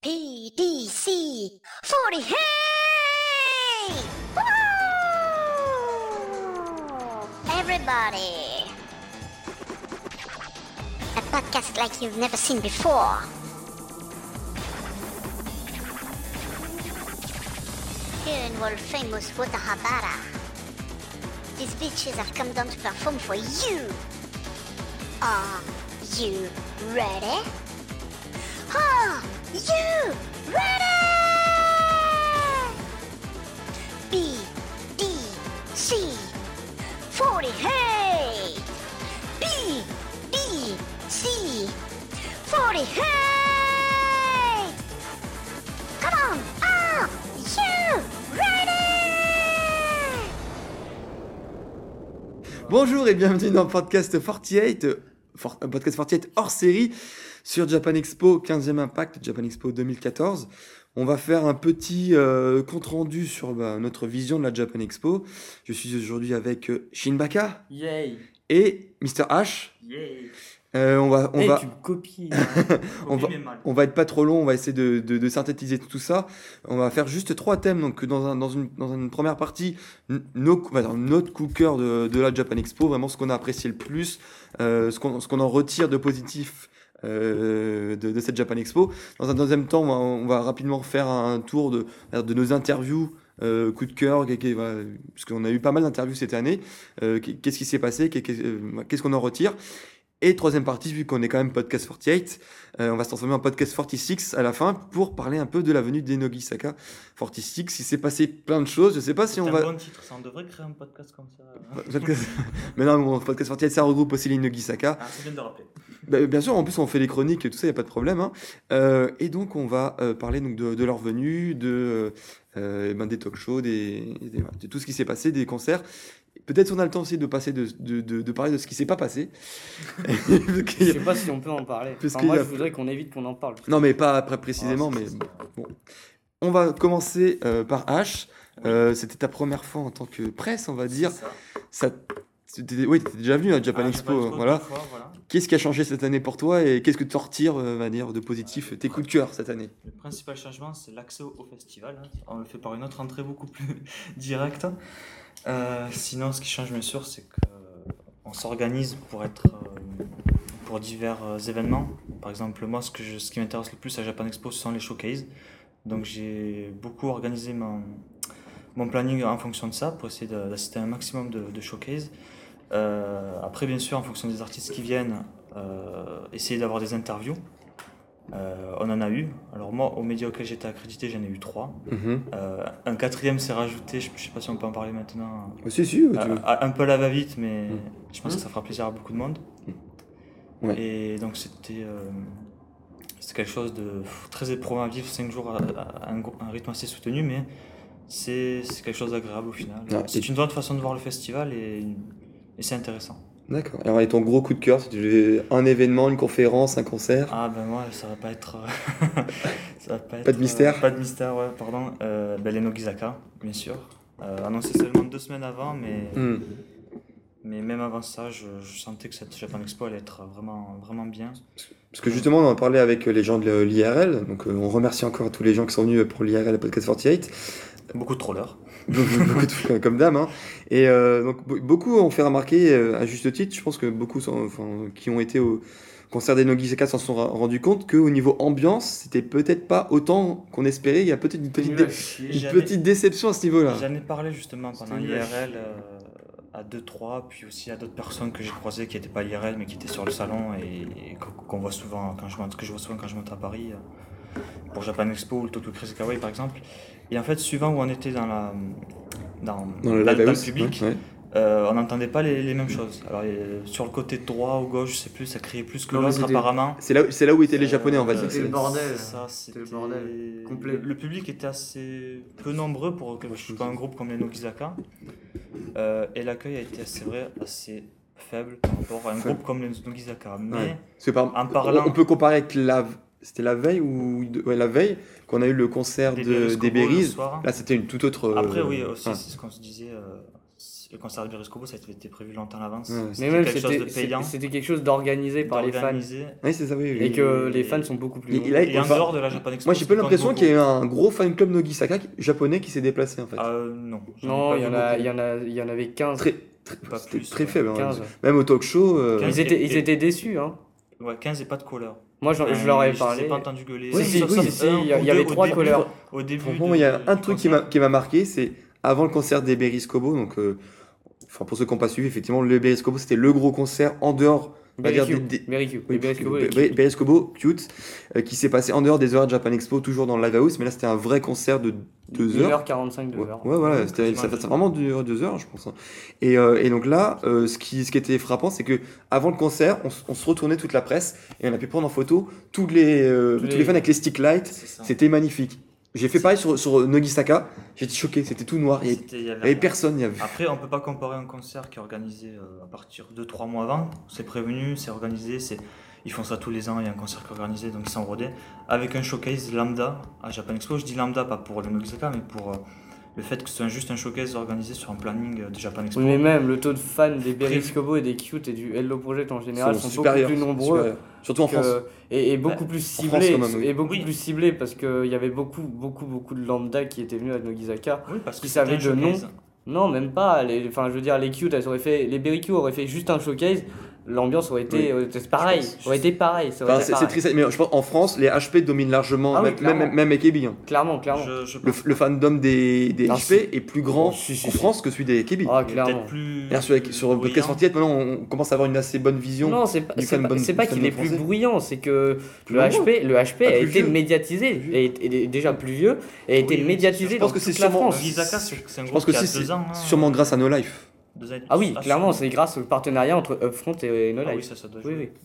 PDC 40 Hey! Everybody! A podcast like you've never seen before. Here in world famous Watahabara, these bitches have come down to perform for you. Are you ready? Are you? B, D, C, 40, hey! B, D, C, 40, hey! Come? Bonjour et bienvenue dans podcast 48, euh, for- un podcast 48 hors série sur Japan Expo 15e Impact, Japan Expo 2014. On va faire un petit euh, compte rendu sur bah, notre vision de la Japan Expo. Je suis aujourd'hui avec euh, Shinbaka Yay! et Mr. H. Yay! Euh, on va, on Hey, va, tu me copies. On va- on va être pas trop long, on va essayer de, de- de synthétiser tout ça. On va faire juste trois thèmes. Donc, dans, un- dans, une, dans une première partie, nos, notre coup de cœur de, de la Japan Expo, vraiment ce qu'on a apprécié le plus, euh, ce qu'on ce qu'on en retire de positif euh, de, de cette Japan Expo. Dans un deuxième temps, on va, on va rapidement faire un tour de, de nos interviews. Euh, coup de cœur, voilà, parce qu'on a eu pas mal d'interviews cette année. Euh, qu'est- Qu'est-ce qui s'est passé? Euh, Qu'est-ce qu'on en retire? Et troisième partie, vu qu'on est quand même podcast 48, euh, on va se transformer en podcast 46 à la fin pour parler un peu de la venue d'Enogi Saka 46. Il s'est passé plein de choses. Je sais pas si C'est on un va. bon titre, ça on devrait créer un podcast comme ça. Mais non, mon podcast 48, ça regroupe aussi l'Enogi Saka. Ah, c'est bien de rappeler. Bah, bien sûr, en plus, on fait les chroniques et tout ça, il n'y a pas de problème. hein. Euh, et donc, on va euh, parler donc, de, de leur venue, de, euh, ben, des talk shows, des, des- voilà, de tout ce qui s'est passé, des concerts. Peut-être on a le temps aussi de, passer de, de, de- de parler de ce qui s'est pas passé. Je sais pas si on peut en parler. Parce Enfin, qu'il moi, y a- je voudrais qu'on évite qu'on en parle. non, mais pas après précisément, Ah, mais bon. On va commencer euh, par H. Euh, C'était ta première fois en tant que presse, on va dire. Ça. Oui, tu déjà venu à Japan Ah, Expo. Japan Expo, voilà. deux fois, voilà. Qu'est-ce qui a changé cette année pour toi et qu'est-ce que tu retires euh, va dire, de positif, tes coups de cœur cette année? Le principal changement, c'est l'accès au au festival. hein. On le fait par une autre entrée beaucoup plus directe. Euh, sinon, ce qui change bien sûr, c'est qu'on s'organise pour être euh, pour divers euh, événements. Par exemple, moi, ce, que je- ce qui m'intéresse le plus à Japan Expo, ce sont les showcases. Donc, j'ai beaucoup organisé mon, mon planning en fonction de ça pour essayer d'assister à un maximum de, de showcases. Euh, après, bien sûr, en fonction des artistes qui viennent, euh, essayer d'avoir des interviews. Euh, on en a eu. Alors moi, aux médias auxquels j'étais accrédité, j'en ai eu trois. Euh, un quatrième s'est rajouté, je ne sais pas si on peut en parler maintenant. Oh, Si, un peu à la va-vite, mais Mm. je pense que ça fera plaisir à beaucoup de monde. Ouais. Et donc c'était c'était quelque chose de très éprouvant à vivre, 5 jours à, à un, rythme assez soutenu, mais c'est c'est quelque chose d'agréable au final. Ah, c'est et- une autre façon de voir le festival et, et c'est intéressant. D'accord. Alors, et ton gros coup de cœur, c'était un événement, une conférence, un concert? Ah ben moi, ça va pas être... euh, ça va pas, Pas de être, mystère? euh, Pas de mystère, ouais, pardon. Euh, ben, les Nogizaka, bien sûr. Euh, annoncé seulement deux semaines avant, mais... Hmm. Mais même avant ça, je, je sentais que cette Japan Expo allait être vraiment, vraiment bien. Parce que justement, on en parlait avec les gens de l'IRL. Donc, on remercie encore tous les gens qui sont venus pour l'IRL à Podcast 48. Beaucoup de trollers. beaucoup de comme dame. Hein. Et euh, donc be- beaucoup ont fait remarquer, euh, à juste titre, je pense que beaucoup sont, enfin, qui ont été au concert des Nogisaka s'en sont rendus compte qu'au niveau ambiance, c'était peut-être pas autant qu'on espérait. Il y a peut-être une petite, dé- une déception à ce niveau-là. J'en ai parlé justement pendant l'IRL euh, à 2-3, puis aussi à d'autres personnes que j'ai croisées qui n'étaient pas à l'IRL mais qui étaient sur le salon et, et qu'on voit souvent quand je monte, que je vois souvent quand je monte à Paris euh, pour Japan Expo ou le Tokyo Crazy Kawaii par exemple. Et en fait, suivant où on était dans, la, dans, Dans le dans house, public, ouais, ouais. euh, on n'entendait pas les, les mêmes choses. Alors euh, sur le côté droit ou gauche, je sais plus, ça criait plus que l'autre c'était- apparemment. C'est là, c'est là où étaient les Japonais, on va C'était dire. le C'est- bordel. Ça, C'était le c'était bordel complet. Le, le public était assez peu nombreux pour que je suis pas un groupe comme les Nogizaka. Euh, et l'accueil a été, c'est vrai, assez faible par rapport à un Faible. groupe comme les Nogizaka. Mais Ouais. Par- en parlant- on peut comparer avec la, c'était la veille ou ouais, la veille qu'on a eu le concert Des de, Berries des Berries. soir. Là, c'était une toute autre. euh, après, oui, aussi, ouais. c'est ce qu'on se disait. euh, le concert de Berescobo, ça a été prévu longtemps à l'avance. Ouais, Mais C'était même, quelque chose de c'était payant, c'était quelque chose d'organisé par les fans. d'organisé. Oui, c'est ça, oui. oui. Et que les fans sont beaucoup plus. Et- là, Et en enfin, dehors de la Japan Expo. Moi, j'ai pas l'impression qu'il y ait un gros fan club Nogisaka japonais qui s'est déplacé en fait. Euh, non. Non, il y, en a, y en a, il y en avait 15. Très, très, Pas c'était plus, très faible. hein. 15. Même au talk show. euh, 15. Ils étaient déçus. Hein. Ouais, 15 et pas de couleur. Moi, Enfin, je leur ai je parlé. ai pas entendu gueuler. Oui, si, oui, si, il y avait trois couleurs. Au début. De- il y a un truc qui m'a concert. qui m'a marqué, c'est avant le concert des Beriscobo, donc euh, enfin pour ceux qui n'ont pas suivi, effectivement, le Beriscobo c'était le gros concert en dehors, on va dire Berry des, Q. des- Berry Q. oui, Et Berry Q, Be- ouais, Be- Q. Beriscobo cute, euh, qui s'est passé en dehors des heures de Japan Expo, toujours dans le live house, mais là c'était un vrai concert de deux heures. 1h45, 2 Ouais, heures. ouais, voilà, ça, heures. vraiment duré deux heures, je pense. hein. Et, euh, et donc là, euh, ce, qui, ce qui était frappant, c'est que avant le concert, on, on se retournait toute la presse et on a pu prendre en photo tous les, euh, Tous tous les- les fans avec les stick lights. C'était magnifique. J'ai fait pareil sur, sur Nogisaka, j'étais choqué, c'était tout noir, il y avait, avait personne. Y avait... Après, on peut pas comparer un concert qui est organisé euh, à partir de 3 mois avant. C'est prévenu, c'est organisé, c'est ils font ça tous les ans. Il y a un concert qui est organisé, donc ils sont rodés avec un showcase lambda à Japan Expo. Je dis lambda pas pour le Nogisaka, mais pour euh, le fait que ce soit juste un showcase organisé sur un planning euh, de Japan Expo. Oui, mais même le taux de fans des Berry Scobo et des Cute et du Hello Project en général sont, beaucoup plus nombreux. supérieurs. Surtout en que- France. et, et beaucoup plus ciblés quand même, oui. et beaucoup Oui. plus ciblés parce qu'il y avait beaucoup beaucoup beaucoup de lambda qui étaient venus à Nogizaka Oui, parce que Qui c'était savaient un de nom. showcase. non même pas les, enfin je veux dire les cute elles auraient fait les Berry auraient fait juste un showcase l'ambiance aurait été Oui. aurait été pareil aurait été pareil ça aurait Enfin, été c'est, triste, mais je pense en France, les HP dominent largement, Ah oui, même, même, même AKB. hein. clairement clairement Je, je Le, fandom des, des HP est plus grand Oh, si, si, en si. France que celui des AKB. ah clairement plus. Sur, sur le podcast maintenant, on commence à avoir une assez bonne vision. non c'est pas pas, qu'il est plus bruyant c'est que le. HP le HP a été médiatisé et, déjà plus vieux et a été médiatisé je pense dans que c'est toute la sûrement- France Je pense que c'est, hein. sûrement grâce à No Life. Deux. Ah oui, Ah, clairement, c'est grâce au partenariat entre Upfront et No Ah Life. oui, ça, ça doit oui, jouer. oui.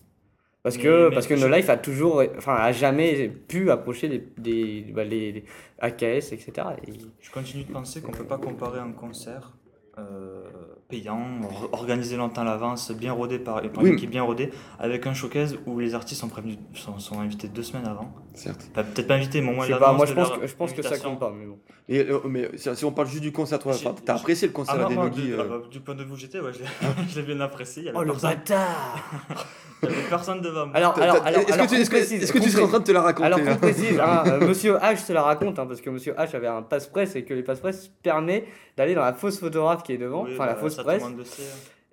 Parce Mais- que, mais parce que No Life a toujours, enfin, a jamais pu approcher les, des, bah, les, les AKS, etc. Et- Je continue de penser qu'on peut pas comparer un concert euh, payant, or- organisé longtemps à l'avance, bien rodé par et par Oui. une équipe bien rodée, avec un showcase où les artistes sont prévenus, sont, sont invités deux semaines avant. Certes. Enfin, Peut-être pas invités, mais au moins moi je pense, que, je pense que ça compte pas, mais bon. Et, euh, mais si, si on parle juste du concert, toi, t'as apprécié le concert Ah, non, des non, Nogi euh, ah, bah, du point de vue où j'étais, ouais, je l'ai bien apprécié. Il y avait Oh le bâtard il avait personne devant moi. Alors, alors, alors, Est-ce alors, que tu est-ce que- qu'on précise, est-ce que tu serais en train de te la raconter Alors qu'on précise, hein, euh, Monsieur H se la raconte, hein, parce que Monsieur H avait un passe-presse et que les passe-presse permet d'aller dans la fausse photographe qui est devant, Oui, enfin la bah, fausse presse,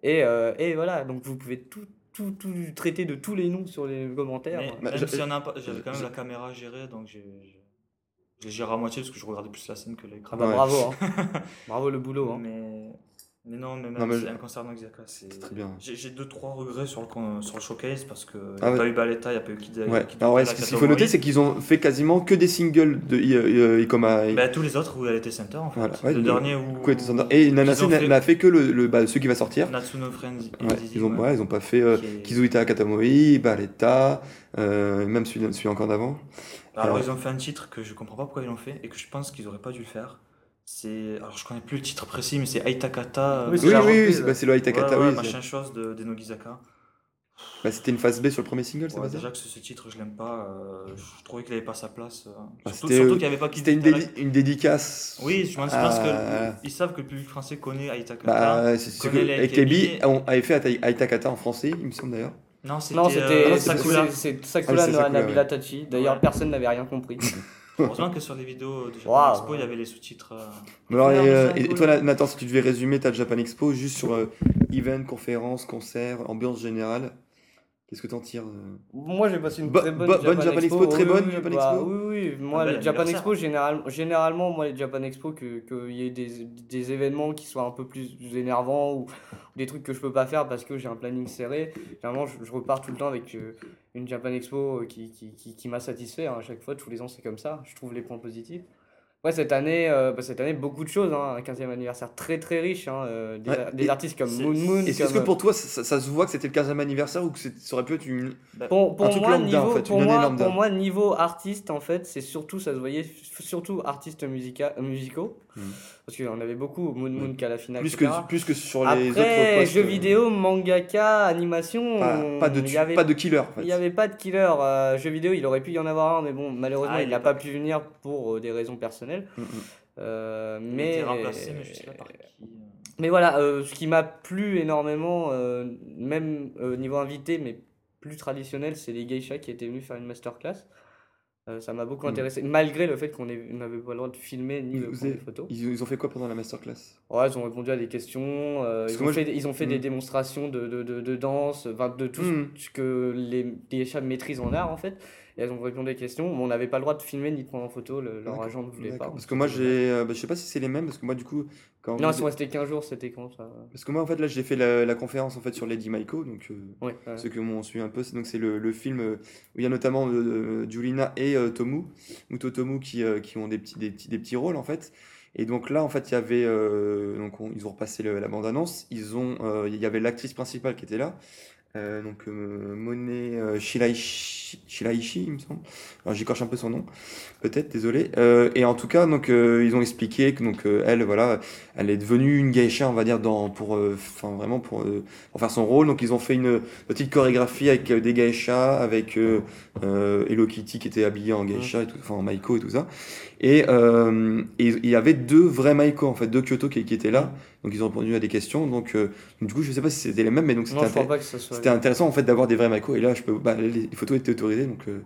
et, euh, et voilà, donc vous pouvez tout, tout, tout traiter de tous les noms sur les commentaires. Mais Bah, même si j'avais quand même la caméra à gérer, donc j'ai j'ai- je l'ai géré à moitié parce que je regardais plus la scène que l'écran. Ah bah Ouais. bravo, hein. bravo le boulot. Hein. Mais, mais non, mais même Non, mais c'est je- un concert Noxyaka, c'est très bien. J'ai j'ai deux trois regrets sur le, con- sur le showcase parce que Ah n'y a ouais. pas eu Baleta, il n'y a pas eu Kid Ouais. Alors ouais, ce qu'il faut noter, c'est qu'ils ont fait quasiment que des singles de I- euh, Ikoma. Bah, tous les autres où elle était center en fait. Voilà, ouais, le dernier où. Et Nanase n'a fait- que le, le bah, ceux qui va sortir. Natsuno Friends. Ils ont, ils ont pas fait euh, est- Kizuita Katamori, Baleta, euh, même celui, celui encore d'avant. Alors, Alors- ils ont fait un titre que je comprends pas pourquoi ils l'ont fait et que je pense qu'ils auraient pas dû le faire. C'est. Alors je connais plus le titre précis, mais c'est Aitakata. Oui, c'est Oui, oui, c'est bah, c'est le Aitakata, ouais, ouais, oui. c'est- machin chose de, des Nogizaka. Bah, C'était une phase B sur le premier single, c'est pas ça déjà que ce, ce titre, je l'aime pas. euh, je trouvais qu'il avait pas sa place. euh, Bah, surtout c'était, surtout euh, qu'il n'y avait pas Kid C'était une, dédi- une dédicace. Oui, je pense, je Ah. pense que ils savent que le public français connaît Aitakata. Bah, c'est ce que ont- avait fait à Aitakata en français, il me semble d'ailleurs. non, c'était euh, c'est- c'est Ah no Hanabila. Tachi. D'ailleurs, personne n'avait rien compris. Heureusement que sur les vidéos de Japan. Expo, il y avait les sous-titres. euh, Mais alors, et, euh, et toi, Nathan, si tu devais résumer ta Japan Expo juste sur euh, event, conférence, concert, ambiance générale, qu'est-ce que t'en tires euh Moi, j'ai passé une Bo- très bonne, bo- bonne Japan Expo, très oui, bonne oui, Japan bah, Expo Oui, oui. Moi, bel les Japan. Expo, général, généralement, moi, les Japan Expo, qu'il que y ait des, des événements qui soient un peu plus énervants ou, ou des trucs que je peux pas faire parce que j'ai un planning serré. Généralement, je, je repars tout le temps avec euh, une Japan Expo qui, qui, qui, qui m'a satisfait. hein. À chaque fois, tous les ans, c'est comme ça. Je trouve les points positifs. Ouais, cette année, euh, bah, cette année, beaucoup de choses. Hein. Un 15e anniversaire très très riche. Hein. euh, Des, Ouais, des et artistes comme Moon Moon. Est-ce que pour toi, ça, ça- ça se voit que c'était le 15e anniversaire ou que ça aurait pu être une. Pour, pour Un truc moi, lambda, niveau, en fait, pour, une moi, lambda. pour moi, niveau artiste, en fait, c'est surtout, ça se voyait, surtout artistes musica, euh, musicaux. Mhm. Parce qu'il y en avait beaucoup, Moon Moon, Calafina, Plus etc. que, plus que sur les autres postes. jeux euh, vidéo, mangaka, animation, Pas, pas de, il tu- avait, pas de killer. En fait. il y avait pas de killer. euh, jeux vidéo, il aurait pu y en avoir un, mais bon, malheureusement, Ah, il n'a pas pas- pu venir pour euh, des raisons personnelles. Mm, mm. Euh, il a mais été remplacé, mais je sais pas par qui. mais voilà, euh, ce qui m'a plu énormément, euh, même euh, niveau invité, mais plus traditionnel, c'est les geishas qui étaient venus faire une masterclass. Euh, ça m'a beaucoup Mm. intéressé, malgré le fait qu'on ait- on n'avait pas le droit de filmer ni de Vous prendre avez- des photos. Ils, ils ont fait quoi pendant la masterclass? Ouais, ils ont répondu à des questions, euh, ils, que ont moi, fait, je- ils ont fait des Mm. démonstrations de, de, de, de danse, de tout ce- Mm. ce que les geishas maîtrisent en art en fait. Et elles ont répondu à des questions, mais on n'avait pas le droit de filmer ni de prendre en photo, le- leur agent ne voulait pas. Parce que moi, j'ai. euh, bah, je sais pas si c'est les mêmes, parce que moi, du coup. Quand. Non, ils sont restés 15 jours, c'était quand ça Parce que moi, en fait, là, j'ai fait la, la conférence en fait, sur Lady Maiko, donc. euh, Ouais, ouais. Ceux qui m'ont suivi un peu, c'est donc c'est le, le film euh, où il y a notamment euh, Julina et Tomu, ou Totomu qui, qui ont des petits, des, petits, des petits rôles en fait. Et donc là, en fait, il y avait, donc on- ils ont repassé le- la. Ils ont, euh, il y avait l'actrice principale qui était là, euh, donc euh, Monet euh, Shiraishi, Shiraishi, il me semble. Alors j'écorche un peu son nom, peut-être, désolé. Euh, et en tout cas, donc euh, ils ont expliqué que donc euh, elle, voilà, elle est devenue une geisha, on va dire, dans, pour, enfin vraiment pour, pour faire son rôle. Donc ils ont fait une petite chorégraphie avec des geishas, avec Hello Kitty qui était habillée en geisha, et tout, enfin en maiko et tout ça. Et, il y avait deux vrais maiko, en fait, deux Kyoto qui étaient là. Donc ils ont répondu à des questions. Donc, euh, donc, du coup, je sais pas si c'était les mêmes, mais donc c'était je crois inté- pas que ça soit. c'était intéressant en fait d'avoir des vrais maiko. Et là, je peux, bah, les, les photos étaient autorisées, donc euh,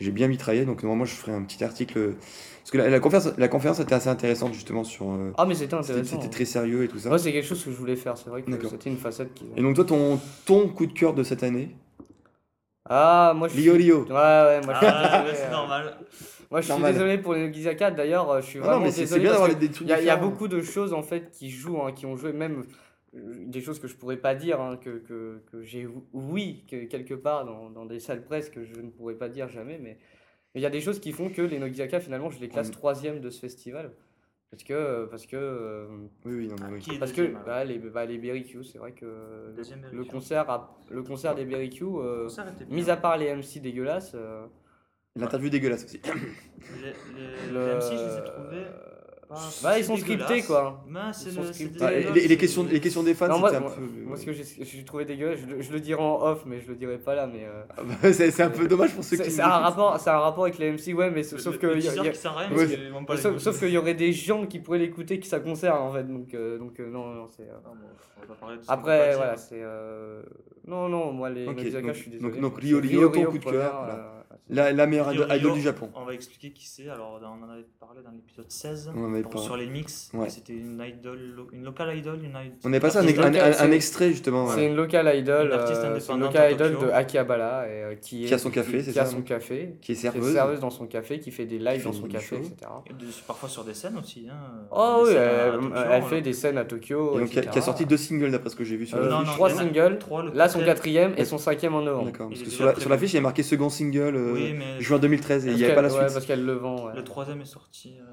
j'ai bien mitraillé. Donc normalement, je ferai un petit article. euh, Parce que la, la conférence, la conférence était assez intéressante justement sur. euh, Ah, mais c'était intéressant. c'était très sérieux et tout ça. Moi, c'est quelque chose que je voulais faire. C'est vrai que c'était une facette qui. Et donc toi, ton, ton coup de cœur de cette année? Ah, moi je suis. Lio Lio. Ouais, ouais, moi je suis Ah, désolé. c'est euh, normal. Moi je suis Normal. désolé pour les Nogizaka. D'ailleurs, euh, je suis Non, vraiment non, mais c'est c'est désolé bien parce des trucs Il y, a- il y a différents. beaucoup de choses en fait qui jouent, hein, qui ont joué, même euh, des choses que je pourrais pas dire, hein, que, que, que j'ai ou- oui, que quelque part dans, dans des salles presse que je ne pourrais pas dire jamais, mais mais il y a des choses qui font que les Nogizaka finalement je les classe Mm. troisième de ce festival. Parce que, parce que, euh, Oui, oui, non, mais oui. Qui est parce que deuxième, bah, les, bah, les Berry Q, c'est vrai que le, concert, a- le concert des Berry Q, euh, mis à part les MC dégueulasses, euh, L'interview dégueulasse aussi. Les, les, le- les MC, je les ai trouvés. Bah, ils sont scriptés, quoi. Ils sont le- c'est scriptés. Ah, et les, questions, les questions des fans, Non, moi, un moi, peu. moi, ce que j'ai trouvé dégueulasse, je, le- je le dirais en off, mais je le dirais pas là. Mais euh, Ah bah, c'est un peu dommage pour ceux qui. c'est un rapport, c'est un rapport avec les MC, ouais, mais sauf, Le- sauf le que y a- y Ouais. pas sauf, sauf qu'il y aurait des gens qui pourraient l'écouter qui ça concerne en fait, donc euh, donc euh, non non c'est. euh, Ah, Après voilà c'est non non moi les je suis désolé. donc Rio, Rio, ton coup de cœur, La, la meilleure Rio, idol, idol Rio, du Japon. On va expliquer qui c'est. Alors, on en avait parlé dans l'épisode 16 On en avait pour- parlé. sur les mix. Ouais. C'était une idol, lo- une locale idol, une idol. On est passé un, C'est un, local, un- un c'est- extrait justement. C'est ouais. une local idol, euh, c'est une indépendante local à idol de Akihabara et, euh, qui, est, Qui a son café, c'est qui a ça, son café, Qui est qui est serveuse. serveuse dans son café, qui fait des lives dans son café, show. etc. Et de- parfois sur des scènes aussi. Hein. Oh oui, elle, Tokyo, elle là. fait des scènes à Tokyo, Et donc, qui a, sorti deux singles d'après ce que j'ai vu sur Euh, la fiche. trois singles, là son quatrième. et son cinquième en novembre. D'accord. Parce que sur déjà la, prévu. sur la fiche, il y a marqué second single euh, Oui, mais juin 2013 et il n'y avait pas la suite. ouais, parce qu'elle le vend. ouais. le troisième est sorti. euh,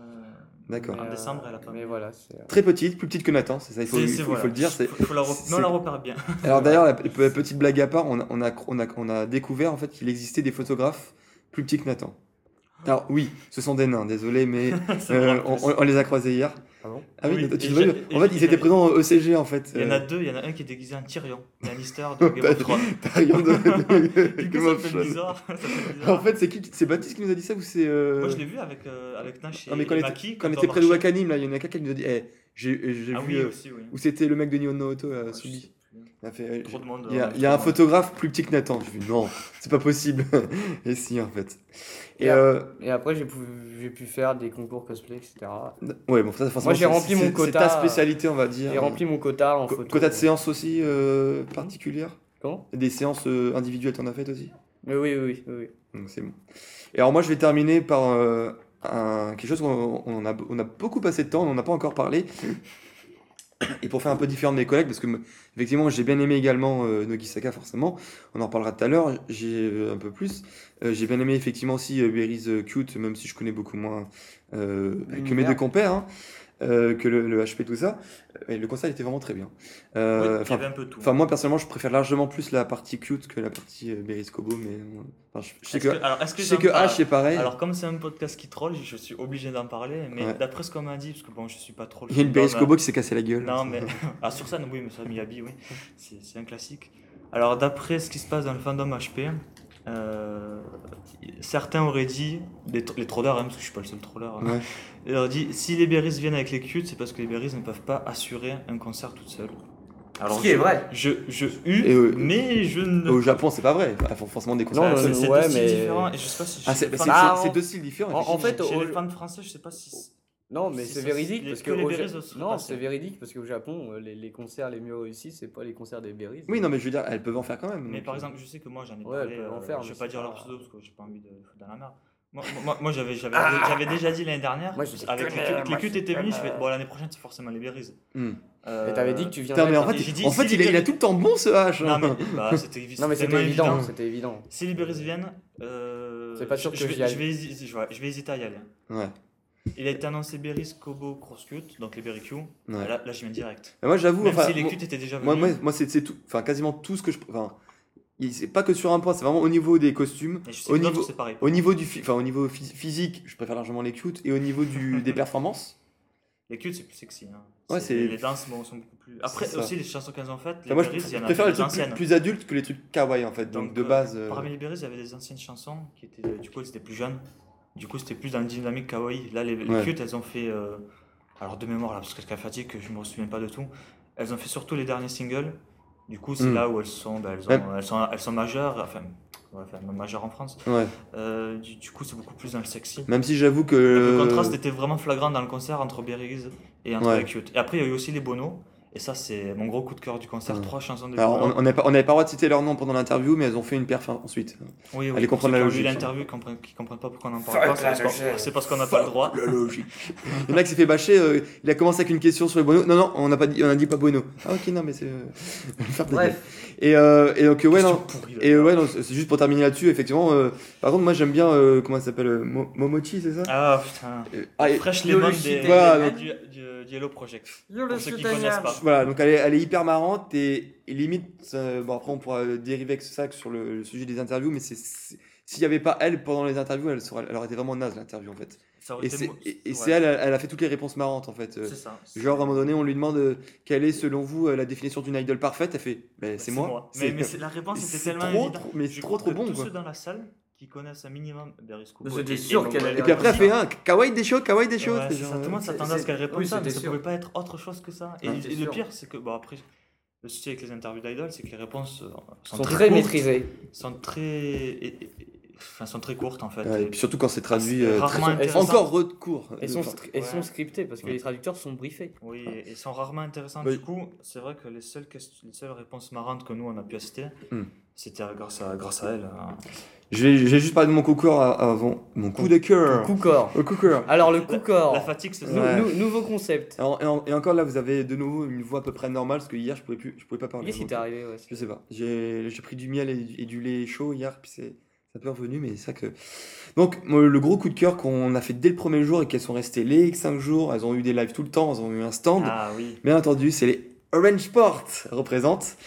D'accord. En décembre, euh, elle a pas Mais mis. voilà, c'est. euh, Très petite, plus petite que Nathan, c'est ça, il faut, C'est- il c'est faut, il voilà. faut le dire. Faut- faut la re- c'est- Mais on la repère bien. Alors d'ailleurs, petite blague à part, on a, on a, on a, on a découvert en fait qu'il existait des photographes plus petits que Nathan. Alors oui, ce sont des nains, désolé, mais euh, en on, les a croisés hier. Ah bon? Ah oui, Oui, tu et te vois, en et fait, ils étaient présents au ECG en fait. Il y en euh, a deux, il y en a un qui est déguisé en Tyrion, l'Anister de Game of Thrones. t'as rien de. Game of Thrones. bizarre? En fait, c'est qui C'est Baptiste qui nous a dit ça ou c'est. euh, Moi, je l'ai vu avec, euh, avec Nash et, Non, mais quand on et était, Maki. quand on était près de. Wakanim, là, il y en a quelqu'un qui nous a dit Eh, j'ai j'ai Ah vu. oui, euh, aussi, oui. Où c'était le mec de Nihon euh, Ouais, je Subi. Sais plus. Il a fait, euh, Trop de monde. Il y a, euh, il y a un photographe plus petit que Nathan. Je dis non, c'est pas possible. Et si, en fait. Et Et euh, Et après, j'ai pu, j'ai pu faire des concours cosplay, etc. ouais, bon, ça, forcément, Moi, j'ai c'est- rempli mon quota, C'est ta spécialité, on va dire. J'ai rempli mon quota en Co- photo. Quota de séances aussi euh, particulières Comment? Des séances euh, individuelles, t'en as faites aussi? Oui, oui, oui, oui. Donc c'est bon. Et alors moi, je vais terminer par euh, un, quelque chose qu'on on a, on a beaucoup passé de temps, on n'en a pas encore parlé. Et pour faire un peu différent de mes collègues, parce que effectivement, j'ai bien aimé également euh, Nogisaka, forcément. On en reparlera tout à l'heure. J'ai euh, un peu plus. Euh, j'ai bien aimé effectivement aussi euh, Berry's Cute, même si je connais beaucoup moins euh, que mes deux compères, hein, euh, que le, le HP tout ça. Et le concert était vraiment très bien. Euh, Oui, il y enfin, avait un peu tout. Enfin, moi personnellement, je préfère largement plus la partie cute que la partie euh, Berry's Kobo, mais euh, enfin, je, je sais que, que- alors, est-ce que je sais j'en que parle H c'est pareil. Alors, comme c'est un podcast qui troll, je suis obligé d'en parler. Mais Ouais. d'après ce qu'on m'a dit, parce que bon, je suis pas trop. le Il y a une Kobo qui s'est cassé la gueule. Non, mais. Ah, sur scène, oui, mais ça, Miyabi, oui. C'est un classique. Alors, d'après ce qui se passe dans le fandom HP, Euh, certains auraient dit, les, les trollers, hein, parce que je suis pas le seul troller, hein, Ouais. ils auraient dit si les berries viennent avec les cutes, c'est parce que les berries ne peuvent pas assurer un concert toutes seules. Alors, Ce qui je, est vrai. Je, je euh, mais je ne. Au Japon, c'est pas vrai. Il faut forcément des concerts. Non, c'est c'est ouais, deux styles mais- différents. Et je sais pas si. Ah, c'est Ah, deux styles différents. en- fait, chez au- les fans français, je sais pas si. Non, mais c'est véridique parce que que les au berries Ja- aussi non, c'est véridique parce qu'au Japon, euh, les, les concerts les mieux réussis, c'est pas les concerts des berries. Oui, non, mais je veux dire, elles peuvent en faire quand même. Mais par euh, exemple, je sais que moi j'en ai Ouais, parlé, elles peuvent en euh, faire, je vais pas dire leur pseudo parce que j'ai pas envie de foutre dans la merde. Moi, moi, moi, j'avais j'avais Ah j'avais déjà dit l'année dernière, Moi, avec que les je je fais merde. bon l'année prochaine c'est forcément les berries. hmm. Euh, Et t'avais dit que tu Putain, viendrais. mais en fait, j'ai dit, en fait si il, il a tout le temps bon ce H. Non mais bah, c'était évi- Non, mais tellement c'était évident, évident. c'était évident. Si les berries viennent, euh, C'est pas sûr je, que je vais- je vais hésiter à y aller. Ouais. Il a été annoncé berries, Kobo, Crosscut, donc les berry Q. Ouais. Là, là j'y viens direct. Mais moi, j'avoue, Même enfin, si les cuts étaient déjà venus. moi, moi, c'est tout, enfin, quasiment tout ce que je. Enfin, c'est pas que sur un point, c'est vraiment au niveau des costumes, je au niveau, pareil. au niveau du, fi- enfin, au niveau phys- physique, je préfère largement les cutes, et au niveau du, des performances. Les cuts c'est plus sexy. Hein. Ouais, les danses bon, sont beaucoup plus. Après aussi les chansons qu'elles ont faites, les Enfin, moi, je berries, en préfère les trucs plus, adultes que les trucs kawaii en fait. Donc, de euh, base. euh, Parmi les berries, il y avait des anciennes chansons qui étaient. Du coup, étaient plus jeunes. Du coup, c'était plus dans le dynamique kawaii. Là, les, les Ouais. cuts, elles ont fait. euh, Alors, de mémoire, là, parce qu'elle fatigue, que je me souviens pas de tout. Elles ont fait surtout les derniers singles. Du coup, c'est Mm. là où elles sont, bah, elles, ont- Même- elles, sont, elles sont majeures. Enfin, ouais, enfin, majeures en France. Ouais. Euh, du, du coup, c'est beaucoup plus dans le sexy. Même si j'avoue que. Le contraste était vraiment flagrant dans le concert entre Berries et entre les Cute. Et après, il y a eu aussi les Bono. Et ça, c'est mon gros coup de cœur du concert. Trois chansons de Alors, on on n'avait pas, on n'avait pas le droit de citer leur nom pendant l'interview, mais elles ont fait une perf ensuite. Oui, oui, Allez pour comprendre la logique. l'interview, qui comprennent, pas pourquoi on en parle pas, c'est la parce qu'on- logique. c'est parce qu'on n'a pas le droit. La logique. Il y en a qui s'est fait bâcher, euh, il a commencé avec une question sur les Bono. Non, non, on n'a pas dit, on a dit pas Bono. Ah, ok, non, mais c'est. euh, gueule. Et, euh, et donc, euh, ouais, non. Pourrie. Et euh, ouais, non, c'est juste pour terminer là-dessus, effectivement. euh, par contre, moi j'aime bien, euh, comment ça s'appelle euh, Mo- Momochi, c'est ça? Ah putain. Euh, ah, et- Fresh Lemon le des, voilà, du, du, du Yellow Project. Pour ceux qui connaissent pas. Voilà, donc elle est, elle est hyper marrante et, et limite, euh, bon après on pourra dériver avec ça sur le, le sujet des interviews, mais c'est c'est- s'il n'y avait pas elle pendant les interviews, elle, serait, elle aurait été vraiment naze l'interview en fait. Et c'est ouais, elle, elle a fait toutes les réponses marrantes en fait. euh, C'est ça. Genre à un moment donné, on lui demande euh, quelle est selon vous euh, la définition d'une idole parfaite, elle fait ben, c'est moi. Mais, la réponse était tellement trop, évidente. trop- mais c'est trop trop bon tous quoi. ceux dans la salle qui connaissent un minimum sûr qu'elle allait Et puis après elle fait un kawaii des choses, kawaii des choses. Tout le monde s'attendait à ce qu'elle réponde ça, mais ça pouvait pas être autre chose que ça. Et, le pire, c'est que, bon, après, le souci avec les interviews d'idol, c'est que les réponses sont, sont très, très courtes, maîtrisés. sont très, et- et- et- enfin, sont très courtes en fait. ouais, et puis surtout quand c'est traduit c'est euh, rarement très- encore recours. Elles sont, elles Ouais. sont scriptées parce que Ouais. les traducteurs sont briefés. Oui, et- et sont rarement intéressantes. Oui. Du coup, c'est vrai que les seules, questions- les seules réponses marrantes que nous on a pu assister, Hmm. c'était grâce à, grâce à elle. hein. Je vais, je vais juste parler de mon coup de cœur à- avant. Mon coup de cœur. Coup. Le coup de cœur. Alors le coup corps. La fatigue, c'est. Ouais. nou- nouveau concept. Alors, et, en- et encore là, vous avez de nouveau une voix à peu près normale parce que hier je pouvais plus, je pouvais pas parler. Qu'est-ce qui t'est arrivé ouais. Je sais pas. J'ai j'ai pris du miel et, du- et du lait chaud hier, puis c'est c'est un peu revenu, mais c'est ça que. Donc le gros coup de cœur qu'on a fait dès le premier jour et qu'elles sont restées les 5 jours, elles ont eu des lives tout le temps, elles ont eu un stand. Ah oui. Bien entendu, c'est les Orange Sport représentent.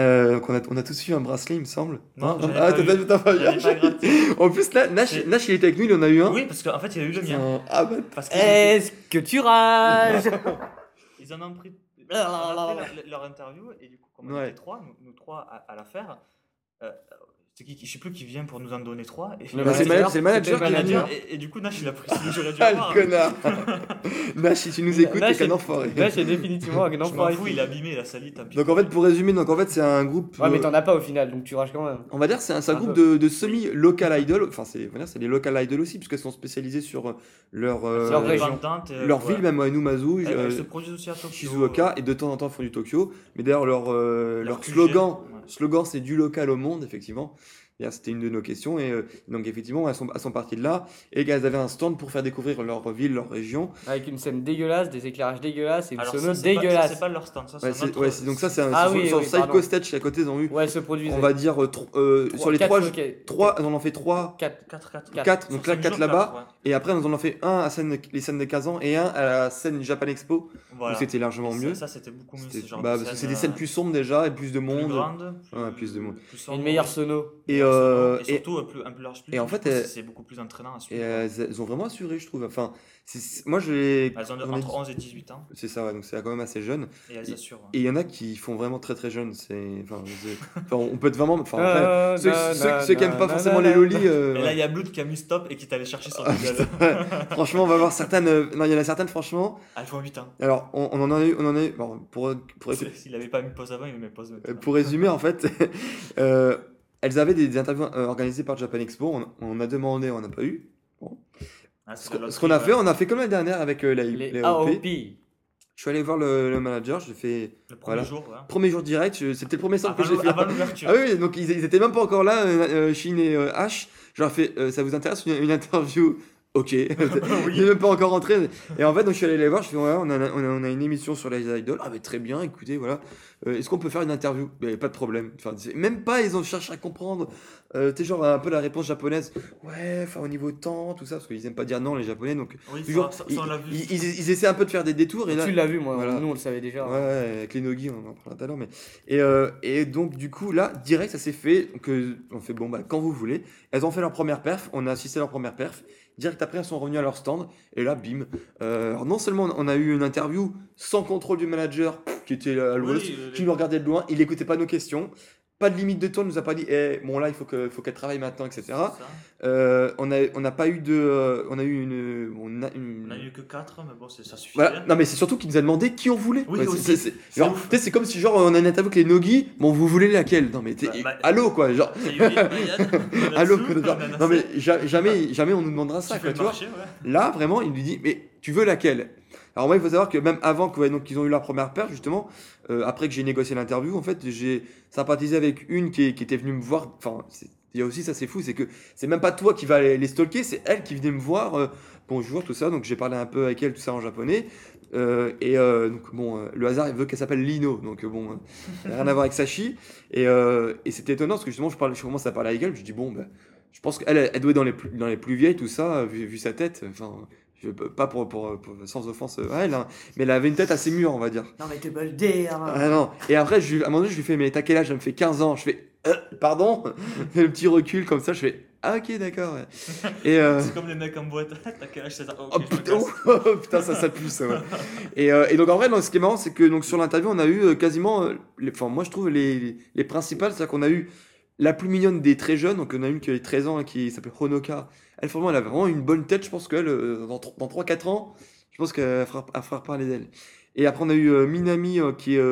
Euh, donc on a, on a tous eu un bracelet, il me semble. Non, ai ah, pas t'as. En plus, là, Nash, Nash, il était avec nous, il en a eu un. Oui, parce qu'en fait, il a eu le mien. Un- Ah bah, Parce que Est-ce que tu rages? Ils en ont pris. Leur, leur interview et du coup, comme on Ouais. était trois, nous, nous trois à, à la faire, euh, c'est qui, qui- je sais plus qui vient pour nous en donner trois. Et Bah, c'est le manager- c'est le manager c'était qui l'a. Et, et du coup, Nash, il a pris celui que j'aurais dû Ah, avoir. le connard Nash, si tu nous écoutes, Nash, t'es qu'un c'est- enfoiré. Là, c'est définitivement un Je m'en enfoiré. il a abîmé, il a sali, tant pis. Donc en fait, pour résumer, donc en fait, c'est un groupe. Ouais, mais euh, t'en as pas au final, donc tu rages quand même. on va dire c'est un, c'est un Un groupe de, de semi-local idol. Enfin, c'est on va dire, c'est des local idol aussi, puisqu'elles sont spécialisées sur euh, leur, euh, Leur région. Euh, leur ouais. ville, même à Numazu, euh, se produit aussi à Tokyo. Shizuoka, et de temps en temps font du Tokyo. Mais d'ailleurs, leur, slogan. Slogan c'est du local au monde, effectivement. C'était une de nos questions. Et euh, donc, effectivement, elles sont, elles sont parties de là. Et elles avaient un stand pour faire découvrir leur ville, leur région. Avec une scène dégueulasse, des éclairages dégueulasses et une Alors, sono ça, dégueulasse. C'est pas leur stand, ça, Ouais, c'est notre- ouais, c'est- donc ça, c'est un, Ah sur, oui, sur oui, Psycho. Stage à côté, ils ont eu, Ouais, se produisait. on va dire, euh, euh, sur les Quatre trois, showcases. trois, on en fait trois. 4. 4, 4, 4, donc là, 4 là-bas. Et après, nous en avons fait un à scène, les scènes des 15 ans et un à la scène Japan Expo, Voilà. où c'était largement mieux. Ça, c'était beaucoup mieux. Bah, parce que c'est des scènes euh, plus sombres déjà et plus de plus monde. plus de monde. Une meilleure sono. Et, euh, et surtout euh, plus, un plus large public. et en fait, euh, c'est beaucoup plus entraînant à Et suivre. euh, elles, ont vraiment assuré, je trouve. Enfin, moi, je les. Elles ont entre dit- 11 et 18 ans C'est ça, ouais, donc c'est quand même assez jeune. et elles assurent. Et il y en a qui font vraiment très très jeunes. C'est, enfin, on peut être vraiment. Enfin, après, Ah, ceux, qui aiment pas forcément les lolis, euh, Et là, ouais. il y a Blood qui a mis stop et qui est allé chercher sur Ah, Google. franchement, on va voir certaines. euh, Non, il y en a certaines, franchement. Elles font 8 ans. Alors, on, on en a eu, on en a eu. bon, pour, pour, S'il avait pas mis pause avant, il met pause euh, maintenant. pour résumer, en fait, euh, elles avaient des, des interviews euh, organisées par Japan Expo. On, on a demandé, on n'a pas eu. Ah, Ce la qu'on- loterie, ce qu'on a fait, on a fait comme l'année dernière avec euh, la, Les les AOP. Je suis allé voir le, le manager, j'ai fait. Le premier Voilà. jour, ouais. Premier jour direct, c'était le premier stand que j'ai fait. avant l'ouverture. Ah oui, donc ils, ils étaient même pas encore là, euh, Shin et H. Je leur ai fait, ça vous intéresse une, une interview Ok. Il n'est même pas encore rentré. Et en fait, donc je suis allé les voir, je fais, ouais, on a, on a, on a une émission sur les idols. Ah, mais très bien, écoutez, voilà. Euh, Est-ce qu'on peut faire une interview? Ben, Pas de problème. Enfin, même pas, ils ont cherché à comprendre. Euh, tu sais, genre un peu la réponse japonaise. Ouais, enfin, au niveau temps, tout ça, parce qu'ils aiment pas dire non, les japonais. Donc, Oui, toujours, ça, ça, ils, ça, on l'a vu. ils- ils- ils essaient un peu de faire des détours. Et là, Tu l'as vu, moi. Voilà. Nous, on le savait déjà. Ouais, ouais, avec les Nogi, on en parlera tout à l'heure. Mais... Et, euh, et donc, du coup, là, direct, ça s'est fait. Donc, on fait, bon, bah, quand vous voulez. Elles ont fait leur première perf, on a assisté à leur première perf. Direct après, elles sont revenues à leur stand. Et là, bim. Euh, alors, non seulement on a eu une interview sans contrôle du manager qui était à l'ouest, Oui, euh, qui nous regardait de loin, il n'écoutait pas nos questions. Pas de limite de temps, il nous a pas dit, eh, bon là, il faut que- faut qu'elle travaille maintenant, etc. c'est. Euh, on n'a on n'a pas eu de. euh, on a eu une. On a une- On a eu que 4, mais bon, c'est- ça suffit. voilà. Non mais c'est surtout qu'il nous a demandé qui on voulait. Oui, Ouais, c'est- aussi. c'est- c'est- C'est genre, ouf. tu sais, c'est comme si genre on a une interview avec les Nogi, bon vous voulez laquelle? Non mais t'es- Bah, bah, allô quoi, genre allô Allô quoi, genre, non mais ja- jamais jamais on nous demandera ça tu quoi, fais tu vois. marcher, ouais. Là vraiment il nous dit mais tu veux laquelle? Alors moi il faut savoir que même avant que ouais, ils ont eu leur première paire justement, euh, après que j'ai négocié l'interview en fait j'ai sympathisé avec une qui, qui était venue me voir. Enfin il y a aussi ça c'est fou, c'est que c'est même pas toi qui va les, les stalker, c'est elle qui venait me voir. euh, bonjour tout ça, donc j'ai parlé un peu avec elle tout ça en japonais. Euh, et euh, donc bon, euh, le hasard il veut qu'elle s'appelle Lino, donc bon, rien à voir avec Sachi. Et, et c'était étonnant parce que justement je, parle, je commence à parler avec elle, je dis bon, ben, je pense qu'elle elle doit être dans les plus, dans les plus vieilles, tout ça, vu, vu sa tête. Enfin, je, pas pour, pour, pour- sans offense à elle, hein, mais elle avait une tête assez mûre, on va dire. Non, mais tu peux le dire. Ah non. Et après, je, à un moment donné, je lui fais mais t'as quel âge? Elle me fait 15 ans. Je fais Euh, pardon? le petit recul comme ça, je fais ah ok d'accord. ouais. Et euh, C'est comme les mecs en boîte. T'as quel âge? 16 ans Oh Ok, je me putain, casse. oh, putain, ça, ça pue, ça, ouais. et, euh, et donc, en vrai, non, ce qui est marrant, c'est que donc, sur l'interview, on a eu euh, quasiment, euh, les, enfin, moi, je trouve les, les, les principales, c'est-à-dire qu'on a eu la plus mignonne des très jeunes, donc on a une qui avait 13 ans, qui s'appelle Honoka. Elle, vraiment, elle a vraiment une bonne tête, je pense qu'elle, euh, dans, tro- dans 3-4 ans, je pense qu'elle fera, fera parler d'elle. Et après, on a eu euh, Minami, euh, qui est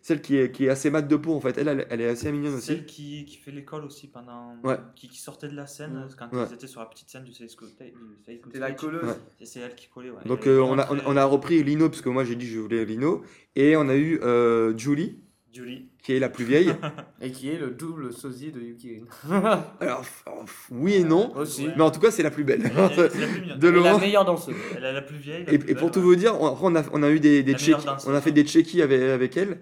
celle qui est, qui est assez mat de peau, en fait. Elle, elle, elle est assez mignonne aussi. Celle qui, qui fait l'école aussi pendant. Ouais. Qui, qui sortait de la scène quand Ouais. ils étaient sur la petite scène du Seisco C'est la colleuse. Ouais. Et c'est elle qui collait. Ouais. Donc euh, on, a, on, on a repris Lino, parce que moi j'ai dit que je voulais Lino. Et on a eu euh, Julie, Julie. qui est la plus vieille. Et qui est le double sosie de Yukirin. Alors, oui et non. Aussi. Mais en tout cas, c'est la plus belle. La de la meilleure danseuse. Elle est la plus vieille. la Et, plus et pour belle, tout ouais. vous dire, on, après, on a, on a eu des, check- on a fait des checkies avec, avec elle.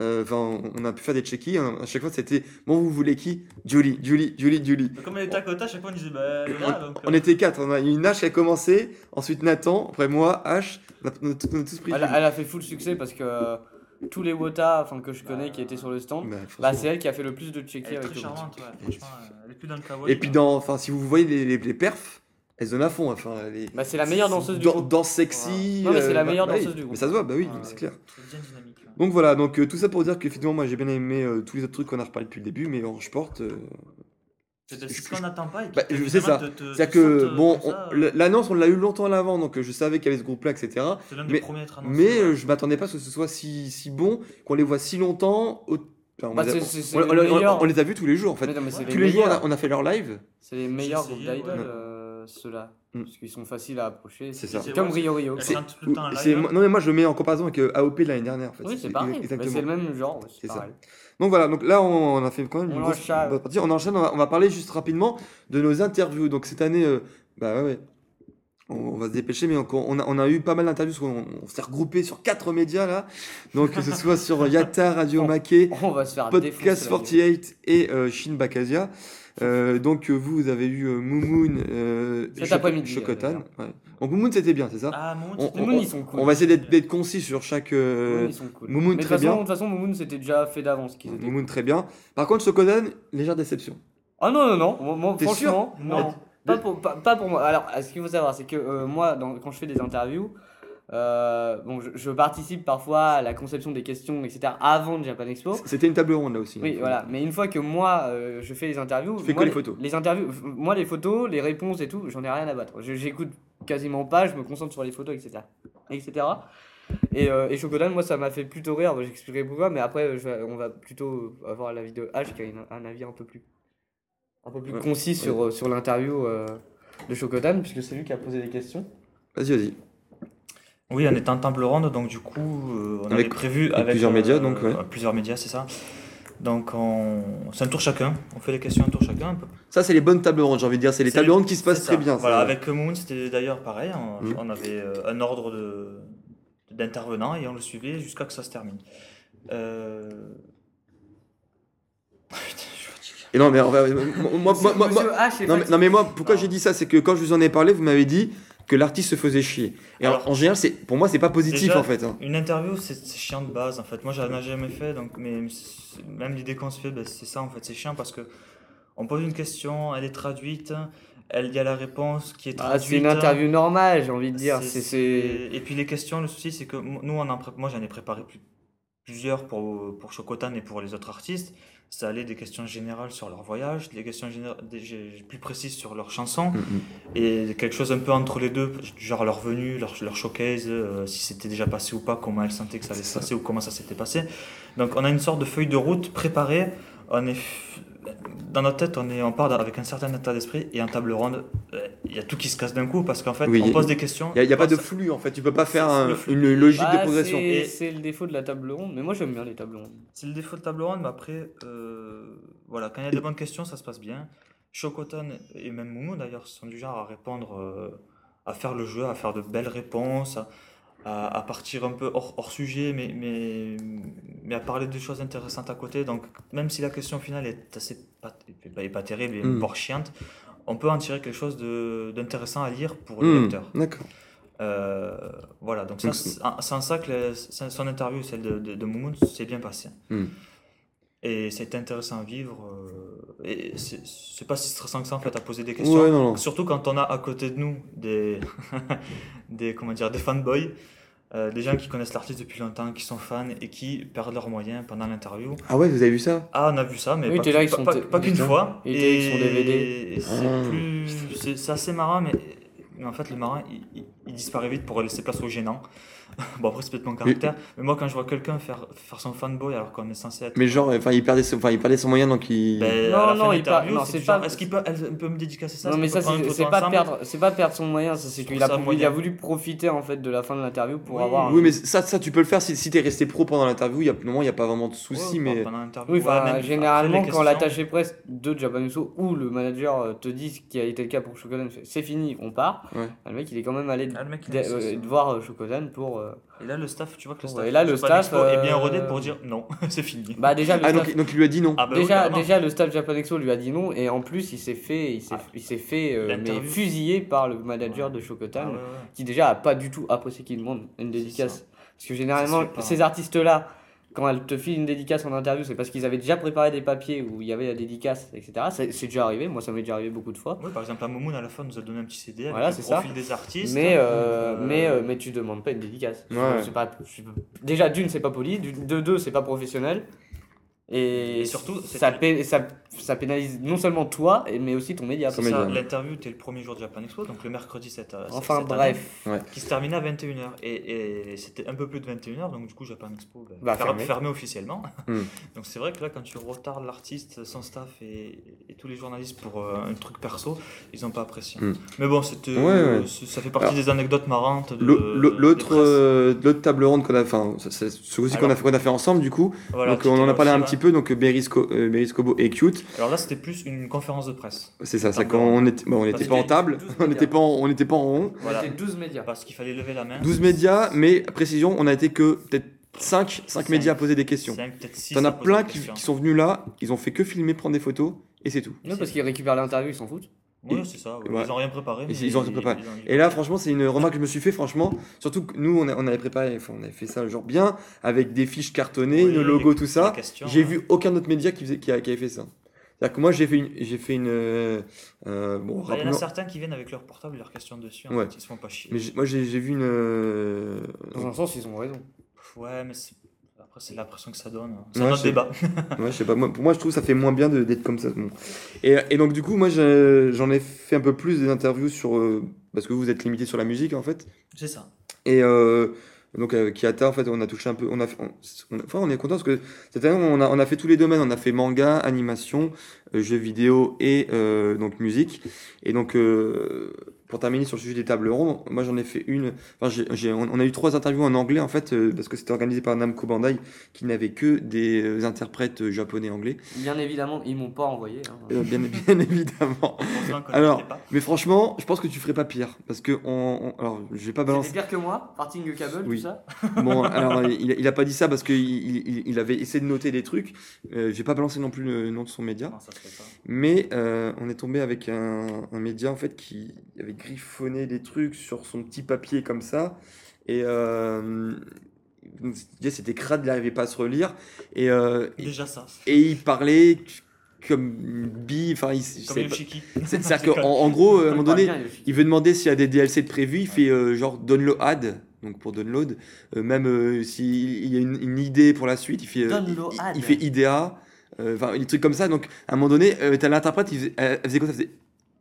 Euh, Enfin, on a pu faire des checkies. hein. À chaque fois, c'était bon, vous voulez qui? Julie, Julie, Julie, Julie. Donc, Comme elle était à côté, à chaque fois on disait bah là. Donc, On euh, était quatre. On a eu une H qui a commencé, ensuite Nathan, après moi, H. On a, on a tous- pris. Elle, a- Julie. elle a fait full succès parce que euh, tous les Wota enfin, que je connais qui étaient sur le stand, Bah, bah, c'est elle qui a fait le plus de checker avec très le groupe. charmante, ouais. Franchement, euh, elle est plus dans le kawaii. Et puis, dans, enfin, si vous voyez les, les, les perfs, elles donnent à fond. Enfin, les, Bah, c'est la meilleure danseuse du groupe. Danse sexy. Non, mais c'est la bah, meilleure bah danseuse du groupe. Mais ça se voit, bah oui, c'est clair. C'est bien dynamique. ouais. Donc voilà, donc euh, tout ça pour dire qu'effectivement, moi j'ai bien aimé euh, tous les autres trucs qu'on a reparlé depuis le début, mais Orange Porte. Euh, C'est ce qu'on n'attend pas. Bah, c'est finalement, ça. C'est-à-dire que, sentent, bon, l- l'annonce on l'a eu longtemps à l'avant, donc euh, je savais qu'il y avait ce groupe-là, etc. C'est l'un mais- des premiers à être annoncé. Mais euh, je m'attendais pas à ce que ce soit si, si bon, qu'on les voit si longtemps. enfin, on, Bah, les a, on- on- on- les vus tous les jours en fait. Mais non, mais c'est Ouais. les Tous les jours on a, meilleurs. on a fait leur live. C'est les meilleurs groupes ouais. euh, ceux-là. Mm. Parce qu'ils sont faciles à approcher. C'est ça. Comme Rio Rio. Live. non mais moi je le mets en comparaison avec euh, AOP l'année dernière en fait. Oui, c'est pareil. C'est le même genre. C'est C'est ça. Donc voilà, donc là on, on a fait quand même une grosse- enchaîne. partie. On enchaîne, on va, on va parler juste rapidement de nos interviews. Donc cette année, euh, bah ouais, ouais. On, va se dépêcher, mais on, on, a, on a, eu pas mal d'interviews, on, on s'est regroupé sur quatre médias là, donc que ce soit sur Yata, Radio Maquet, Podcast 48 et euh, Shin Bakasia. Euh, donc vous, vous avez eu euh, Moumoun, euh, Chocotan. Ouais. Donc Moumoun c'était bien, c'est ça Ah Moumoun, ils sont cool. On va essayer d'être concis sur chaque. Euh, Moumoun, ils sont cool. Moumoun très bien. De toute façon, Moumoun c'était déjà fait d'avance. Moumoun très bien. Par contre, Chocotan, légère déception. Ah non, non, non. Moi, franchement, non. Pas pour, pas, pour, moi. Alors, ce qu'il faut savoir, c'est que euh, moi, dans, quand je fais des interviews, euh, bon, je, participe parfois à la conception des questions, etc. avant le Japan Expo. C'était une table ronde là aussi. Oui, voilà. Mais une fois que moi, euh, je fais les interviews. Tu fais quoi les photos Les interviews, moi, les photos, les réponses et tout, j'en ai rien à battre. J'écoute quasiment pas, je me concentre sur les photos, etc. etc. Et, euh, et Chocodan, moi, ça m'a fait plutôt rire. J'expliquerai pourquoi, mais après, on va plutôt avoir la vidéo H qui a un avis un peu plus un peu plus concis sur, euh, sur l'interview euh, de Chocotan, puisque c'est lui qui a posé des questions. Vas-y, vas-y. Oui, on est en table ronde, donc du coup, euh, on avait prévu avec, plusieurs médias, donc plusieurs médias, c'est ça. Donc on... c'est un tour chacun, on fait les questions un tour chacun. Ça, c'est les bonnes tables rondes, j'ai envie de dire, c'est les tables rondes qui se passent très bien. Voilà, avec Moon, c'était d'ailleurs pareil, on, mmh. avait un ordre de d'intervenants et on le suivait jusqu'à que ça se termine. Euh... Et non, mais moi, non, mais, moi, pourquoi j'ai dit ça C'est que quand je vous en ai parlé, vous m'avez dit que l'artiste se faisait chier. Et alors, en général, c'est pour moi, c'est pas positif en fait. Hein. Une interview, c'est chiant de base en fait. Moi, j'en ai jamais fait, donc mais même l'idée qu'on se fait, ben, c'est ça en fait. C'est chiant parce que on pose une question, elle est traduite, il y a la réponse qui est traduite. Ah, c'est une interview normale, j'ai envie de dire. C'est, Et puis les questions, le souci, c'est que nous, on en moi, j'en ai préparé plusieurs pour pour Chocotan et pour les autres artistes ça allait des questions générales sur leur voyage, des questions plus précises sur leur chanson, mm-hmm. et quelque chose un peu entre les deux, genre leur venue, leur, leur showcase, euh, si c'était déjà passé ou pas, comment elles sentaient que ça allait se passer ou comment ça s'était passé. Donc on a une sorte de feuille de route préparée, on est dans notre tête, on, est, on part avec un certain état d'esprit et en table ronde, il euh, y a tout qui se casse d'un coup parce qu'en fait, on pose des questions. Il n'y a, pas de flux en fait, tu peux pas faire une logique de bah, progression. C'est le défaut de la table ronde, mais moi j'aime bien les tables rondes. C'est le défaut de table ronde, mais après, euh, voilà, quand il y a des bonnes questions, ça se passe bien. Chocotan et même Moumou d'ailleurs sont du genre à répondre, euh, à faire le jeu, à faire de belles réponses à, partir un peu hors, hors, sujet, mais, mais, mais à parler de choses intéressantes à côté. Donc, même si la question finale est assez pas, est pas terrible et mm. chiante, on peut en tirer quelque chose d'intéressant à lire pour le hmm, lecteur. D'accord. Euh, voilà, donc c'est en ça que son interview, celle de, de, Moumoun, s'est bien passé. Hmm. Et c'était intéressant à vivre. Euh, et c'est pas si stressant que ça en fait à poser des questions. Surtout quand on a à côté de nous des, des, comment dire, des fanboys. Euh, des gens qui connaissent l'artiste depuis longtemps, qui sont fans et qui perdent leurs moyens pendant l'interview. Ah ouais, vous avez vu ça? Ah, on a vu ça, mais pas, pas, qu'une fois. Et, sont DVD. C'est assez marrant, mais, mais, en fait, le marin, il, il disparaît vite pour laisser place aux gênants. bon, après, c'est peut-être mon caractère. Mais moi, quand je vois quelqu'un faire, faire son fanboy alors qu'on est censé être. Mais genre, enfin, il perdait son, enfin, il perdait son moyen donc il. Ben, non, non, il perd. Non, c'est pas. Est-ce qu'il peut, elle peut me dédicacer ça Non, mais ça, c'est pas perdre, c'est pas perdre son moyen. C'est qu'il a, il a voulu profiter en fait de la fin de l'interview pour avoir. Oui, mais ça, ça, tu peux le faire si, si t'es resté pro pendant l'interview. Il y a, il n'y a pas vraiment de souci, mais. Oui, généralement, quand l'attaché presse de Japanuso ou le manager euh, te dit ce qui a été le cas pour Shokodan, c'est fini, on part. Le mec, il est quand même allé ah, euh, voir euh, Shokodan pour. Et là, le staff, tu vois que le staff, et là, le staff est bien rodé pour dire non, c'est fini. Bah déjà, le ah, donc, donc, il lui a dit non. Ah, bah déjà, déjà, le staff Japan Expo lui a dit non, et en plus, il s'est fait, il s'est, ah. il s'est fait euh, mais fusillé par le manager de Shokotan, qui déjà a pas du tout apprécié qu'il demande une dédicace. Parce que généralement, ces artistes-là, quand elle te file une dédicace en interview, c'est parce qu'ils avaient déjà préparé des papiers où il y avait la dédicace, etc. C'est déjà arrivé, moi ça m'est déjà arrivé beaucoup de fois. Oui, par exemple, à Momoun à la fin nous a donné un petit CD avec voilà, le profil des artistes. Mais, euh, euh, mais, euh, mais tu demandes pas une dédicace. Pas, déjà, d'une, c'est pas poli, de deux, c'est pas professionnel. Et, surtout, ça, ça, ça, pénalise non seulement toi, mais aussi ton média. C'est ça, l'interview était le premier jour de Japan Expo, donc le mercredi 7 Enfin bref. qui se terminait à 21h. Et, et c'était un peu plus de 21h, donc du coup Japan Expo ben, fermé. officiellement. Hmm. donc c'est vrai que là, quand tu retardes l'artiste, son staff et, tous les journalistes pour euh, un truc perso, ils n'ont pas apprécié. Hmm. Mais bon, c'était, ça fait partie des anecdotes marrantes. L'autre, euh, l'autre table ronde qu'on a, enfin, c'est ce qu'on a, qu'on a fait ensemble du coup. donc on en a parlé un petit peu, donc Berisco, euh, Beriscobo et Cute. Alors là, c'était plus une conférence de presse. C'est ça, c'est Table quand on était, bon, on n'était pas en table, 12 on n'était pas, en- on n'était pas en rond. Voilà. C'était 12 médias. Parce qu'il fallait lever la main. 12 médias, mais précision, on a été que peut-être 5, 5 Cinq. médias à poser des questions. Cinq, peut-être six T'en à as plein qui, sont venus là, ils ont fait que filmer, prendre des photos, et c'est tout. Non, parce qu'ils récupèrent l'interview, ils s'en foutent. Ouais, c'est ça. ouais. Ils ont rien préparé. mais ils ont rien préparé. ils ont- Et là, franchement, c'est une remarque que je me suis fait, franchement. Surtout que nous, on, a- on avait préparé, enfin, on avait fait ça genre bien, avec des fiches cartonnées, Oui, nos logos, tout ça. J'ai hein. vu aucun autre média qui, faisait, qui, a- qui avait fait ça. C'est-à-dire que moi, j'ai fait une. J'ai fait une euh, euh, bon, Bah, Il y en a certains qui viennent avec leur portable et leurs questions dessus. En Ouais. fait, ils se font pas chier. Mais moi, j'ai vu une. euh, Dans un sens, ils ont raison. Ouais, mais après, c'est l'impression que ça donne. hein. C'est Ouais, un autre je sais. débat. Ouais, je sais pas. Moi, pour moi, je trouve que ça fait moins bien de- d'être comme ça. Bon. Et, et donc, du coup, moi, j'en ai fait un peu plus des interviews sur. euh, parce que vous êtes limité sur la musique, en fait. c'est ça. Et euh, donc, avec Kiata, en fait, on a touché un peu. On a, on- enfin, on est content parce que cette année, on a, on a fait tous les domaines. On a fait manga, animation, euh, jeux vidéo et euh, donc musique. Et donc, euh, pour terminer sur le sujet des tables rondes, moi, j'en ai fait une. Enfin, j'ai- j'ai- on, on a eu trois interviews en anglais, en fait, euh, parce que c'était organisé par Namco Bandai, qui n'avait que des euh, interprètes euh, japonais-anglais. Bien évidemment, ils m'ont pas envoyé. hein. Euh, bien, bien évidemment. Alors. Mais franchement, je pense que tu ferais pas pire. Parce que, on, on- alors, je vais pas balancer. Pire que moi, parting cable, Oui. tout ça. Bon, alors, il, il a pas dit ça parce qu'il il, il avait essayé de noter des trucs. Euh, je vais pas balancer non plus le nom de son média. Non, ça pas. Mais euh, on est tombé avec un, un média en fait qui avait griffonné des trucs sur son petit papier comme ça. Et euh, c'était crade, il n'arrivait pas à se relire. Et, euh, et, Déjà ça. et il parlait comme une bille. Enfin, il, C'est-à-dire qu'en en gros, euh, à un moment donné, bien, il veut demander s'il y a des DLC de prévus, il fait euh, genre download, donc pour download. Euh, même euh, s'il y a une, une idée pour la suite, il fait, euh, il, fait IDEA, euh, enfin des trucs comme ça. Donc à un moment donné, euh, t'as l'interprète, elle faisait quoi? Ça faisait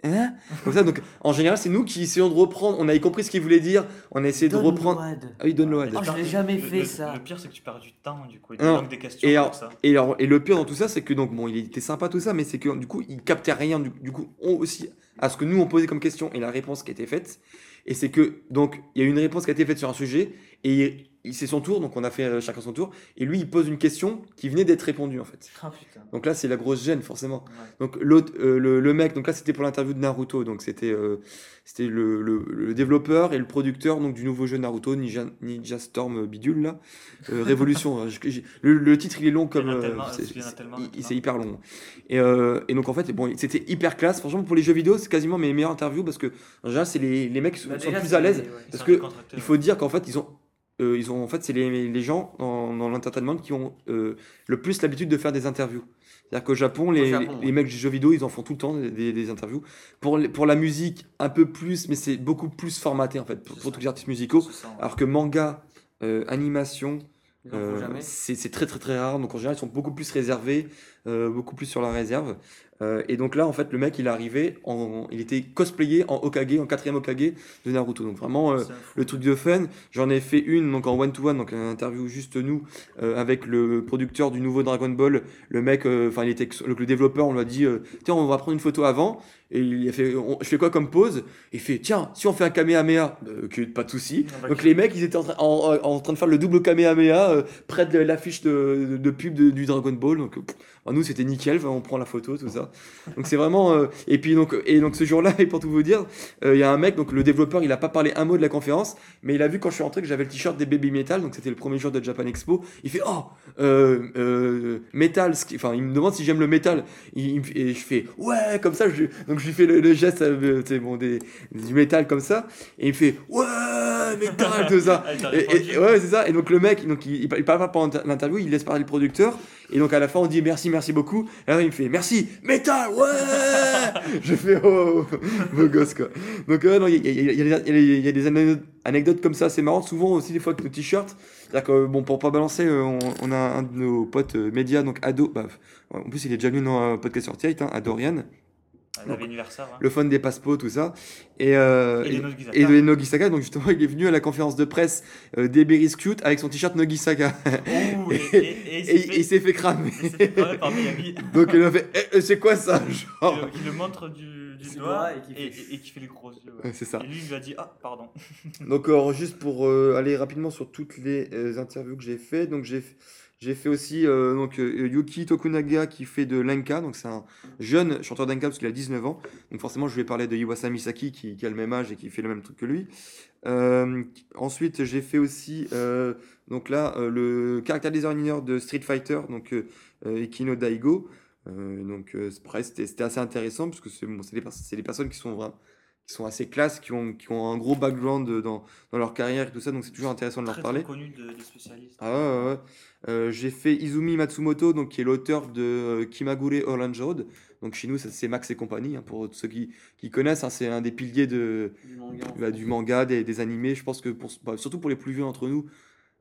Hein Comme ça, donc en général, c'est nous qui essayons de reprendre. On avait compris ce qu'il voulait dire, on a essayé de reprendre. Ah oui, download. Oh, je l'ai jamais fait, le, ça. Le pire, c'est que tu perds du temps, du coup. Et Non. des questions Et pour alors- ça. Et, alors, et le pire dans tout ça, c'est que donc bon, il était sympa tout ça, mais c'est que du coup, il captait rien du, du coup on aussi à ce que nous on posait comme question et la réponse qui a été faite. Et c'est que donc il y a eu une réponse qui a été faite sur un sujet et il- c'est son tour, donc on a fait euh, chacun son tour. Et lui, il pose une question qui venait d'être répondue en fait. Ah. Donc là, c'est la grosse gêne forcément. Ouais. Donc l'autre, euh, le, le mec, donc là c'était pour l'interview de Naruto, donc c'était euh, c'était le, le, le développeur et le producteur donc du nouveau jeu Naruto Ninja, Ninja Storm bidule là, Euh, Révolution. je- j'ai- le, titre il est long comme c'est- hyper long. Et, et donc en fait bon c'était hyper classe. Franchement pour les jeux vidéo c'est quasiment mes meilleures interviews parce que en général c'est les, les mecs Bah, sont déjà, plus à l'aise ouais. Parce que il faut dire qu'en fait ils ont euh, ils ont en fait c'est les, les gens dans, dans l'entertainment qui ont euh, le plus l'habitude de faire des interviews. C'est-à-dire qu'au Japon, les, Japon, les ouais. mecs du jeu vidéo, ils en font tout le temps des, des- des interviews. Pour, pour la musique, un peu plus, mais c'est beaucoup plus formaté en fait pour, tous les artistes musicaux. C'est ça, ouais. Alors que manga, euh, animation, euh, c'est très très très rare. Donc en général, ils sont beaucoup plus réservés, euh, beaucoup plus sur la réserve. Euh, et donc là, en fait, le mec, il est arrivé, en, il était cosplayé en Okage, en quatrième Okage de Naruto. Donc vraiment, euh, le truc de fun. J'en ai fait une donc en one to one, donc une interview juste nous euh, avec le producteur du nouveau Dragon Ball. Le mec, enfin il était le, le développeur, on lui a dit tiens on va prendre une photo avant. Et il a fait on- je fais quoi comme pose? Et il fait tiens si on fait un Kamehameha, ok, pas de souci. Ah Donc les mecs ils étaient en, train- en, en- en train de faire le double Kamehameha près de l'affiche de, de, de pub de- du Dragon Ball. Donc pff, bah, nous c'était nickel, on prend la photo tout ça. Donc c'est vraiment euh, et puis donc et donc ce jour-là et pour tout vous dire, euh, il y a un mec donc le développeur il a pas parlé un mot de la conférence, mais il a vu quand je suis rentré que j'avais le t-shirt des Baby Metal, donc c'était le premier jour de Japan Expo. Il fait oh euh, euh, metal, ski- enfin il me demande si j'aime le métal. Il, et je fais ouais comme ça. Je, donc je lui fais le, le geste euh, tu sais, bon, des, du métal comme ça et il me fait ouais métal tout ça. Et, ouais, c'est ça. Et donc le mec, donc, il, il parle pas pendant l'interview, il laisse parler le producteur. Et donc à la fin, on dit merci, merci beaucoup. Et là, il me fait merci, métal, ouais Je fais oh, beau gosse quoi. Donc euh, non, il y, y a- y des- y a anecdotes, comme ça, c'est marrant. Souvent aussi, des fois, avec nos t-shirts. C'est-à-dire que, bon, pour pas balancer, euh, on, a un de nos potes euh, médias, donc Ado. Bah, en plus, il est déjà venu dans un podcast sur Tight, hein, Adorian, Anniversaire. hein. le fun des passeports, tout ça. Et, euh, Et et- de Nogisaka, donc justement, il est venu à la conférence de presse euh, d'Eberis Cute avec son t-shirt Nogisaka. Oh, et, Et- et, et il s'est fait- il fait cramer. il fait par donc il a fait Eh, euh, C'est quoi ça genre le- qui le montre du, du doigt et qui fait- et, qui fait les gros yeux. ouais. C'est ça. Et lui, il lui a dit Ah, pardon. Donc, alors, juste pour euh, aller rapidement sur toutes les euh, interviews que j'ai fait, donc j'ai j'ai fait aussi euh, donc euh, Yuki Tokunaga qui fait de l'enka, donc c'est un jeune chanteur d'enka parce qu'il a 19 ans. Donc forcément, je vais parler de Iwasa Misaki qui, a le même âge et qui fait le même truc que lui. Euh, ensuite, j'ai fait aussi donc là le character designer de Street Fighter, donc Ikino Daigo. Donc c'est pareil, c'était assez intéressant parce que c'est bon, des, des personnes qui sont vraiment qui sont assez classes, qui ont, qui ont un gros background dans, dans leur carrière et tout ça, donc c'est toujours intéressant de leur Très, parler. très connu de- des spécialistes. Ah ouais, ouais. Euh, j'ai fait Izumi Matsumoto, donc, qui est l'auteur de euh, Kimagure Orange Road. Donc chez nous, c'est Max et compagnie, hein, pour ceux qui, qui connaissent. hein, c'est un des piliers de, Du manga. en bah, du manga, des, des animés. Je pense que pour, bah, surtout pour les plus vieux d'entre nous,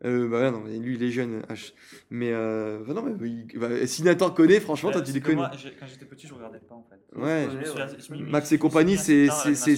euh, bah non, lui il est jeune. H. Mais euh, bah non, mais il- bah, si Nathan connaît, franchement, toi Ouais, tu les connais. moi, quand j'étais petit, je regardais pas en fait. Ouais. Je Ouais. Max et compagnie, c'est un assez,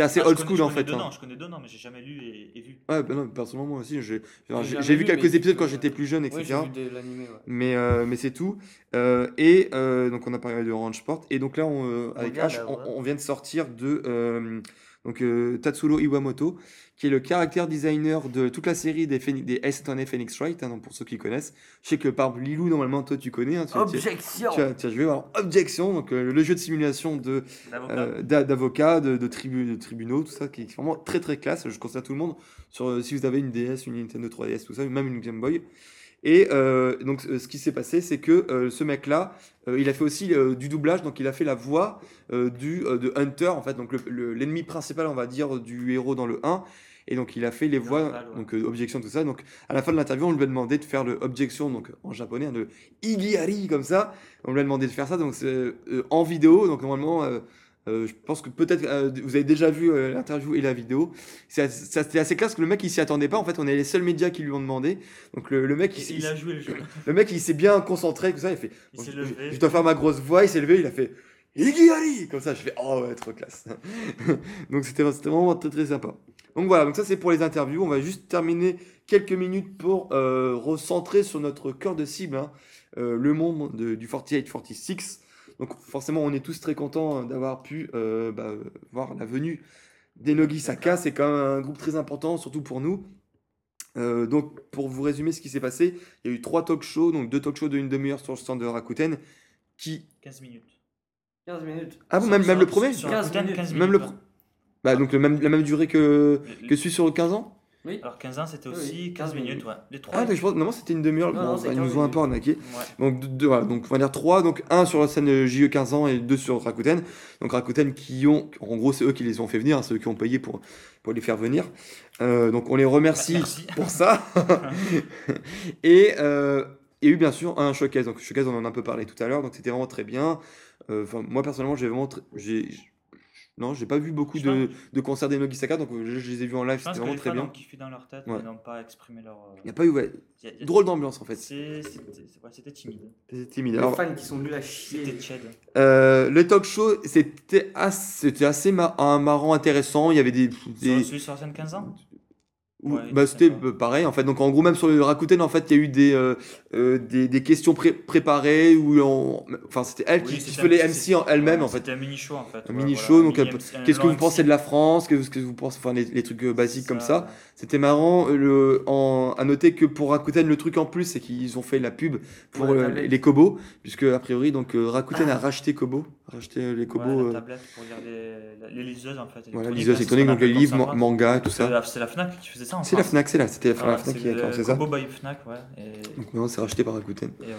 assez Ah, old school en fait. deux hein. noms, je connais deux noms, mais j'ai jamais lu et, et vu. Ouais, bah non, personnellement, moi aussi, j'ai vu vu, quelques épisodes quand j'étais plus jeune, etc. Ouais, vu. Mais, euh, mais c'est tout. Euh, et euh, donc on a parlé de Orange Sport. Et donc là, on, euh, avec H, on, vient de sortir de euh, donc, euh, Tatsuro Iwamoto, qui est le character designer de toute la série des, Phoenix- des Ace Attorney Phoenix Wright, hein, donc pour ceux qui connaissent. Je sais que par Lilou, normalement, toi tu connais. Hein, tu, Objection tu as, tu as joué. Alors, Objection, donc euh, le jeu de simulation de L'avocat. euh, d'avocats, de, de, tribu- de tribunaux, tout ça, qui est vraiment très très classe. Je conseille à tout le monde, sur, euh, si vous avez une DS, une Nintendo 3DS, tout ça, même une Game Boy. Et euh, donc, ce qui s'est passé, c'est que euh, ce mec-là, euh, il a fait aussi euh, du doublage, donc il a fait la voix euh, du, euh, de Hunter, en fait, donc le- le- l'ennemi principal, on va dire, du héros dans le 1. Et donc, il a fait les voix, ouais. donc euh, objection, tout ça. Donc, à la fin de l'interview, on lui a demandé de faire le objection, donc en japonais, hein, de Igiari, comme ça. On lui a demandé de faire ça, donc euh, en vidéo, donc normalement. euh, euh, je pense que peut-être euh, vous avez déjà vu euh, l'interview et la vidéo. C'est assez- C'était assez classe que le mec il s'y attendait pas. En fait, on est les seuls médias qui lui ont demandé. Donc le, le mec il, a joué le jeu. le mec il s'est bien concentré, tout ça. Il fait. Il bon, s'est je, levé. je dois faire ma grosse voix. Il s'est levé. Il a fait. Igiari Comme ça, je fais oh ouais, trop classe. donc c'était c'était vraiment très très sympa. Donc voilà, donc ça c'est pour les interviews. On va juste terminer quelques minutes pour recentrer sur notre cœur de cible, hein, le monde de- du 48-46. Donc forcément, on est tous très contents hein, d'avoir pu euh, bah, voir la venue d'Enogi Saka. C'est quand même un groupe très important, surtout pour nous. Euh, donc pour vous résumer ce qui s'est passé, il y a eu trois talk shows, donc deux talk shows de une demi-heure sur le stand de Rakuten, qui... 15 minutes. 15 minutes. Ah bon, même, le premier sur 15 Rakuten, minutes. 15 Même le Bah donc le même, la même durée que, que celui sur le 15 ans? Oui. Alors 15 ans, c'était aussi oui, 15 15 minutes, minutes. ouais. Les trois. Ah, mais je pense, non, c'était une demi-heure, bon, ils nous 15 ont un peu arnaqué. Ouais. Donc, deux- deux- voilà, donc on va dire trois, donc un sur la scène JE 15 ans et deux sur Rakuten. Donc Rakuten qui ont, en gros c'est eux qui les ont fait venir, hein, c'est eux qui ont payé pour, pour les faire venir. Euh, donc on les remercie Merci. pour ça. et euh, il y a eu bien sûr un showcase, donc showcase on en a un peu parlé tout à l'heure, donc c'était vraiment très bien. Euh, Enfin moi personnellement j'ai vraiment, tr- j'ai, non j'ai pas vu beaucoup Je de, de concerts d'Enogi Saka, donc je, je les ai vus en live, c'était que vraiment les très fans bien. ont kiffé dans leur tête, Ouais. mais n'ont pas exprimé leur. euh, Il n'y a pas eu, ouais, y a- y a- drôle d'ambiance en fait, C'est- C'était timide. c'était timide. Les Alors, fans qui sont nuls à chier. C'était. Euh, le talk show, c'était assez, c'était assez marrant, intéressant. Il y avait des. des- Sur, celui sur la scène 15 ans Ouais, bah, c'était euh, pareil, en fait. Donc, en gros, même sur le Rakuten, en fait, il y a eu des, euh, euh, des, des questions pré- préparées. Où on... Enfin, c'était elle qui, Oui, qui fait les MC en elle-même, Ouais, en fait. C'était un mini show en fait. Un mini voilà, show, donc, un un Qu'est-ce que vous pensez de la France? Qu'est-ce que vous pensez Enfin, les, les trucs euh, basiques comme ça. ouais. C'était marrant. Euh, Le, en, à noter que pour Rakuten, le truc en plus, c'est qu'ils ont fait la pub pour euh, les Kobo. Puisque, a priori, donc, euh, Rakuten a racheté Kobo. Racheté euh, les Kobo. La euh, tablette pour lire les, les liseuses en fait. Voilà, liseuses ce électroniques, donc les livres, manga, tout ça. C'est la Fnac qui faisait ça C'est la. Fnac, c'est là, c'était la Ah, Fnac qui a commencé ça. By Fnac, ouais. Et, Donc maintenant c'est racheté par Rakuten. et voilà.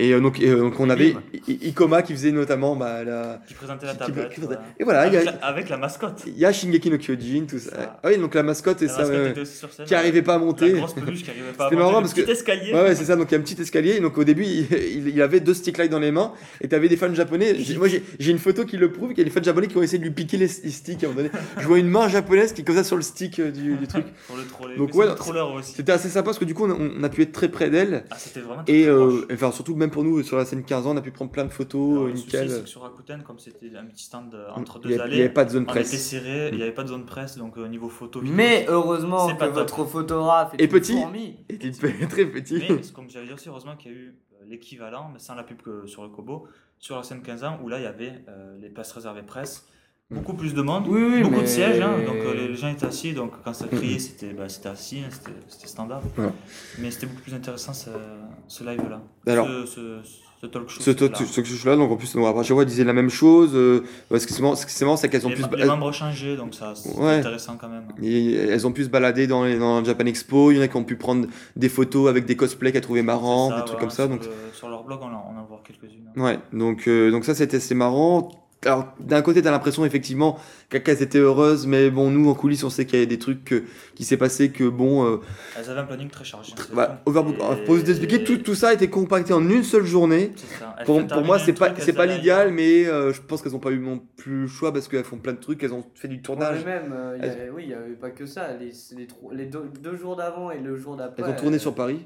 Et euh, donc, et, euh, donc on avait Ikoma qui faisait notamment bah, la... Qui présentait la tablette. qui-. Et voilà, y avec, a, la, avec la mascotte. il y a Shingeki no Kyojin, tout ça. Ça. Ah oui, donc la mascotte et La ça, sur scène. qui arrivait pas à La monter. grosse peluche qui arrivait pas à monter. marrant parce que- petit escalier. Ouais, ouais, c'est ça. Donc il y a un petit escalier. Et donc au début, il, avait deux stick lights dans les mains. Et t'avais des fans japonais. Moi, j'ai une photo qui le prouve. qu'il y a des fans japonais qui ont essayé de lui piquer les, sticks. À un moment donné, je vois une main japonaise qui est comme ça sur le stick euh, du, du truc. Le troller. Donc, ouais. C'était assez sympa parce que du coup, on, on a pu être très près d'elle. Ah, c'était vraiment très, Et très euh, proche. enfin, surtout même pour nous sur la scène 15 ans, on a pu prendre plein de photos, Alors, euh, le souci, nickel. c'est que sur Rakuten, comme c'était un petit stand euh, entre Il y deux il allées, n'y avait pas de zone on était presse. serré, il n'y avait pas de zone presse, donc au niveau photo. vidéo, Mais heureusement que votre photographe est Et petit. Et il très petit. Mais, comme j'avais dit aussi, heureusement qu'il y a eu euh, l'équivalent, mais sans la pub que sur le Kobo, sur la scène 15 ans, où là, il y avait euh, les places réservées presse. Beaucoup plus de monde, Oui, oui, beaucoup de sièges, hein, donc euh, les, les gens étaient assis, donc quand ça criait, c'était bah, c'était assis, hein, c'était standard. Ouais. Mais c'était beaucoup plus intéressant ce, ce live-là. Ce, ce, ce talk show. Ce là. ce ce là donc en plus, on, à chaque fois, ils disaient la même chose. euh, ce qui est marrant, c'est qu'elles ont les, pu se les membres ont changé, donc ça c'est Ouais. intéressant quand même. Et elles ont pu se balader dans, les, dans le Japan Expo. Il y en a qui ont pu prendre des photos avec des cosplays qu'elles trouvaient marrants, ça, des trucs comme ça. Sur, Donc, le- sur leur blog, on en, on en voit quelques-unes. ouais, donc, euh, donc ça, c'était assez marrant. Alors, d'un côté, t'as l'impression effectivement qu'elles étaient heureuses, mais bon, nous en coulisses, on sait qu'il y a des trucs que- qui s'est passé que bon. euh, Elles avaient un planning très chargé. c'est bah. Et- pour vous expliquer, tout, tout ça a été compacté en une seule journée. C'est ça. Elles Pour, pour moi, c'est pas, c'est elles pas l'idéal, mais euh, je pense qu'elles ont pas eu non plus le choix parce qu'elles font plein de trucs, elles ont fait du tournage. mais même, euh, il y avait- oui, il n'y avait pas que ça. Les, les, deux, deux jours d'avant et le jour d'après. Elles ont tourné sur Paris,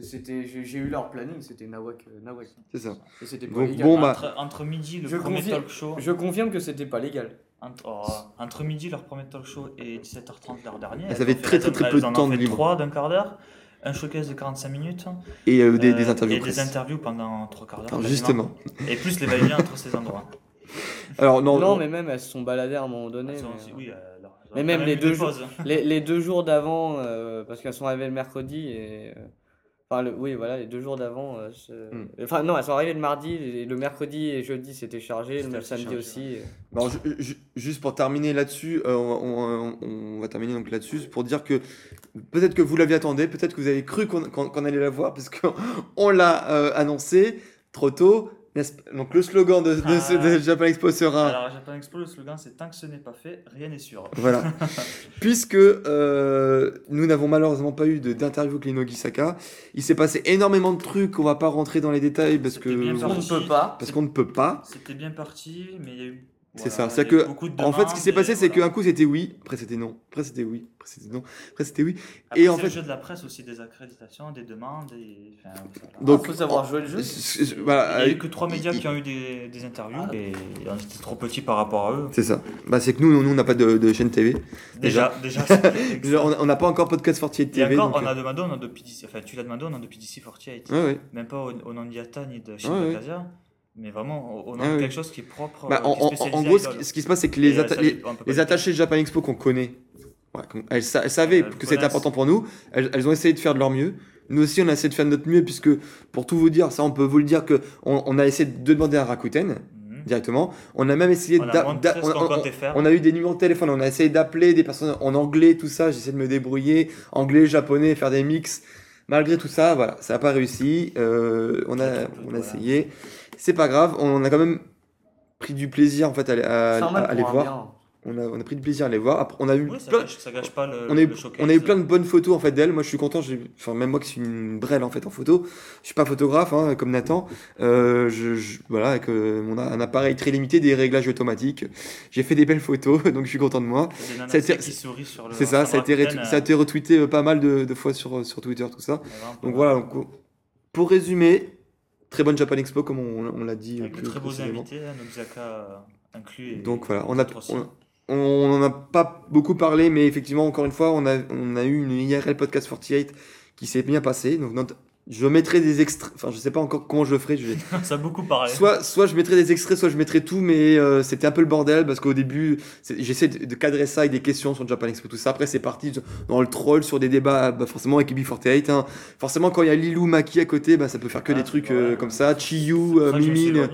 C'était, j'ai j'ai eu leur planning, c'était Nawak. euh, Nawak. c'est ça. Et c'était pas Donc, légal. bon, bah, Entre, entre midi, le Je premier confirme- talk show. Je confirme que c'était pas légal. Entre, oh, entre midi, leur premier talk show, et 17h30 l'heure dernière. Elles avaient très, très, très peu de temps de libre. trois d'un quart d'heure, un showcase de 45 minutes. Et euh, des, des euh, interviews Et presse. des interviews pendant trois quarts d'heure. Justement. Et plus les va-et-vient entre ces endroits. Alors, non, Non, mais même elles se sont baladées à un moment donné. Mais, aussi- euh, oui, euh, alors, elles ont Mais quand même les eu deux des jours- pauses. les, les deux jours d'avant, euh, parce qu'elles sont arrivées le mercredi et. Euh, Enfin, le, oui, voilà, les deux jours d'avant. euh, Hmm. Enfin, non, elles sont arrivées le mardi, et le mercredi et jeudi c'était chargé, le samedi chargé, aussi. et- ju- ju- juste pour terminer là-dessus, euh, on, on- on va terminer donc là-dessus pour dire que peut-être que vous l'aviez attendu, peut-être que vous avez cru qu'on allait la voir parce qu'on on l'a euh, annoncé trop tôt. Donc le slogan de, de, ce, de Ah. Japan Expo sera Alors, Japan Expo, le slogan c'est Tant que ce n'est pas fait, rien n'est sûr. voilà. Puisque euh, nous n'avons malheureusement pas eu d'interview avec Lino Gisaka, il s'est passé énormément de trucs. On va pas rentrer dans les détails parce que On ne peut pas. parce qu'on ne peut pas. C'était bien parti, mais il y a eu. C'est voilà, ça, c'est a que, En fait, ce qui s'est passé, et c'est voilà. qu'un coup c'était oui, après c'était non, après c'était oui, après c'était non, après c'était oui. Après, et en c'est fait- le jeu de la presse aussi, des accréditations, des demandes. Et... Enfin, voilà. Donc, Il faut savoir jouer le jeu. Il n'y a eu euh, que trois médias il- qui ont eu des, des interviews Ah. et on était trop petits par rapport à eux. C'est ça. Bah, c'est que nous, nous, on n'a pas de, de chaîne TV. Déjà, déjà, on a- on n'a pas encore podcast 48 Et TV. encore, donc, on euh, a demandé au nom de PDC, enfin tu l'as demandé au nom de PDC 48, Ouais, ouais. même pas au, au nom d'Iata ni de. Bakasia, mais vraiment nom Ouais, de ouais. quelque chose qui est propre. Bah, euh, en, qui est gros, ce qui, ce qui se passe, c'est que les, euh, atta- les, on attachés de Japan Expo qu'on connaît, elles, elles savaient Elles que c'était important pour nous. Elles, elles ont essayé de faire de leur mieux. Nous aussi, on a essayé de faire de notre mieux, puisque pour tout vous dire, ça, on peut vous le dire que on, on a essayé de demander à Rakuten Mhm. directement. On a même essayé On a on- on-. On a eu des numéros de téléphone, on a essayé d'appeler des personnes en anglais, tout ça. J'essaie de me débrouiller, anglais, japonais, faire des mix. Malgré tout ça, voilà, ça n'a pas réussi. Euh, on a, on a voilà. C'est pas grave, on a quand même pris du plaisir en fait à, à- les voir. bien. On a, on a pris du plaisir à les voir. Après, on a eu Oui, ça plein, gâche, ça gâche pas le, on a eu, le showcase. on a eu plein de bonnes photos en fait d'elle. Moi, je suis content. Enfin, même moi qui suis une brêle en fait en photo. Je suis pas photographe hein, comme Nathan. Euh, je, je- voilà, avec euh, mon a- un appareil très limité, des réglages automatiques. J'ai fait des belles photos, donc je suis content de moi. Ça. C'est ça, ça a, été ça a été retweeté euh, pas mal de, de fois sur, sur Twitter, tout ça. Donc voilà, donc, pour résumer, très bonne Japan Expo comme on, on l'a dit. Avec de plus très beaux invités, hein, Nobizaka euh, inclus. et- Donc voilà, on a, on, on en a pas beaucoup parlé, mais effectivement, encore une fois, on a, on a eu une IRL Podcast 48 qui s'est bien passée. Donc notre- je mettrai des extraits, enfin je sais pas encore comment je le ferai. Je vais- ça a beaucoup parlé. soit, soit je mettrai des extraits, soit je mettrai tout, mais euh, c'était un peu le bordel parce qu'au début, j'essaie de, de cadrer ça avec des questions sur Japan Expo, tout ça. Après, c'est parti dans le troll sur des débats, bah, forcément avec KB48. Hein. Forcément, quand il y a Lilou Maki à côté, bah, ça peut faire que Ah, des trucs euh, comme ça. Chiyu, euh, Mimine, hein.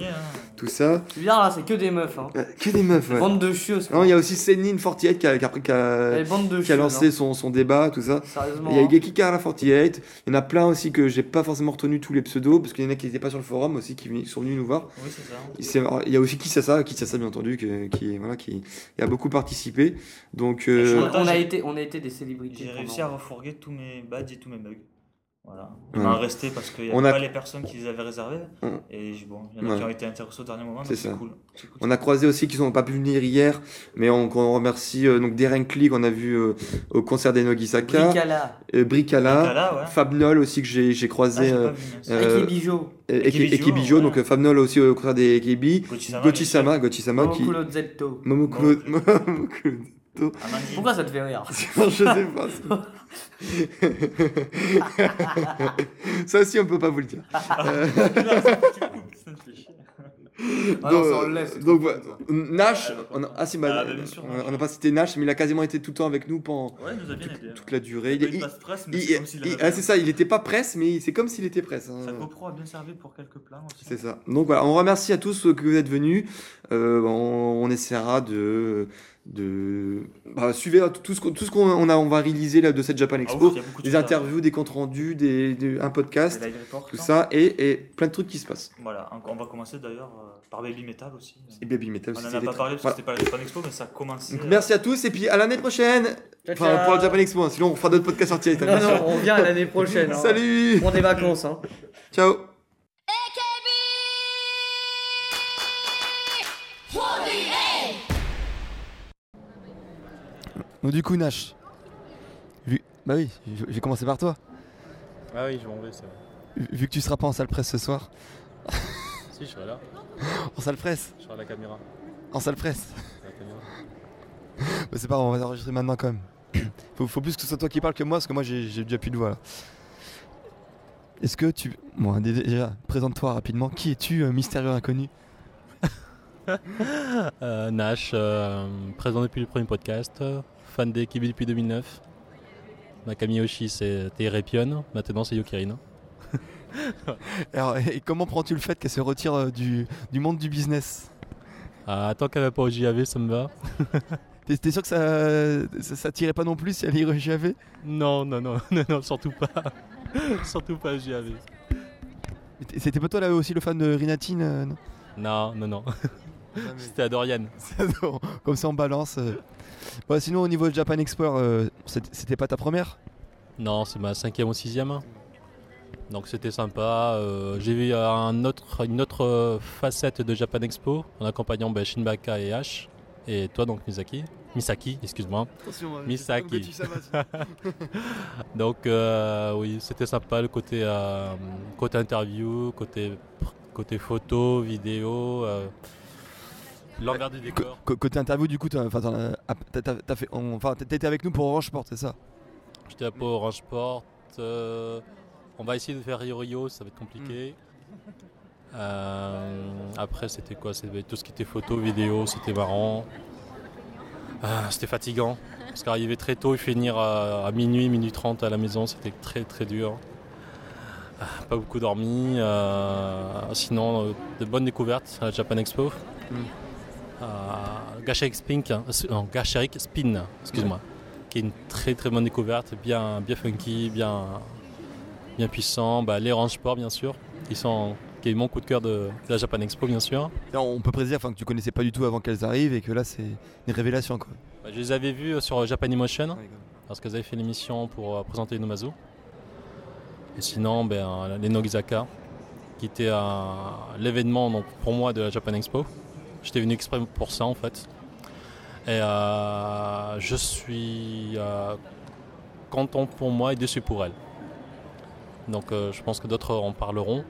Tout ça. Dire là, c'est que des meufs. Hein. Euh, que des meufs, ouais. Bande de chieuses. Non, il y a aussi Senin 48 qui a, qui a, qui a- de qui lancé hein. son, son débat, tout ça. Sérieusement. Il y a hein. Igeki Kara 48, il y en a plein aussi que j'ai pas forcément retenu tous les pseudos, parce qu'il y en a qui n'étaient pas sur le forum aussi, qui sont venus nous voir. Oui, c'est ça. Il y a aussi Kisasa, Kisasa bien entendu, qui, qui, voilà, qui, a beaucoup participé. Donc, euh, On, a été, on a été des célébrités. J'ai réussi à refourguer tous mes badges et tous mes mugs. Voilà. Il Ouais. m'en restait parce qu'il n'y On avait a- pas les personnes qui les avaient réservés. Ouais. Et bon, il y en a Ouais. qui ont été intéressés au dernier moment, C'est donc c'est ça. cool. Cool. on a croisé aussi qui n'ont pas pu venir hier, mais on, on remercie euh, donc Deren Klee qu'on a vu euh, au concert des Nogisaka, Bricala. euh, Bricala, Là, ouais. Fab Nol aussi que j'ai j'ai Ah, croisé, j'ai euh, euh, euh, Ekibijo, Eki- Ekibijo, ouais. donc euh, Fab Nol aussi au concert des Ekibi, Gochi-sama, Gochi-sama, Gochi-sama qui... Momokulo Zetto. Momokuro... Momokuro- Amandine. Pourquoi ça te fait rire je sais pas. ça. ça aussi, on peut pas vous le dire. Non. Ah non, donc, ça, on le laisse, donc, cool, Nash, Ah, on a, ah si, bah, Ah, bah, bien sûr, on n'a pas cité Nash, mais il a quasiment été tout le temps avec nous pendant Ouais, il nous a bien aidé. toute la durée. Il, Il, c'est ah, ça, il était pas presse, mais c'est comme s'il était presse. hein. Sa GoPro a bien servi pour quelques plans aussi. C'est ça. Donc voilà, on remercie à tous ceux que vous êtes venus. Euh, on, on essaiera de, de bah, suivre tout ce qu'on tout ce qu'on on a, on va réaliser là de cette Japan Ah, Expo, ouf, des à- interviews, des comptes rendus, des, des- un podcast, tout ça et, et plein de trucs qui se passent. Voilà, on va commencer d'ailleurs euh, par Baby Metal aussi. Et Baby Metal On aussi. en c'est a pas parlé parce que Voilà. c'était pas la Japan Expo, mais ça a commencé. Donc, euh, merci à tous et puis à l'année prochaine. Ciao, Enfin pour la Japan Expo, hein, sinon on fera d'autres podcasts entiers. Non, non, on vient l'année prochaine. hein. Salut. Prends des vacances. Hein. Ciao. Donc du coup Nash, vu... bah oui, vais commencer par toi. Ah oui, je m'en vais, c'est vrai. Vu vu que tu seras pas en salle presse ce soir, Si, je serai là. en salle presse, Je serai à la caméra. en salle presse. À la caméra. Bah, c'est pas grave, on va enregistrer maintenant quand même. faut, faut plus que ce soit toi qui parle que moi parce que moi j'ai j'ai déjà plus de voix là. Est-ce que tu... Bon, dé- déjà, présente-toi rapidement. Qui es-tu, euh, mystérieux inconnu? Euh, Nash, euh, présent depuis le premier podcast, euh, fan des Kibi depuis 2009. Nakami Yoshi, c'était Repion, maintenant c'est Yokirin. Alors, et comment prends-tu le fait qu'elle se retire euh, du, du monde du business? Ah, tant qu'elle va pas au JAV, ça me va. T'es sûr que ça, ça, ça tirait pas non plus si elle irait au JAV Non, non, non, non, non, surtout pas. surtout pas au JAV. C'était pas toi là aussi le fan de Rinatine euh, non? Non, non, non. C'était à Dorian. Comme ça on balance. euh. Bon, sinon au niveau de Japan Explorer, euh, c'était pas ta première? Non, c'est ma cinquième ou sixième. Donc c'était sympa. Euh, J'ai vu un autre, une autre euh, facette de Japan Expo en accompagnant ben, Shinbaka et H. Et toi donc Misaki. Misaki, excuse-moi. Attention, euh, Misaki. Donc euh, oui, c'était sympa le côté, euh, côté interview, côté, côté photo, vidéo, euh, l'envers du décor. Côté interview, du coup, t'as ah, fait- enfin, t'étais avec nous pour Orange Sport, c'est ça? J'étais à Pau Orange Sport. euh, on va essayer de faire Rio Rio, ça va être compliqué. Euh, après, c'était quoi? C'était tout ce qui était photo, vidéo, c'était marrant. Ah, c'était fatigant. Parce qu'arriver très tôt et finir à, à minuit, minuit 30 à la maison, c'était très très dur. Ah, Pas beaucoup dormi. euh, sinon, euh, de bonnes découvertes à la Japan Expo. Euh, Gacharik Spin, hein, euh, non, Gacharik Spin, excuse-moi, qui est une très très bonne découverte, bien, bien funky, bien, bien puissant. Bah, les Range Sport, bien sûr, qui, sont, qui est mon coup de cœur de, de la Japan Expo, bien sûr. On peut préciser enfin, que tu connaissais pas du tout avant qu'elles arrivent et que là, c'est une révélation. Quoi. Bah, je les avais vus euh, sur Japan Emotion, parce qu'elles avaient fait l'émission pour euh, présenter Nomazu. Et sinon, ben, les Nogizaka, qui était euh, l'événement pour moi de la Japan Expo. J'étais venu exprès pour ça en fait. Et euh, je suis euh, content pour moi et déçu pour elle. Donc euh, je pense que d'autres en parleront.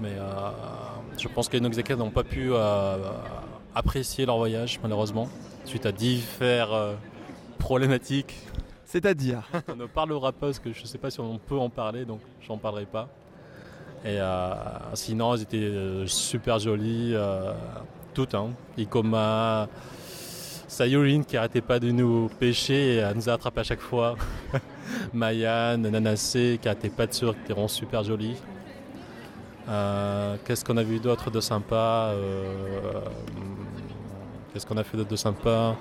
Mais je pense que les Nogizaka n'ont pas pu apprécier leur voyage malheureusement, suite à diverses euh, problématiques C'est-à-dire on ne parlera pas parce que je ne sais pas si on peut en parler, donc j'en parlerai pas. Et sinon, elles étaient super jolies, euh, toutes. Hein. Ikoma, Sayurine qui arrêtait pas de nous pêcher et elle nous a attrapés à chaque fois. Mayan, Nanase qui arrêtait pas de sur, qui vraiment super jolies. Euh, Qu'est-ce qu'on a vu d'autre de sympa Euh, Qu'est-ce qu'on a fait d'autre de sympa?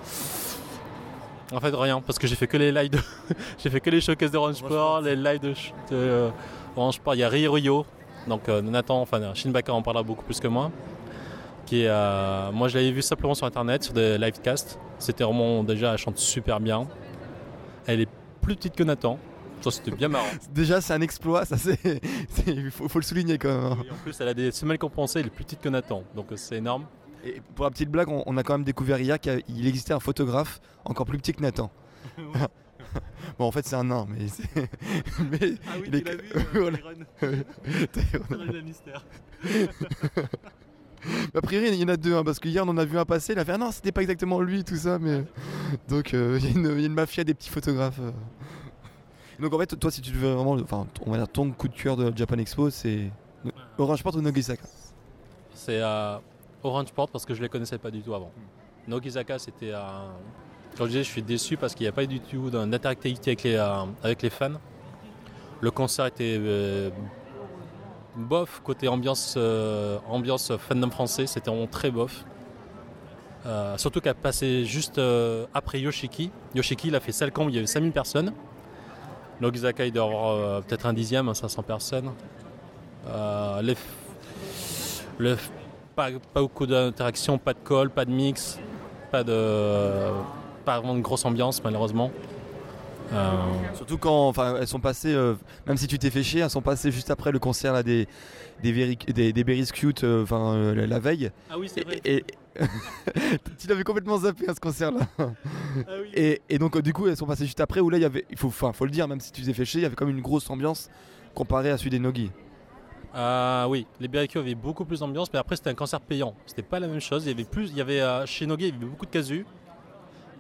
En fait rien, parce que j'ai fait que les lives de... j'ai fait que les showcases de Orange Sport, les lives de, de, euh, Orange Sport. Il y a Rio donc euh, Nathan, enfin Shinbaka en parlera beaucoup plus que moi. Qui est, euh, moi je l'avais vu simplement sur internet, sur des livecasts. C'était vraiment déjà, elle chante super bien. Elle est plus petite que Nathan. Ça c'était bien marrant. Déjà, c'est un exploit, ça c'est. Il faut, faut le souligner quand même. hein. Et en plus elle a des semelles compensées, elle est plus petite que Nathan. Donc euh, c'est énorme. Et pour la petite blague, on, on a quand même découvert hier qu'il existait un photographe encore plus petit que Nathan. bon, en fait, c'est un nain, mais. mais Ah oui, il est- tu l'as vu. Tyrone. Tyrone le mystère. A priori, il y en a deux, hein, parce qu'hier on en a vu un passer, il a fait ah non, c'était pas exactement lui, tout ça, mais. Donc il y, a une mafia des petits photographes. Donc en fait, toi, si tu veux vraiment, enfin, on va dire ton coup de cœur de Japan Expo, c'est Orange Port ou Nogizaka C'est Orange Port parce que je ne les connaissais pas du tout avant. Nogizaka, c'était un. Quand je disais, je suis déçu parce qu'il n'y a pas du tout d'interactivité avec les, euh, avec les fans. Le concert était euh, bof côté ambiance, euh, ambiance fandom français, c'était vraiment très bof. surtout qu'elle passé juste après Yoshiki. Yoshiki, il a fait Salcombe, il y avait 5000 personnes. Nogizaka, il doit avoir peut-être un dixième, 500 personnes. les, pas, beaucoup d'interaction, pas de call, pas de mix, pas de pas vraiment de grosse ambiance malheureusement. Euh, Surtout quand enfin, elles sont passées, euh, même si tu t'es fait chier, elles sont passées juste après le concert là, des, des, des, des Berries Cute euh, enfin, la, veille. Ah oui, c'est vrai. Et, tu l'avais complètement zappé à ce concert là. Ah et, et, donc du coup elles sont passées juste après où là il y avait, il faut, faut le dire, même si tu t'es fait chier, il y avait comme une grosse ambiance comparée à celui des Nogi. Ah oui, les BRQ avaient beaucoup plus d'ambiance, mais après c'était un concert payant. C'était pas la même chose. Il y avait plus, il y avait chez Nogi, il y avait beaucoup de casus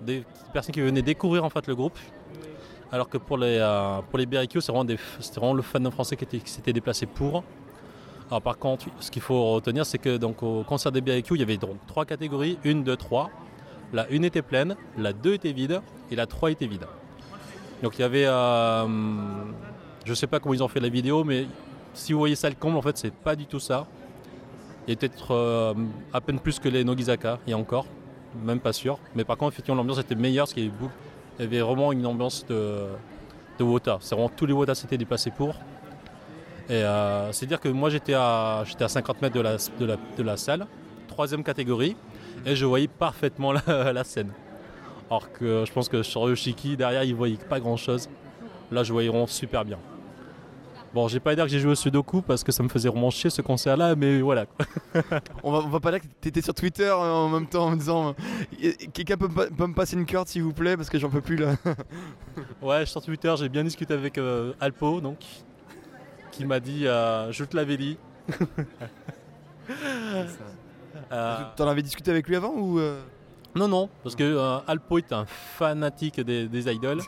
des personnes qui venaient découvrir en fait le groupe. Alors que pour les, euh, les BRQ, c'est vraiment, le fan français qui, s'était déplacé pour. Alors par contre, ce qu'il faut retenir, c'est que donc, au concert des BRQ, il y avait donc trois catégories, une, deux, trois. La une était pleine, la 2 était vide et la 3 était vide. Donc il y avait, euh, je sais pas comment ils ont fait la vidéo, mais si vous voyez ça le comble, en fait, c'est pas du tout ça. Il y a peut-être euh, à peine plus que les Nogizaka, et encore même pas sûr. Mais par contre, effectivement, l'ambiance était meilleure parce qu'il y avait, vraiment une ambiance de, de Wota. C'est vraiment tous les Wota s'étaient déplacés pour. Et euh, c'est dire que moi j'étais à, j'étais à 50 mètres de la, de, la, salle, troisième catégorie, et je voyais parfaitement la, scène. Alors que je pense que sur Yoshiki, derrière, il voyait pas grand chose. Là, je voyais vraiment super bien. Bon, j'ai pas à dire que j'ai joué au Sudoku parce que ça me faisait vraiment chier ce concert-là, mais voilà. on, va, on va pas dire que t'étais sur Twitter euh, en même temps en me disant euh, Quelqu'un peut, me passer une carte s'il vous plaît parce que j'en peux plus là. ouais, sur Twitter, j'ai bien discuté avec euh, Alpo, donc, qui m'a dit Je te l'avais dit. T'en avais discuté avec lui avant ou non, non, parce que euh, Alpo est un fanatique des, idoles.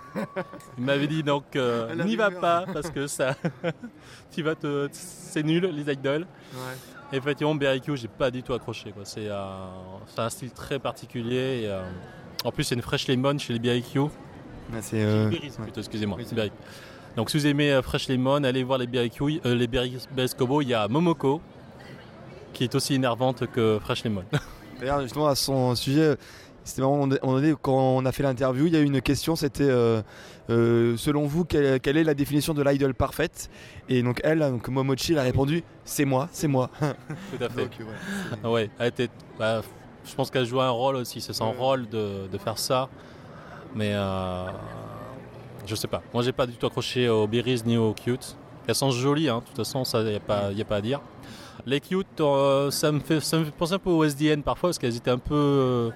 Il m'avait dit donc euh, n'y va pas parce que ça, tu vas te, c'est nul les idoles. Ouais. effectivement, BRQ, j'ai pas du tout accroché. C'est, un style très particulier. en plus, c'est une Fresh Lemon chez les BRQ. Ah, c'est euh, excusez-moi. donc si vous aimez Fresh Lemon, allez voir les BRQ, les Kobo. Il y a Momoko qui est aussi énervante que Fresh Lemon. D'ailleurs, justement, à son sujet, c'était vraiment, quand on a fait l'interview, il y a eu une question, c'était euh, euh, selon vous, quelle, est la définition de l'idol parfaite? Et donc elle, donc Momochi, elle a répondu, c'est moi, c'est moi. Tout à fait. ouais. elle était, bah, je pense qu'elle joue un rôle aussi, c'est son rôle de, faire ça. Mais euh, je sais pas. Moi, j'ai pas du tout accroché aux berries ni aux cute. Elles sont jolies, hein, de toute façon, il n'y a, a pas à dire. Les cute, euh, ça, me fait, ça me penser un peu aux SDN parfois parce qu'elles étaient un peu euh,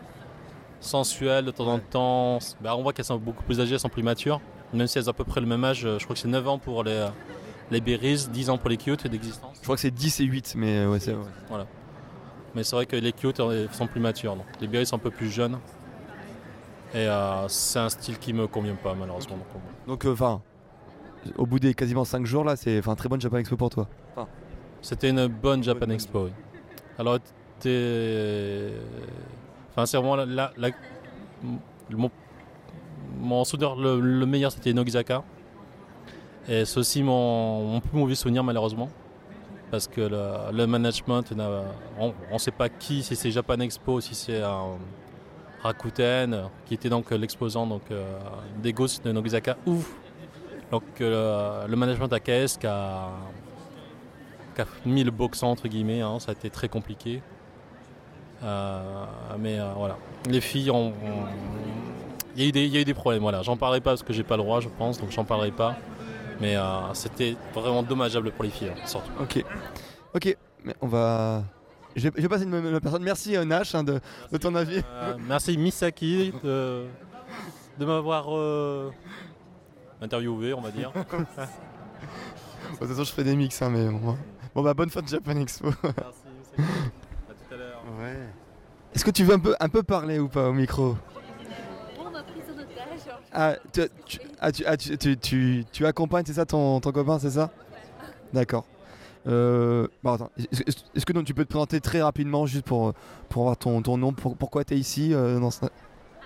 sensuelles de temps en temps. Bah, on voit qu'elles sont beaucoup plus âgées, elles sont plus matures. Même si elles ont à peu près le même âge, je crois que c'est 9 ans pour les, les berries, 10 ans pour les cute d'existence. Je crois que c'est 10 et 8, mais euh, ouais, c'est vrai. Voilà. Mais c'est vrai que les cute sont plus matures. Donc. Les berries sont un peu plus jeunes. Et c'est un style qui me convient pas malheureusement. Donc enfin, au bout des quasiment 5 jours là, c'est un très bonne Japan Expo pour toi. C'était une bonne Japan Expo. Alors, enfin, c'est vraiment la, mon, mon souvenir le, meilleur, c'était Nogizaka. Et c'est aussi mon, plus mauvais souvenir, malheureusement. Parce que le, management, on ne sait pas qui, si c'est Japan Expo, si c'est Rakuten, qui était donc l'exposant donc, euh, des Ghosts de Nogizaka, ou donc, euh, le management AKS qui a qui a mis le box entre guillemets. Hein, ça a été très compliqué. Euh, mais euh, voilà, les filles ont. Il y, a eu des, problèmes, voilà. J'en parlerai pas parce que j'ai pas le droit, je pense, donc j'en parlerai pas. Mais euh, c'était vraiment dommageable pour les filles, hein, surtout. Ok, ok, mais on va. Je vais, passer une, personne. Merci Nash hein, de, ton avis. merci Misaki de, de m'avoir interviewé, on va dire. de toute façon, je fais des mix, hein, mais bon. Bon bah bonne fin de Japan Expo. Merci, à tout à l'heure. Est-ce que tu veux un peu, un peu parler ou pas au micro? Ah, tu, tu, ah, tu, ah, tu, tu, tu accompagnes, c'est ça, ton, ton copain, c'est ça? D'accord. Euh, bon, attends, est-ce que donc, tu peux te présenter très rapidement, juste pour, pour avoir ton, ton nom, pour, pourquoi tu es ici euh, dans ce...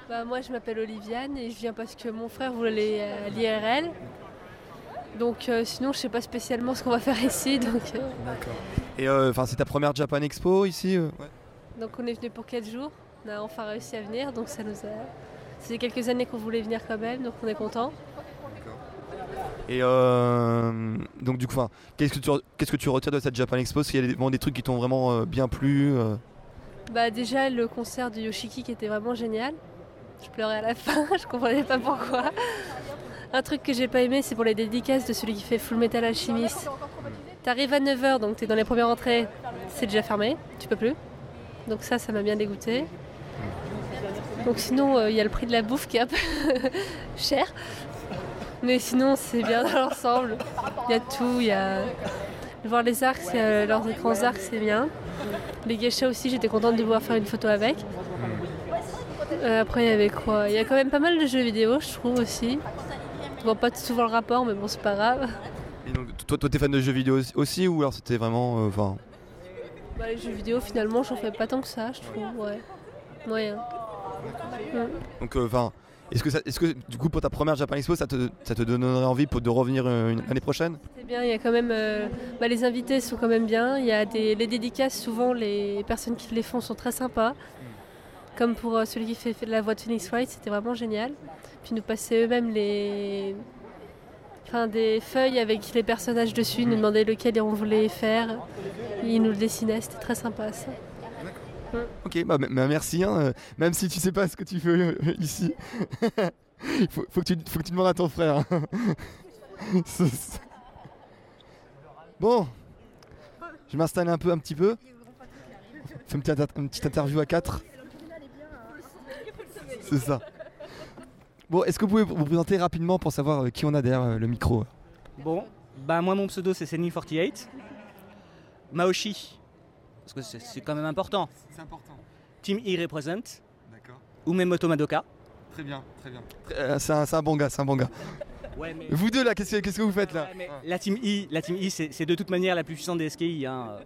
bah, Moi, je m'appelle Oliviane et je viens parce que mon frère voulait aller à l'IRL. Donc, euh, sinon, je sais pas spécialement ce qu'on va faire ici. Donc, euh. D'accord. Et enfin, c'est ta première Japan Expo ici ouais. Donc, on est venu pour 4 jours. On a enfin réussi à venir, donc ça nous a c'est quelques années qu'on voulait venir quand même, donc on est content. Et euh, donc du coup, qu'est-ce que tu qu'est-ce que tu retires de cette Japan Expo? Qu'il y a des, des trucs qui t'ont vraiment euh, bien plu euh Bah déjà le concert du Yoshiki qui était vraiment génial. Je pleurais à la fin, je comprenais pas pourquoi. Un truc que j'ai pas aimé, c'est pour les dédicaces de celui qui fait Full Metal Alchemist. T'arrives à 9h, donc t'es dans les premières entrées, c'est déjà fermé, tu peux plus. Donc ça, ça m'a bien dégoûté. Donc sinon, il euh, y a le prix de la bouffe qui est un peu cher. Mais sinon, c'est bien dans l'ensemble. Il y a tout, il y a... Voir les arcs, leurs grands arcs, c'est bien. Les geishas aussi, j'étais contente de pouvoir faire une photo avec. Euh, après, il y avait quoi? Il y a quand même pas mal de jeux vidéo, je trouve aussi. Je vois pas souvent le rapport, mais bon, c'est pas grave. Et donc, toi, toi, t'es fan de jeux vidéo aussi ou alors c'était vraiment. Euh, bah, les jeux vidéo, finalement, j'en fais pas tant que ça, je trouve, ouais. Moyen. Donc, euh, enfin, est-ce que, est que du coup pour ta première Japan Expo, ça te, ça te donnerait envie pour, de revenir l'année prochaine? C'est bien, il y a quand même, euh, bah, les invités sont quand même bien. Il y a des, les dédicaces, souvent les personnes qui les font sont très sympas. Comme pour euh, celui qui fait, la voix de Phoenix Wright, c'était vraiment génial. Puis nous passer eux-mêmes les, enfin, des feuilles avec les personnages dessus, nous demander lequel on voulait faire. Ils nous le dessinaient, c'était très sympa ça. Ok, bah, bah merci, hein, euh, même si tu sais pas ce que tu fais euh, ici. faut, faut, que tu, faut que tu demandes à ton frère. Hein. bon, je m'installe un peu, un petit peu. Fais une petite, une petite interview à 4. C'est ça. Bon, est-ce que vous pouvez vous présenter rapidement pour savoir euh, qui on a derrière le micro Bon, bah moi mon pseudo c'est Senny48. Maoshi, parce que c'est quand même important. C'est important. Team E represent. D'accord. Umemoto Madoka. Très bien, très bien. Euh, c'est un, bon gars, c'est un bon gars. Vous deux là, qu'est-ce que vous faites là La team E, la team e c'est de toute manière la plus puissante des SKI. Hein.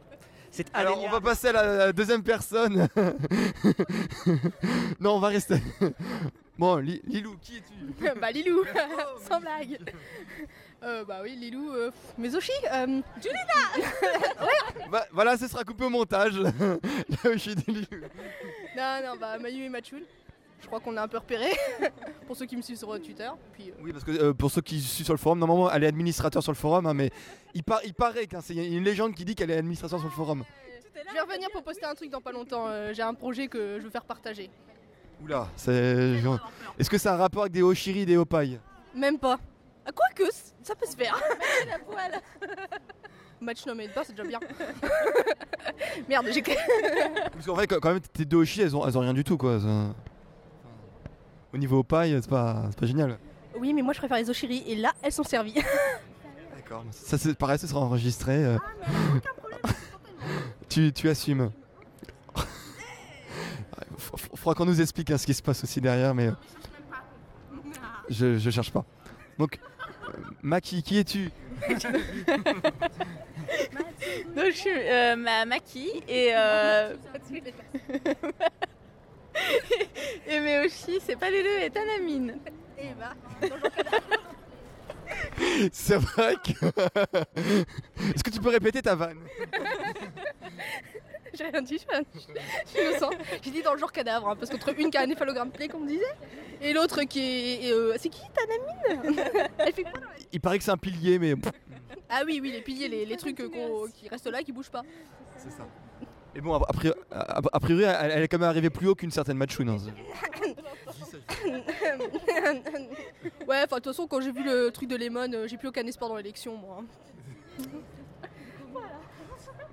Alors on va passer à la, deuxième personne. non, on va rester. Bon, Lilou, qui es-tu? Bah Lilou, sans blague. Euh, bah oui, Lilou, euh, Mesoshi, euh, Julina bah, Voilà, ce sera coupé au montage. Là où je suis Lilou. Non, non, bah Mayu et Machul. Je crois qu'on a un peu repéré pour ceux qui me suivent sur Twitter. Puis, euh. Oui, parce que euh, pour ceux qui suivent sur le forum, normalement elle est administrateur sur le forum, hein, mais il, il paraît qu'il y a une légende qui dit qu'elle est administrateur sur le forum. Je vais revenir pour poster un truc dans pas longtemps. J'ai un projet que je veux faire partager. Oula, c'est. Est-ce que ça a un rapport avec des Oshiri et des Opai Même pas. Ah, Quoique, ça peut se faire. la poêle. Match nommé de pas, c'est déjà bien. Merde, j'ai. Parce qu'en fait, quand même, tes deux Oshi, elles ont, elles ont rien du tout, quoi. Au niveau paille, c'est pas, pas génial. Oui, mais moi je préfère les Oshiri et là, elles sont servies. D'accord. Ça, c'est pareil, ça sera enregistré. Euh. Ah, mais aucun problème, tu, tu assumes. Il faudra qu'on nous explique hein, ce qui se passe aussi derrière, mais. Je, je cherche pas. Donc, Maki, qui es-tu? Donc, je suis euh, ma Maki et. Euh... et Meoshi, c'est pas les deux, et Tanamine. Et. C'est vrai que. Est-ce que tu peux répéter ta vanne? J'ai rien dit, je suis innocent. J'ai dit dans le genre cadavre, hein, parce qu'entre une qui a un éphalogramme play, comme on disait, et l'autre qui est. Euh, c'est qui Tanamine Elle fait quoi Il paraît que c'est un pilier, mais. Ah oui, oui, les piliers, les, trucs qui restent là, qui bougent pas. C'est ça. Et bon, a, priori, elle, est quand même arrivée plus haut qu'une certaine Machoun. Hein. ouais, enfin, de toute façon, quand j'ai vu le truc de Lemon, euh, j'ai plus aucun espoir dans l'élection, moi.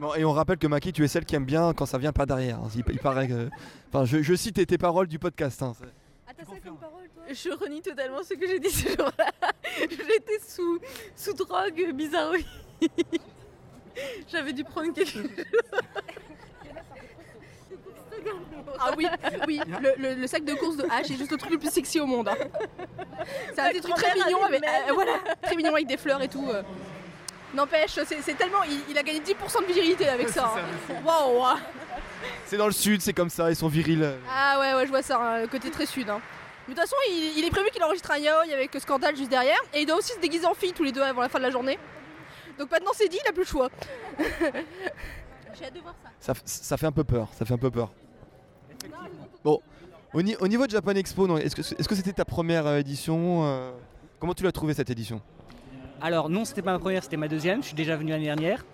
Bon, et on rappelle que Maki, tu es celle qui aime bien quand ça vient pas derrière. Hein. Il, paraît que. Enfin, je, cite tes, paroles du podcast. Hein. Ah, t'as ça comme parole, toi? Je renie totalement ce que j'ai dit ce jour-là. J'étais sous, sous drogue bizarre, oui. J'avais dû prendre quelque chose. Ah oui, oui, le, le- le sac de course de H est juste le truc le plus sexy au monde. hein. C'est un truc très grand-mère mignon avec euh, voilà, très mignon avec des fleurs et tout. euh. N'empêche, c'est tellement. Il, il a gagné 10% de virilité avec ça. hein. Waouh! hein. C'est dans le sud, c'est comme ça, ils sont virils. Ah ouais, ouais, je vois ça, hein, le côté très sud. hein. Mais de toute façon, il, il est prévu qu'il enregistre un yaoi avec Scandale juste derrière. Et il doit aussi se déguiser en fille tous les deux avant la fin de la journée. Donc maintenant c'est dit, il a plus le choix. J'ai hâte de voir ça. Ça, ça fait un peu peur, ça fait un peu peur. Bon, au, ni- au niveau de Japan Expo, non, est-ce que est-ce que c'était ta première euh, édition euh, Comment tu l'as trouvé cette édition? Alors non, c'était pas ma première, c'était ma deuxième. Je suis déjà venu l'année dernière.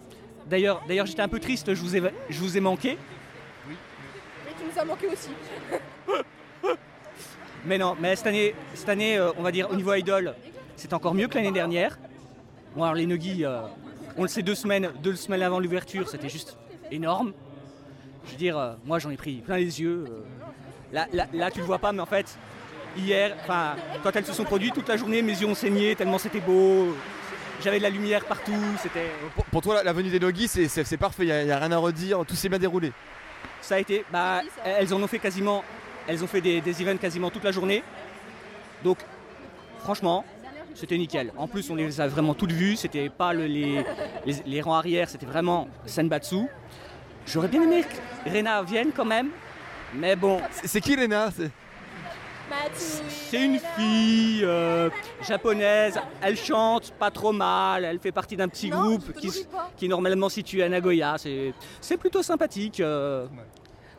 D'ailleurs, d'ailleurs, j'étais un peu triste. Je vous ai, je vous ai manqué. Mais tu nous as manqué aussi. Mais non, mais cette année, cette année, euh, on va dire au niveau idol, c'est encore mieux que l'année dernière. Bon, alors les Nuggies, euh, on le sait deux semaines, deux semaines avant l'ouverture, c'était juste énorme. Je veux dire, euh, moi j'en ai pris plein les yeux. euh. Là, là, là, tu le vois pas, mais en fait, hier, enfin, quand elles se sont produites toute la journée, mes yeux ont saigné tellement c'était beau. J'avais de la lumière partout, c'était. pour, pour toi, la, la venue des Nogis, c'est- parfait, il n'y a, rien à redire, tout s'est bien déroulé. Ça a été, bah, elles en ont fait quasiment, elles ont fait des, des events quasiment toute la journée. Donc, franchement, c'était nickel. En plus, on les a vraiment toutes vues. C'était pas le- les, les, les rangs arrière, c'était vraiment Senbatsu. J'aurais bien aimé que Rena vienne quand même, mais bon. C'est qui Rena? C'est une fille euh, japonaise. Elle chante pas trop mal. Elle fait partie d'un petit groupe qui, est normalement situé à Nagoya. C'est plutôt sympathique. euh.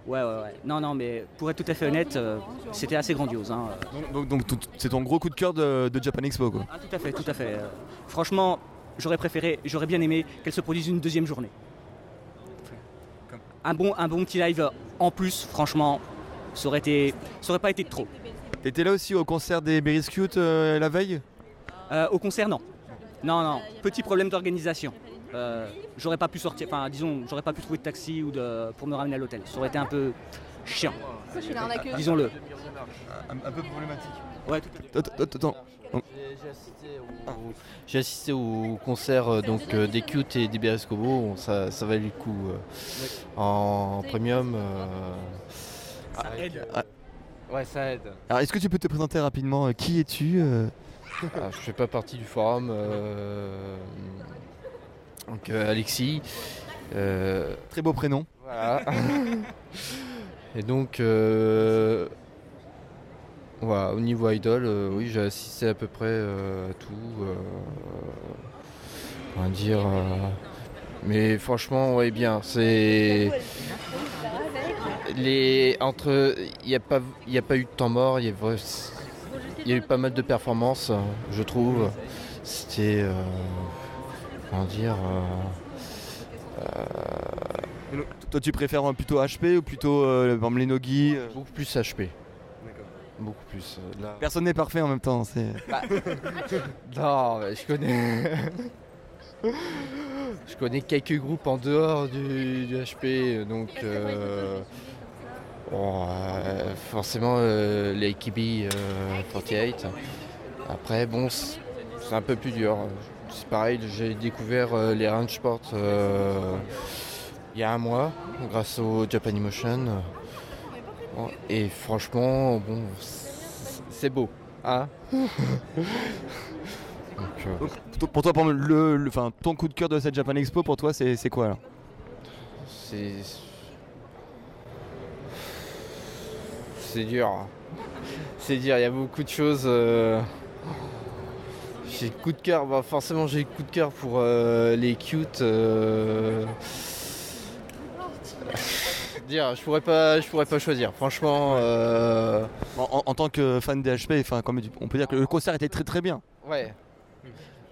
Ouais, ouais, ouais. Non, non, mais pour être tout à fait honnête, euh, c'était assez grandiose. hein. Donc, c'est ton gros coup de cœur de, de Japan Expo quoi. Ah, tout à fait, tout à fait. Euh, Franchement, j'aurais préféré, j'aurais bien aimé qu'elle se produise une deuxième journée. Un bon, un bon petit live en plus, franchement, ça aurait, été, ça aurait pas été de trop. T'étais là aussi au concert des Berries Cute euh, la veille? Euh, au concert, non. Non, non. Petit problème d'organisation. Euh, j'aurais pas pu sortir, enfin, disons, j'aurais pas pu trouver de taxi ou de, pour me ramener à l'hôtel. Ça aurait été un peu chiant. Disons-le. Un, peu problématique. Ouais, tout Attends, attends. J'ai assisté au- concert euh, donc, euh, des Cute et des Berescobo, ça, ça valait le coup. euh, En premium. euh, Ça aide. Ouais, ça aide. Alors, est-ce que tu peux te présenter rapidement euh, Qui es-tu euh Ah, je fais pas partie du forum. euh, Donc euh, Alexis. euh, Très beau prénom. Voilà. Et donc, euh, voilà, au niveau idol, euh, oui, j'ai assisté à peu près euh, à tout. euh, on va dire. euh, mais franchement, ouais, bien. C'est. Les, entre, il n'y a, pas- y a pas eu de temps mort, il y, a y eu pas mal de performances, je trouve. C'était. euh, comment dire. euh, euh, Toi, tu préfères euh, plutôt HP ou plutôt euh, les Nogi Beaucoup plus HP. Beaucoup plus. là. Personne n'est parfait en même temps. C'est... Bah, non, mais je connais. je connais quelques groupes en dehors du, du HP, donc. euh, bon, euh, forcément, euh, les Kibi euh, 48. Après, bon, c'est un peu plus dur. C'est pareil, j'ai découvert euh, les range sports euh, il y a un mois, grâce au Japan Emotion. Bon, et franchement, bon, c'est- beau. Hein? Donc, Donc, pour- toi, pour le, le- enfin, ton coup de cœur de cette Japan Expo, pour toi, c'est, c'est quoi alors? C'est. Dur. C'est dur, il y a beaucoup de choses. euh, J'ai coup de cœur, bah, forcément j'ai coup de cœur pour euh, les cute. euh, Dire, je pourrais pas, je pourrais pas choisir. Franchement, euh, en, tant que fan des HP, enfin, on peut dire que le concert était très très bien. Ouais.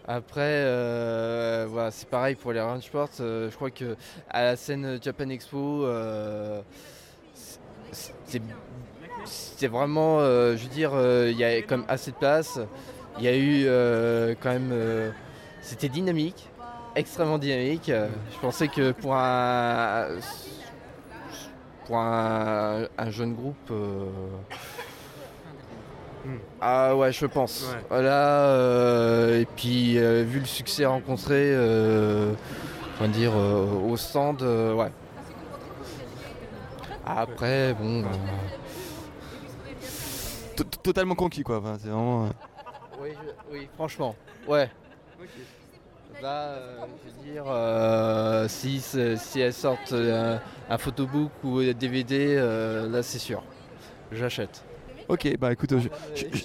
Après, euh, voilà, c'est pareil pour les range sports. euh, je crois que à la scène Japan Expo, c'est- c'est c'est vraiment, euh, je veux dire, euh, il y a comme assez de place. Il y a eu euh, quand même, euh, c'était dynamique, extrêmement dynamique. Je pensais que pour un pour un, un jeune groupe. euh, ah ouais, je pense. Voilà, euh, et puis euh, vu le succès rencontré, euh, on va dire euh, au stand, euh, ouais. Après, bon. Totalement conquis quoi. Enfin, c'est vraiment. euh, Oui, je- oui, franchement, ouais. Là, euh, je veux dire, euh, si, c'est- si elles sortent un photobook ou un DVD, euh, là c'est sûr, j'achète. Ok, bah écoute, je, je- je-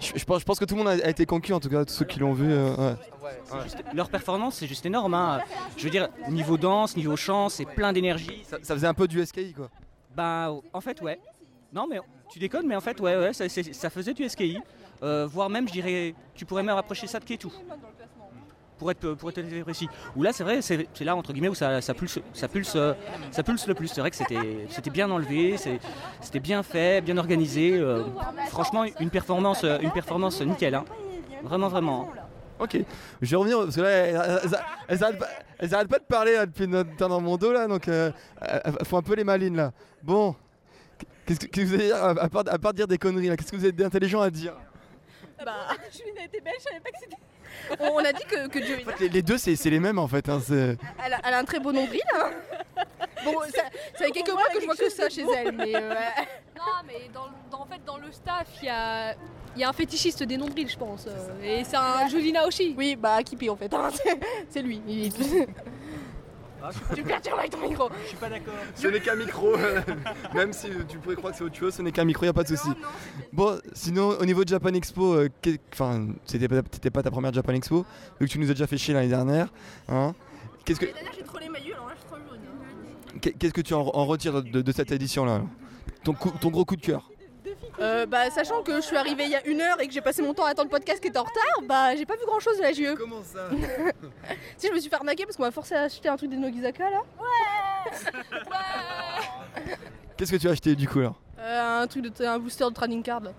je- je pense, je pense que tout le monde a, été conquis, en tout cas tous ceux qui l'ont vu. euh, ouais. C'est juste- leur performance, c'est juste énorme. hein. Je veux dire, niveau danse, niveau chant, c'est plein d'énergie. Ça, ça faisait un peu du SKI quoi. Bah, en fait, ouais. Non, mais tu déconnes, mais en fait, ouais, ouais, ça, faisait du SKI. Euh, voire même, je dirais, tu pourrais même rapprocher ça de Ketu. Pour être, pour être précis. Ou là, c'est vrai, c'est là, entre guillemets, où ça, ça, pulse, ça, pulse, ça pulse le plus. C'est vrai que c'était bien enlevé, c'était bien fait, bien organisé. euh, franchement, une performance, une performance nickel. hein. Vraiment, vraiment. Ok, je vais revenir parce que là, elles, elles- elles arrêtent, pas, de parler depuis notre temps dans mon dos là, donc euh, elles font un peu les malines là. Bon, qu'est-ce que, qu'est-ce que vous allez dire à à part, à part dire des conneries là Qu'est-ce que vous êtes d'intelligent à dire Bah, Julien était belle, je savais pas que c'était. on on a dit que, que Joey- En fait, les, les deux, c'est, c'est les mêmes en fait. hein, c'est- elle, a, elle a un très beau nombril. hein. Bon, ça, ça fait quelques mois que je vois que ça chez elle, mais euh, Non, mais dans, dans- en fait, dans le staff, il y a, il y a un fétichiste des nombrils, je pense. euh, Et c'est un Julie Naoshi. oui, bah Kipi en fait, hein, c'est- c'est lui. Il- Tu perturbes avec ton micro. Je suis pas d'accord. Ce n'est qu'un micro, euh, même si tu pourrais croire que c'est autre chose, ce n'est qu'un micro, y a pas de souci. Bon, sinon au niveau de Japan Expo, euh, qu'est- enfin, c'était pas, c'était pas ta première Japan Expo, vu que tu nous as déjà fait chier l'année dernière. Hein Qu'est-ce que, L'année dernière, j'ai trop les maillots, alors là, je suis trop jaune. qu'est- qu'est-ce que tu en, en retires de, de cette édition là ton, coup- ton gros coup de cœur Euh, bah, sachant que je suis arrivée il y a une heure et que j'ai passé mon temps à attendre le podcast qui était en retard, bah, j'ai pas vu grand chose de la JE. Comment ça Si, je me suis fait arnaquer parce qu'on m'a forcé à acheter un truc des Nogizaka là. Qu'est-ce que tu as acheté du coup là? Euh, un truc de un booster de trading card. là.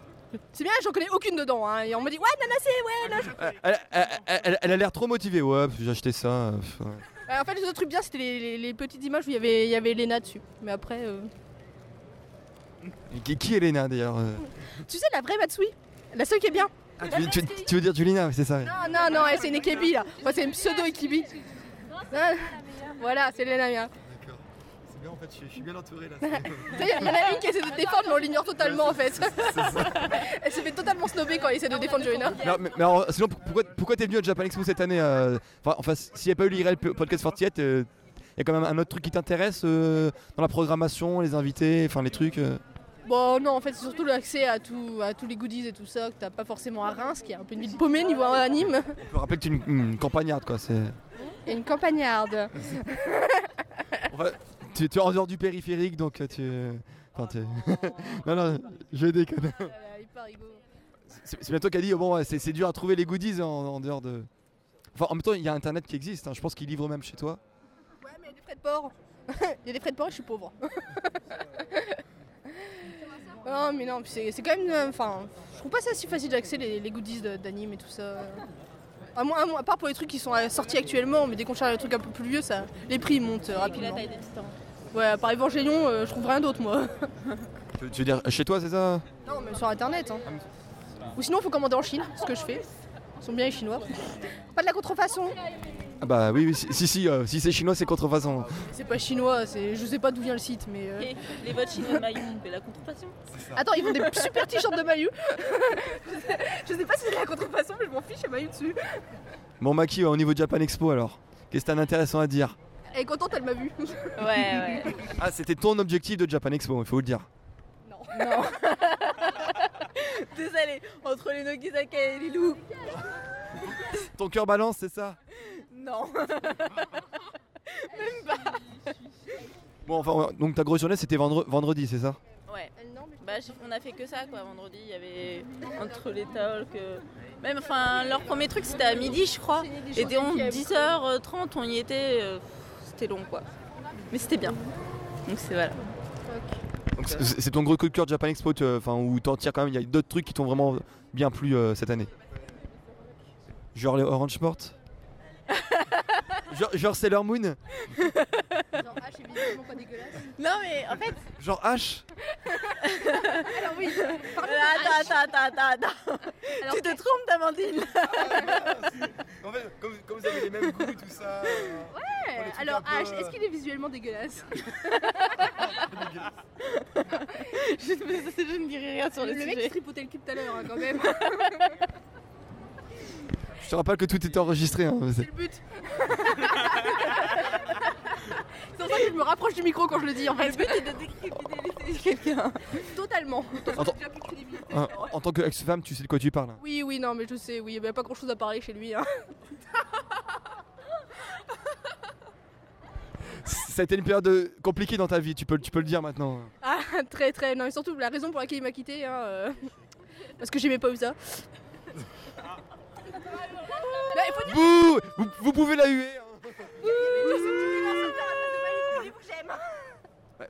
C'est bien, j'en connais aucune dedans. Hein. Et on m'a dit, ouais, Nana, c'est ouais, là. je- elle, elle- elle- elle- elle a l'air trop motivée, ouais, j'ai acheté ça. euh, ouais. Euh, en fait, les autres trucs bien, c'était les, les- les petites images où il y avait, il y avait Lena dessus. Mais après. Euh, Qui, qui est Lena d'ailleurs euh Tu sais, la vraie Matsui La seule qui est bien. Ah, tu, tu- tu veux dire Julina, c'est ça. Non, non, non, elle, c'est une Ekebi là. Enfin, c'est une pseudo Ekebi. Ah, Voilà, c'est Lena bien. C'est bien en fait, je, suis bien entouré là. Tu sais, il y en a une qui essaie de défendre, mais on l'ignore totalement en fait. elle s'est fait totalement snobber quand elle essaie de défendre Joanna. Mais, mais- mais alors, sinon, pourquoi, pourquoi t'es venu au Japan Expo cette année euh, Enfin, enfin, s'il n'y a pas eu l'IRL Podcast 48, il y a quand même un autre truc qui t'intéresse euh, dans la programmation, les invités, enfin les trucs euh Bon, non, en fait, c'est surtout l'accès à, tout, à tous les goodies et tout ça que t'as pas forcément à Reims, qui est un peu une ville paumée niveau anime. On peut rappeler que tu es une, une campagnarde quoi. C'est... Une campagnarde. Enfin, tu, tu es en dehors du périphérique donc euh, tu. Enfin, tu- non, non, je déconne. C'est c'est bien toi qui as dit, bon, ouais, c'est, c'est dur à trouver les goodies en, en dehors de. Enfin, en même temps, il y a internet qui existe, hein, je pense qu'ils livrent même chez toi. Ouais, mais il y a des frais de port. Il y a des frais de port et je suis pauvre. Non, mais non, puis c'est, c'est quand même. euh, Enfin, je trouve pas ça si facile d'accès les, les goodies d'anime et tout ça. À, moins- à à part pour les trucs qui sont euh, sortis actuellement, mais dès qu'on cherche les trucs un peu plus vieux, ça, les prix montent euh, rapidement. Ouais, par Evangelion, euh, je trouve rien d'autre moi. Tu, tu veux dire chez toi, c'est ça? Non, mais sur internet. Hein. Ou sinon, il faut commander en Chine, ce que je fais. Ils sont bien les Chinois. Pas de la contrefaçon. Ah bah oui, oui, si, si, si, euh, si c'est chinois, c'est contrefaçon. C'est pas chinois, c'est je sais pas d'où vient le site, mais. euh, Et les votes chinois de Maï, on fait la contrefaçon. Attends, ils font des super t-shirts de Mayu. je sais pas si c'est la contrefaçon, mais je m'en fiche, il y a Mayu dessus. Bon, Maki, au niveau de Japan Expo alors, qu'est-ce que t'as d'intéressant à dire? Elle est contente, elle m'a vu. Ouais, ouais. Ah, c'était ton objectif de Japan Expo, il faut le dire. Non. Désolée, entre les Nogizaka et les loups. Ton cœur balance, c'est ça? Non. Bon, enfin, donc ta grosse journée, c'était vendre- vendredi, c'est ça? Ouais. Bah, j'ai- on a fait que ça quoi. Vendredi, il y avait entre les talks. euh, Même, enfin, leur premier truc c'était à midi, je crois. Et dès 10h30, on y était. euh, C'était long quoi. Mais c'était bien. Donc c'est voilà. Donc, c'est c'est ton gros coup de cœur de Japan Expo, tu- enfin, où t'en tires quand même, il y a d'autres trucs qui t'ont vraiment bien plu euh, cette année? Genre les Orange Sport Genre, genre Sailor Moon Genre, H est visiblement pas dégueulasse. Non mais en fait. Genre H Alors oui, Attends, attends, attends, attends. Tu te trompes d'Amandine. En fait, comme, comme vous avez les mêmes goûts, tout ça. Ouais, alors H, est-ce qu'il est visuellement dégueulasse? Je, je ne dirai rien sur le, Le sujet. mec tripotait le cul tout à l'heure, hein, quand même. Je te rappelle que tout est enregistré. hein. C'est le but. C'est pour ça que je me rapproche du micro quand je le dis en fait. Le but est de décrypter quelqu'un. Totalement. En, tant- en- en tant qu'ex-femme, tu sais de quoi tu parles. hein. Oui, oui, non, mais je sais, oui, il n'y a pas grand chose à parler chez lui. Hein. Ça a été une période euh, compliquée dans ta vie, tu peux, tu peux le dire maintenant. Ah, très, très. Non, mais surtout la raison pour laquelle il m'a quitté, hein, euh, parce que j'aimais pas ça. Là, il faut dire Bouh vous, vous pouvez la huer. hein.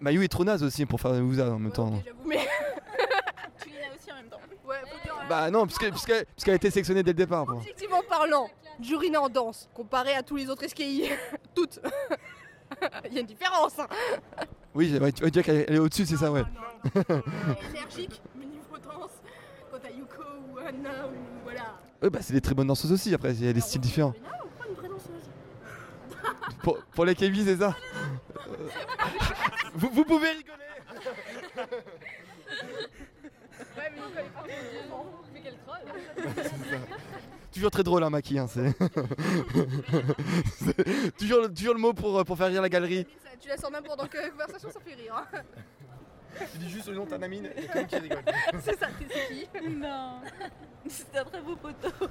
Mayu est trop naze aussi pour faire des Ouza en même temps. J'avoue, mais. Tu l'as aussi en même temps. Ouais, faut dire. Bah non, puisque- puisqu'elle puisqu'elle a été sélectionnée dès le départ. bon. Objectivement parlant, Jurina en danse, comparé à tous les autres SKI, toutes. Il y a une différence. Hein. Oui, ouais, tu vas dire qu'elle est au-dessus, c'est ça, ouais. Énergique, mais niveau danse, quand t'as Yuko ou Anna ou voilà. Ouais, bah c'est des très bonnes danseuses aussi, après, il y a des styles différents. Mais non, pas une vraie danseuse. Pour, pour les KB, c'est ça vous, vous pouvez rigoler Ouais, mais est pas Mais troll. Toujours très drôle, hein, Maki, hein, c'est... toujours, toujours le mot pour, pour faire rire la galerie. Tu la sors même pendant que la conversation, ça fait rire. Hein. Tu dis juste le nom de ta namine et comme qui rigole. C'est ça, t'es- c'est qui Non. C'est un très beau poteau.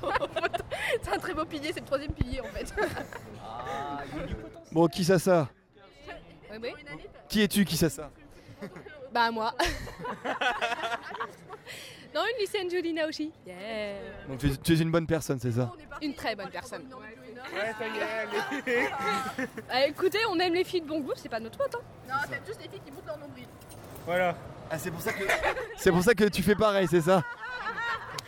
C'est un très beau pilier, c'est le troisième pilier en fait. Bon, qui ça ça Ouais, ouais. Qui es-tu, qui ça ça Bah moi. Non, une lycéenne Jolina aussi. Yeah. Donc tu es, tu es une bonne personne, c'est ça Une très bonne personne. Ouais, ça y est, allez. Ah, écoutez, on aime les filles de bon goût, c'est pas notre faute. Hein. Non, t'aimes juste les filles qui montent leur nombril. Voilà. Ah, c'est pour ça que... C'est pour ça que tu fais pareil, c'est ça?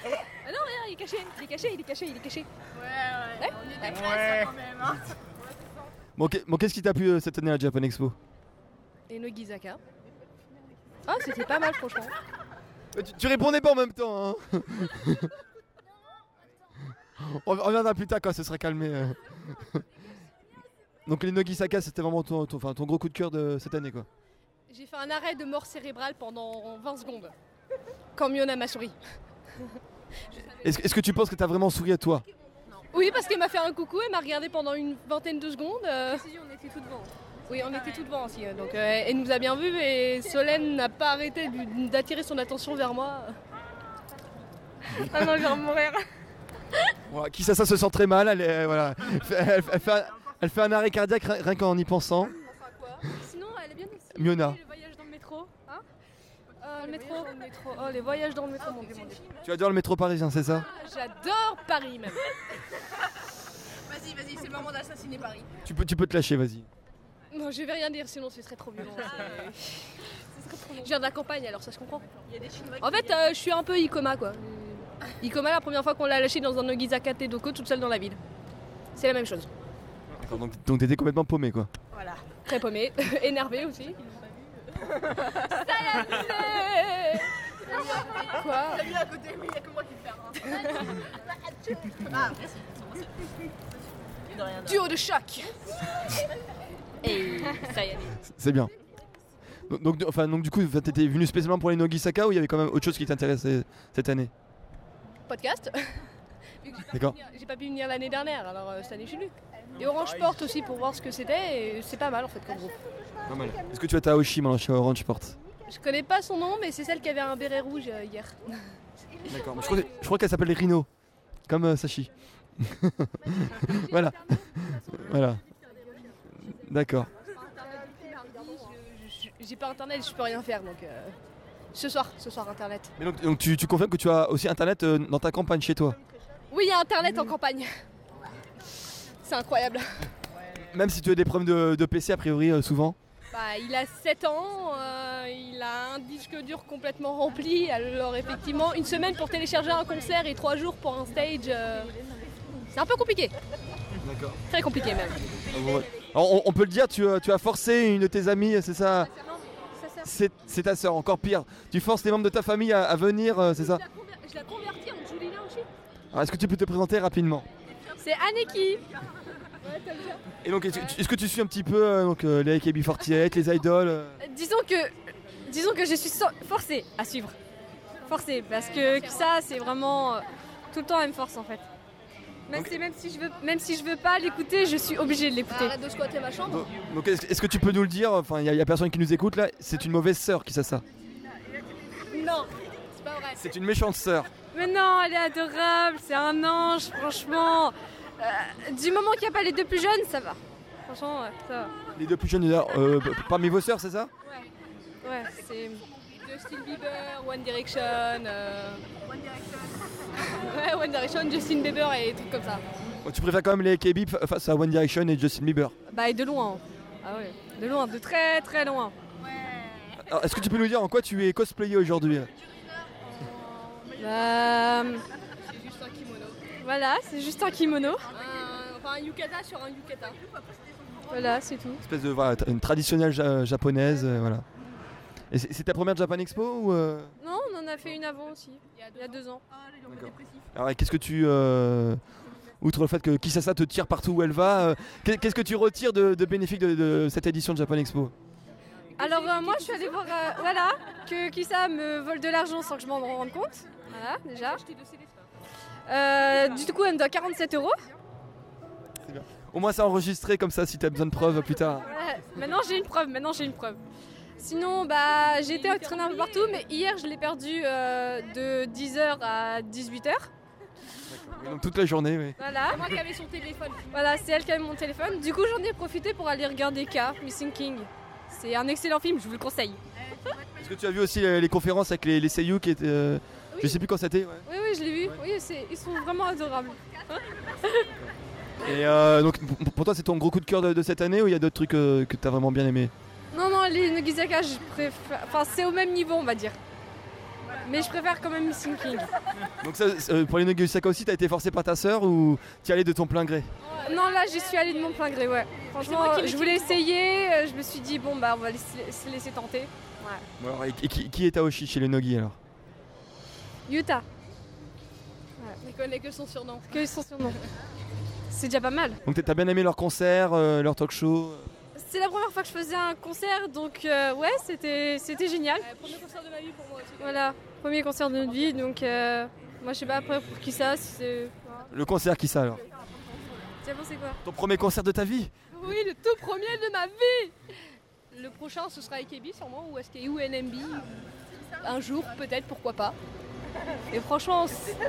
Ah non, regarde, il est caché, il est caché, il est caché, il est caché. Ouais, ouais, Ouais. on est des Ouais. quand même. Hein. Bon, qu'est- bon, qu'est-ce qui t'a plu euh, cette année à la Japan Expo? Et Nogizaka. Ah, c'était pas mal, franchement. Euh, tu, tu répondais pas en même temps, hein On on reviendra plus tard quand ce sera calmé. euh. Donc les Nogisaka, c'était vraiment ton, ton- enfin, ton gros coup de cœur de cette année, quoi. J'ai fait un arrêt de mort cérébrale pendant 20 secondes. Quand Miona m'a souri. Est-ce que tu penses que t'as vraiment souri à toi? Oui, parce qu'elle m'a fait un coucou, elle m'a regardé pendant une vingtaine de secondes. euh. Si, on était tout devant. Oui, on était tout devant aussi. euh, Donc euh, elle nous a bien vus et Solène n'a pas arrêté d'attirer son attention vers moi. Ah non, je vais mourir. Voilà, Qui ça, ça se sent très mal, elle, est- voilà. Elle fait, elle- elle fait un, elle fait un arrêt cardiaque rien rien qu'en y pensant. Sinon, Miona. Le voyage dans le métro. Hein Euh, le métro. le métro. Oh, les voyages dans le métro, mon Dieu, mon Dieu. Tu adores le métro parisien, c'est ça? J'adore Paris même. Vas-y, vas-y, c'est le moment d'assassiner Paris. tu peux, tu peux te lâcher, vas-y. Non, je vais rien dire, sinon ce serait trop violent. c'est- Je viens de la campagne, alors ça se comprend. Il y a des Chinois En fait, euh, je suis un peu Ikoma, quoi. Ikoma, la première fois qu'on l'a lâché dans un Nogizaka Tedoko toute seule dans la ville. C'est la même chose. D'accord, donc donc t'étais complètement paumé, quoi. Voilà. Très paumé, énervé aussi. Quoi T'as mis à côté, oui, il y a que moi qui le faire. Ah, merci. De rien. Duo de choc Et ça y est. C'est bien. Donc, donc, enfin, donc du coup, t'étais venu spécialement pour les Nogisaka ou il y avait quand même autre chose qui t'intéressait cette année? Podcast. Vu que j'ai pas pu D'accord. venir- J'ai pas pu venir l'année dernière, alors euh, cette année je suis venue. Et Orange Sport aussi pour voir ce que c'était, et c'est pas mal en fait comme groupe. Pas mal. Est-ce que tu as ta Oshi maintenant chez Orange Sport Je connais pas son nom, mais c'est celle qui avait un béret rouge euh, hier. D'accord. Je crois, je crois qu'elle s'appelle Rhino, comme euh, Sachi. voilà. voilà. D'accord. J'ai pas internet, je peux rien faire donc. euh, Ce soir, ce soir internet. Mais donc, donc tu, tu confirmes que tu as aussi internet euh, dans ta campagne chez toi Oui, il y a internet en campagne. C'est incroyable. Même si tu as des problèmes de, de PC a priori euh, souvent Bah, il a 7 ans, euh, il a un disque dur complètement rempli, alors effectivement une semaine pour télécharger un concert et 3 jours pour un stage, euh, c'est un peu compliqué. D'accord. Très compliqué même. on, on peut le dire, tu, as- tu as forcé une de tes amies, c'est ça C'est ta soeur, encore pire. Tu forces les membres de ta famille à, à venir, c'est ça Je en Est-ce que tu peux te présenter rapidement? C'est Aneki. Et donc, est-ce que tu suis un petit peu euh, donc, euh, les AKB48, les idoles euh Disons que, disons que je suis so- forcée à suivre. Forcée, parce que ça, c'est vraiment euh, tout le temps elle me force en fait. Même, si, même, si je veux, même si je veux pas l'écouter, je suis obligée de l'écouter. Arrête de squatter ma chambre. Donc, est-ce est-ce que tu peux nous le dire Enfin, il n'y a, personne qui nous écoute là. C'est une mauvaise sœur qui sait ça. Non, C'est pas vrai. C'est une méchante sœur. mais non, elle est adorable, c'est un ange, franchement. Euh, du moment qu'il n'y a pas les deux plus jeunes, ça va. Franchement, ouais, ça va. Les deux plus jeunes, euh, parmi vos sœurs, c'est ça? Ouais, c'est. Justin Bieber, One Direction. euh, Ouais, One Direction, Justin Bieber et des trucs comme ça. Bon, Tu préfères quand même les fa- face à One Direction et Justin Bieber? Bah, et de loin. Ah ouais, de loin, de très très loin. Alors, Est-ce que tu peux nous dire en quoi tu es cosplayé aujourd'hui? Bah, voilà, c'est juste un kimono. Un- Enfin, un yukata sur un yukata. Voilà, c'est tout. Espèce de voilà, une traditionnelle ja- japonaise, euh, voilà. Et c'est ta première Japan Expo ou euh? Non, on en a fait une avant aussi, il y a deux ans. Alors qu'est-ce que tu euh, outre le fait que Kisasa te tire partout où elle va, euh, qu'est- qu'est-ce que tu retires de, de bénéfique de, de cette édition de Japan Expo? Alors euh, moi je suis allée voir euh, voilà, que Kisa me vole de l'argent sans que je m'en rende compte. Voilà déjà. Euh, du coup elle me doit 47 euros. Au moins c'est enregistré comme ça si t'as besoin de preuves plus tard. Ouais, maintenant j'ai une preuve, maintenant j'ai une preuve. Sinon bah j'ai été entraînée un peu partout mais hier je l'ai perdu euh, de 10h à 18h. Et donc toute la journée, oui. Voilà. C'est moi qui avais son téléphone. Voilà, c'est elle qui a mon téléphone. Du coup j'en ai profité pour aller regarder K, Missing King. C'est un excellent film, je vous le conseille. Est-ce que tu as vu aussi les, les conférences avec les, les seiyuu qui étaient... euh, Je sais plus quand c'était. ouais. Oui oui je l'ai vu, oui c'est- ils sont vraiment adorables. Et euh, donc pour- toi c'est ton gros coup de cœur de, de cette année ou il y a d'autres trucs euh, que t'as vraiment bien aimé? Non, non, les Nogizaka, je préfère. Enfin, c'est au même niveau, on va dire. Mais je préfère quand même Missing King. Donc ça, euh, pour les Nogosaka aussi, t'as été forcé par ta sœur ou t'y allais de ton plein gré? Non, là, j'y suis allée de mon plein gré, ouais. Franchement, je voulais essayer, je me suis dit, bon, bah, on va se laisser tenter. Ouais. Bon, alors, et, et qui, qui est Taoshi chez les Nogi alors? Utah, Je connais que son surnom. que son surnom. C'est déjà pas mal. Donc t'as bien aimé leur concert, euh, leur talk show C'est la première fois que je faisais un concert, donc euh, ouais, c'était c'était génial. Euh, premier concert de ma vie pour moi aussi. Voilà, premier concert de notre vie, donc euh, moi, je sais pas après pour qui ça, si c'est. Le concert qui ça alors Tu as pensé quoi Ton premier concert de ta vie Oui, le tout premier de ma vie Le prochain, ce sera AKB sûrement, ou SKU ou NMB. Un jour, peut-être, pourquoi pas. Et franchement,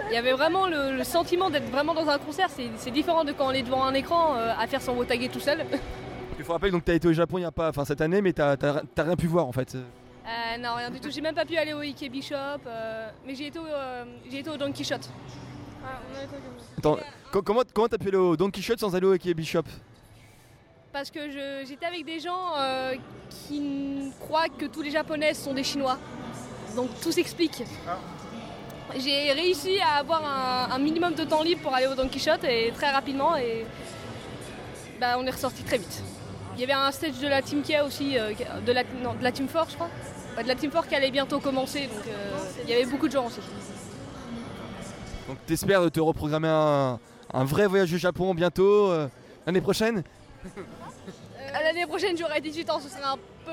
il y avait vraiment le, le sentiment d'être vraiment dans un concert. C'est différent de quand on est devant un écran euh, à faire son Wotage tout seul. Il faut rappeler donc t'as été au Japon il y a pas, enfin cette année, mais t'as rien pu voir en fait. Euh, non, rien du tout. J'ai même pas pu aller au AKB Shop, euh, mais j'ai été, au, euh, j'ai été au Donkey Shot. Ah, on a été comme ça. Attends, co- comment comment t'as pu aller au Don Quichotte sans aller au Ikebi Shop Parce que je- j'étais avec des gens euh, qui croient que tous les Japonais sont des Chinois. Donc tout s'explique. J'ai réussi à avoir un, un minimum de temps libre pour aller au Don Quichotte et très rapidement et bah, on est ressorti très vite. Il y avait un stage de la Team Kia aussi, euh, de, la, non, de la Team 4 je crois. De la Team 4 qui allait bientôt commencer donc euh, il y avait beaucoup de gens aussi. Donc t'espères de te reprogrammer un, un vrai voyage au Japon bientôt, euh, l'année prochaine? Euh, L'année prochaine j'aurai 18 ans, ce serait un peu...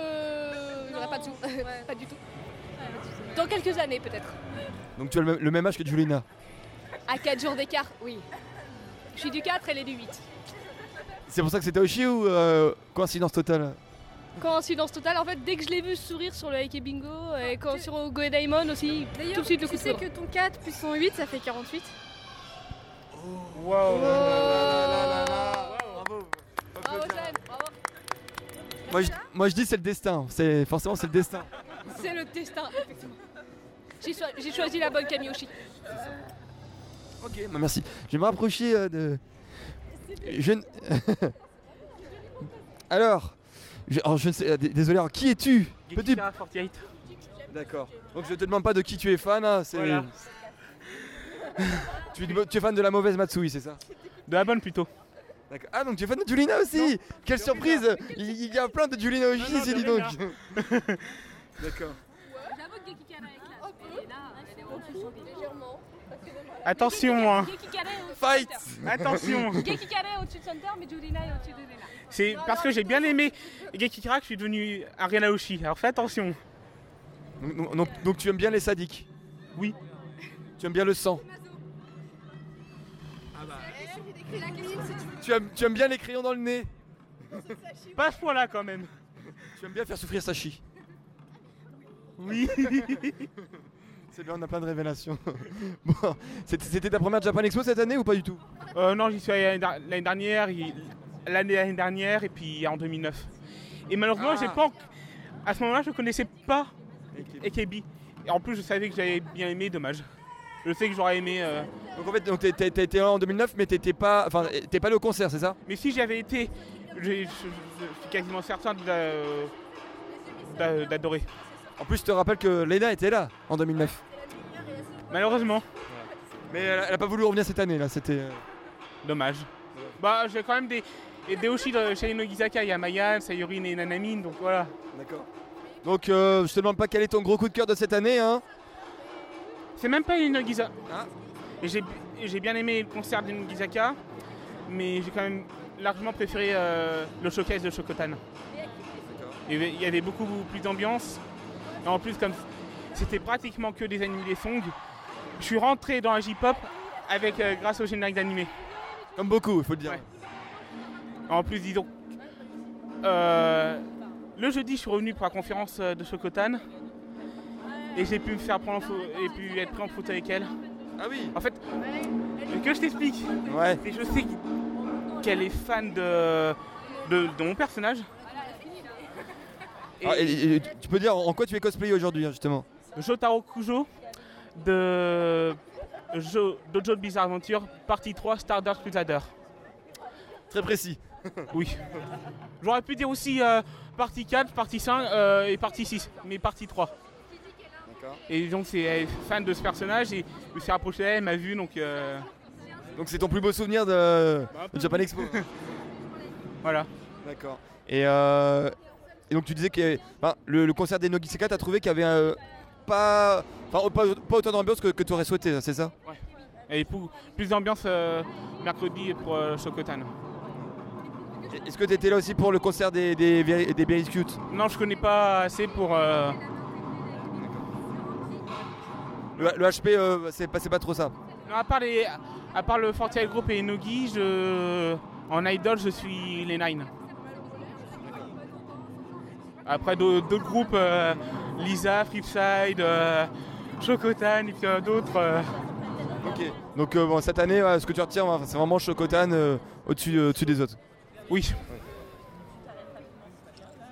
J'aurai pas de sous. pas du tout. Dans quelques années peut-être. Donc tu as le même, âge que Julina. À 4 jours d'écart, oui. Je suis du 4, elle est du 8. C'est pour ça que c'était Taoshi ou euh, coïncidence totale? Coïncidence totale, en fait, dès que je l'ai vu sourire sur le Heike Bingo et quand sur Go Daimon aussi, tout de suite le coup tu sais que ton 4 plus son 8, ça fait 48 Waouh Bravo, Jen, bravo. moi je, moi je dis c'est le destin, c'est forcément c'est le destin. C'est le destin, effectivement. J'ai cho- J'ai choisi la bonne Kamiyoshi. Ok, bah merci. Je vais me rapprocher euh, de. Je ne- alors, je, alors, je ne sais, euh, désolé. Alors, qui es-tu Petit. 48. D'accord. Donc je te demande pas de qui tu es fan. hein, c'est. Voilà. tu, es, tu es fan de la mauvaise Matsui, c'est ça De la bonne plutôt. D'accord. Ah donc tu es fan de Julina aussi Quelle surprise il, il y a plein de Julina aussi dis donc. D'accord. Légèrement. Attention, hein. Fight Attention. Gekikare au-dessus de Center, mais au-dessus de. C'est parce que j'ai bien aimé Gekikara que je suis devenu un Renaoshi. Alors fais attention. Donc, donc- donc tu aimes bien les sadiques Oui. Tu aimes bien le sang tu aimes, tu aimes bien les crayons dans le nez Pas ce point-là quand même. Tu aimes bien faire souffrir Sachi Oui. C'est bien, on a plein de révélations. bon, c'était c'était ta première Japan Expo cette année ou pas du tout? Euh, non, j'y suis allé l'année der- l'année dernière, l'année l'année dernière et puis en 2009. Et malheureusement, Ah. j'ai pas. À ce moment-là, je connaissais pas AKB. Et en plus, je savais que j'avais bien aimé, dommage. Je sais que j'aurais aimé. euh, Donc en fait, donc t'es- t'es- t'as été là en 2009, mais t'étais pas, enfin, t'es pas allé au concert, c'est ça? Mais si j'avais été, je, je- je suis quasiment certain de la- d'a- d'adorer. En plus, je te rappelle que Lena était là en 2009. Malheureusement. Mais elle, elle a pas voulu revenir cette année là, c'était. euh, Dommage. Bah, j'ai quand même des, et des Oshi de- chez les Nogizaka. Il y a Mayan, Sayuri et Nanamine, donc voilà. D'accord. Donc euh, je te demande pas quel est ton gros coup de cœur de cette année, hein C'est même pas une Nogizaka. Et j'ai j'ai bien aimé le concert des Nogizaka, mais j'ai quand même largement préféré euh, le showcase de Shokotan. Il y avait- il y avait beaucoup plus d'ambiance. Et en plus, comme c'était pratiquement que des animés songs, je suis rentré dans la J-pop avec, euh, grâce au générique d'animé. Comme beaucoup, il faut le dire. En plus, dis donc, euh, le jeudi, je suis revenu pour la conférence euh, de Shokotan et j'ai pu me faire prendre et pu être pris en photo avec elle. Ah oui. En fait, que je t'explique. Ouais. Et je sais qu'elle est fan de, de, de mon personnage. Ah, et- et tu peux dire en quoi tu es cosplay aujourd'hui, hein, justement Jotaro Kujo de Jo- Dojo de Bizarre Adventure, partie 3, Stardust Crusader. Très précis. Oui. J'aurais pu dire aussi euh, partie 4, partie 5 euh, et partie 6, mais partie 3. Et donc c'est fan de ce personnage et je me suis rapproché d'elle, elle m'a vu donc... euh, Donc c'est ton plus beau souvenir de, Bah, de. Japan Expo. Voilà. D'accord. Et, euh, et donc tu disais que enfin, le, le concert des Nogiseka, t'as trouvé qu'il y avait euh, pas, enfin, pas, pas autant d'ambiance que, que tu aurais souhaité, c'est ça? Ouais. Et pour- plus d'ambiance euh, mercredi pour euh, Shokotan. Est-ce que tu étais là aussi pour le concert des, des, Cute Non, je connais pas assez pour... euh, le, le HP, euh, c'est pas, c'est pas trop ça. Non, à part, les, à part le Fortier Group et Nogi, je, en idol, je suis les Nine. Après d'au- d'autres groupes, euh, Lisa, Flipside, euh, Chocotan et puis euh, d'autres. euh, Ok. Donc euh, bon, cette année, ouais, ce que tu retiens, ouais, c'est vraiment Shokotan euh, au-dessus euh, au-dessus des autres. Oui.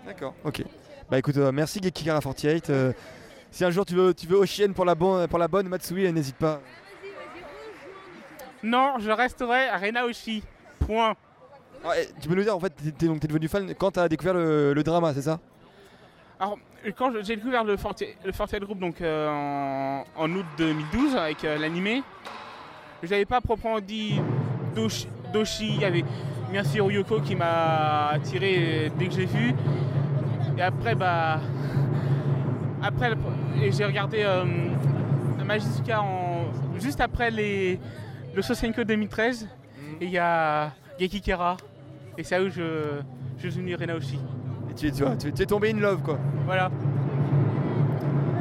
D'accord. Ok. Bah écoute, euh, merci Gekikara 48. euh, si un jour tu veux, tu veux Oshien pour la, bonne pour la bonne Matsui, n'hésite pas. Non, je resterai à Renaoshi. Point. Ah, et tu peux nous dire, en fait, t'es- donc, t'es devenu fan quand t'as découvert le, le drama, c'est ça? Alors, quand j'ai découvert le Fortier Group donc, euh, en, en août 2012 avec euh, l'animé, je n'avais pas proprement dit d'Oshi. d'Oshi. Il y avait bien sûr Yoko qui m'a attiré dès que j'ai vu. Et après, bah. Après, j'ai regardé euh, en, juste après les, le Sosenko 2013. Et il y a Gekikera. Et c'est là où je, je suis devenu Renaoshi. Et tu, es- tu, vois, tu, tu es tombé in love, quoi. Voilà.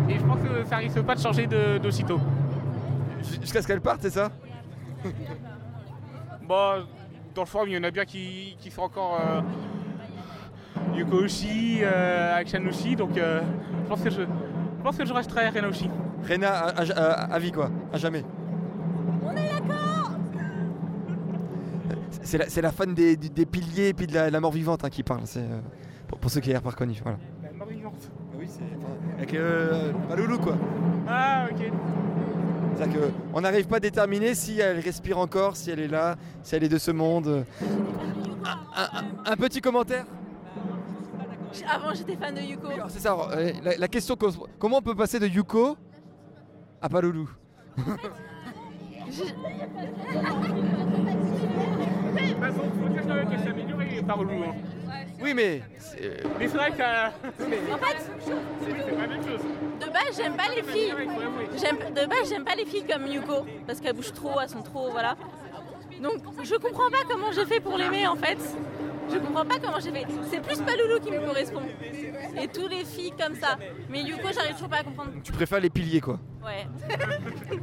Et je pense que ça risque pas de changer de- d'aussitôt. Jusqu'à ce qu'elle parte, c'est ça? Bon, dans le forum, il y en a bien qui, qui sont encore euh, Yuko Oshi, euh, Akshan donc euh, je, pense que je, je pense que je resterai Rena Oshi. Rena à, à- à- à vie, quoi. À jamais. On est d'accord C'est la, c'est la fan des, des- des piliers et puis de la, la mort vivante hein, qui parle. C'est, euh, pour, pour ceux qui n'ont pas reconnu. Voilà. La mort vivante. Oui, c'est. Avec euh, Maloulou, quoi. Ah, ok. C'est-à-dire qu'on n'arrive pas à déterminer si elle respire encore, si elle est là, si elle est de ce monde. Un, un- un petit commentaire? Avant, j'étais fan de Yuko. C'est ça, euh, la, la question comment on peut passer de Yuko à Paloulou Oui, mais. c'est- Mais c'est vrai que. euh, En fait, c'est pas la même chose. de base, j'aime pas les filles. De base, j'aime pas les filles comme Yuko parce qu'elles bougent trop, elles sont trop, voilà. Donc, je comprends pas comment j'ai fait pour l'aimer en fait. Je comprends pas comment j'ai fait. C'est plus Paloulou qui me correspond. Et tous les filles comme ça. Mais Yuko, j'arrive toujours pas à comprendre. Tu préfères les piliers, quoi. Ouais.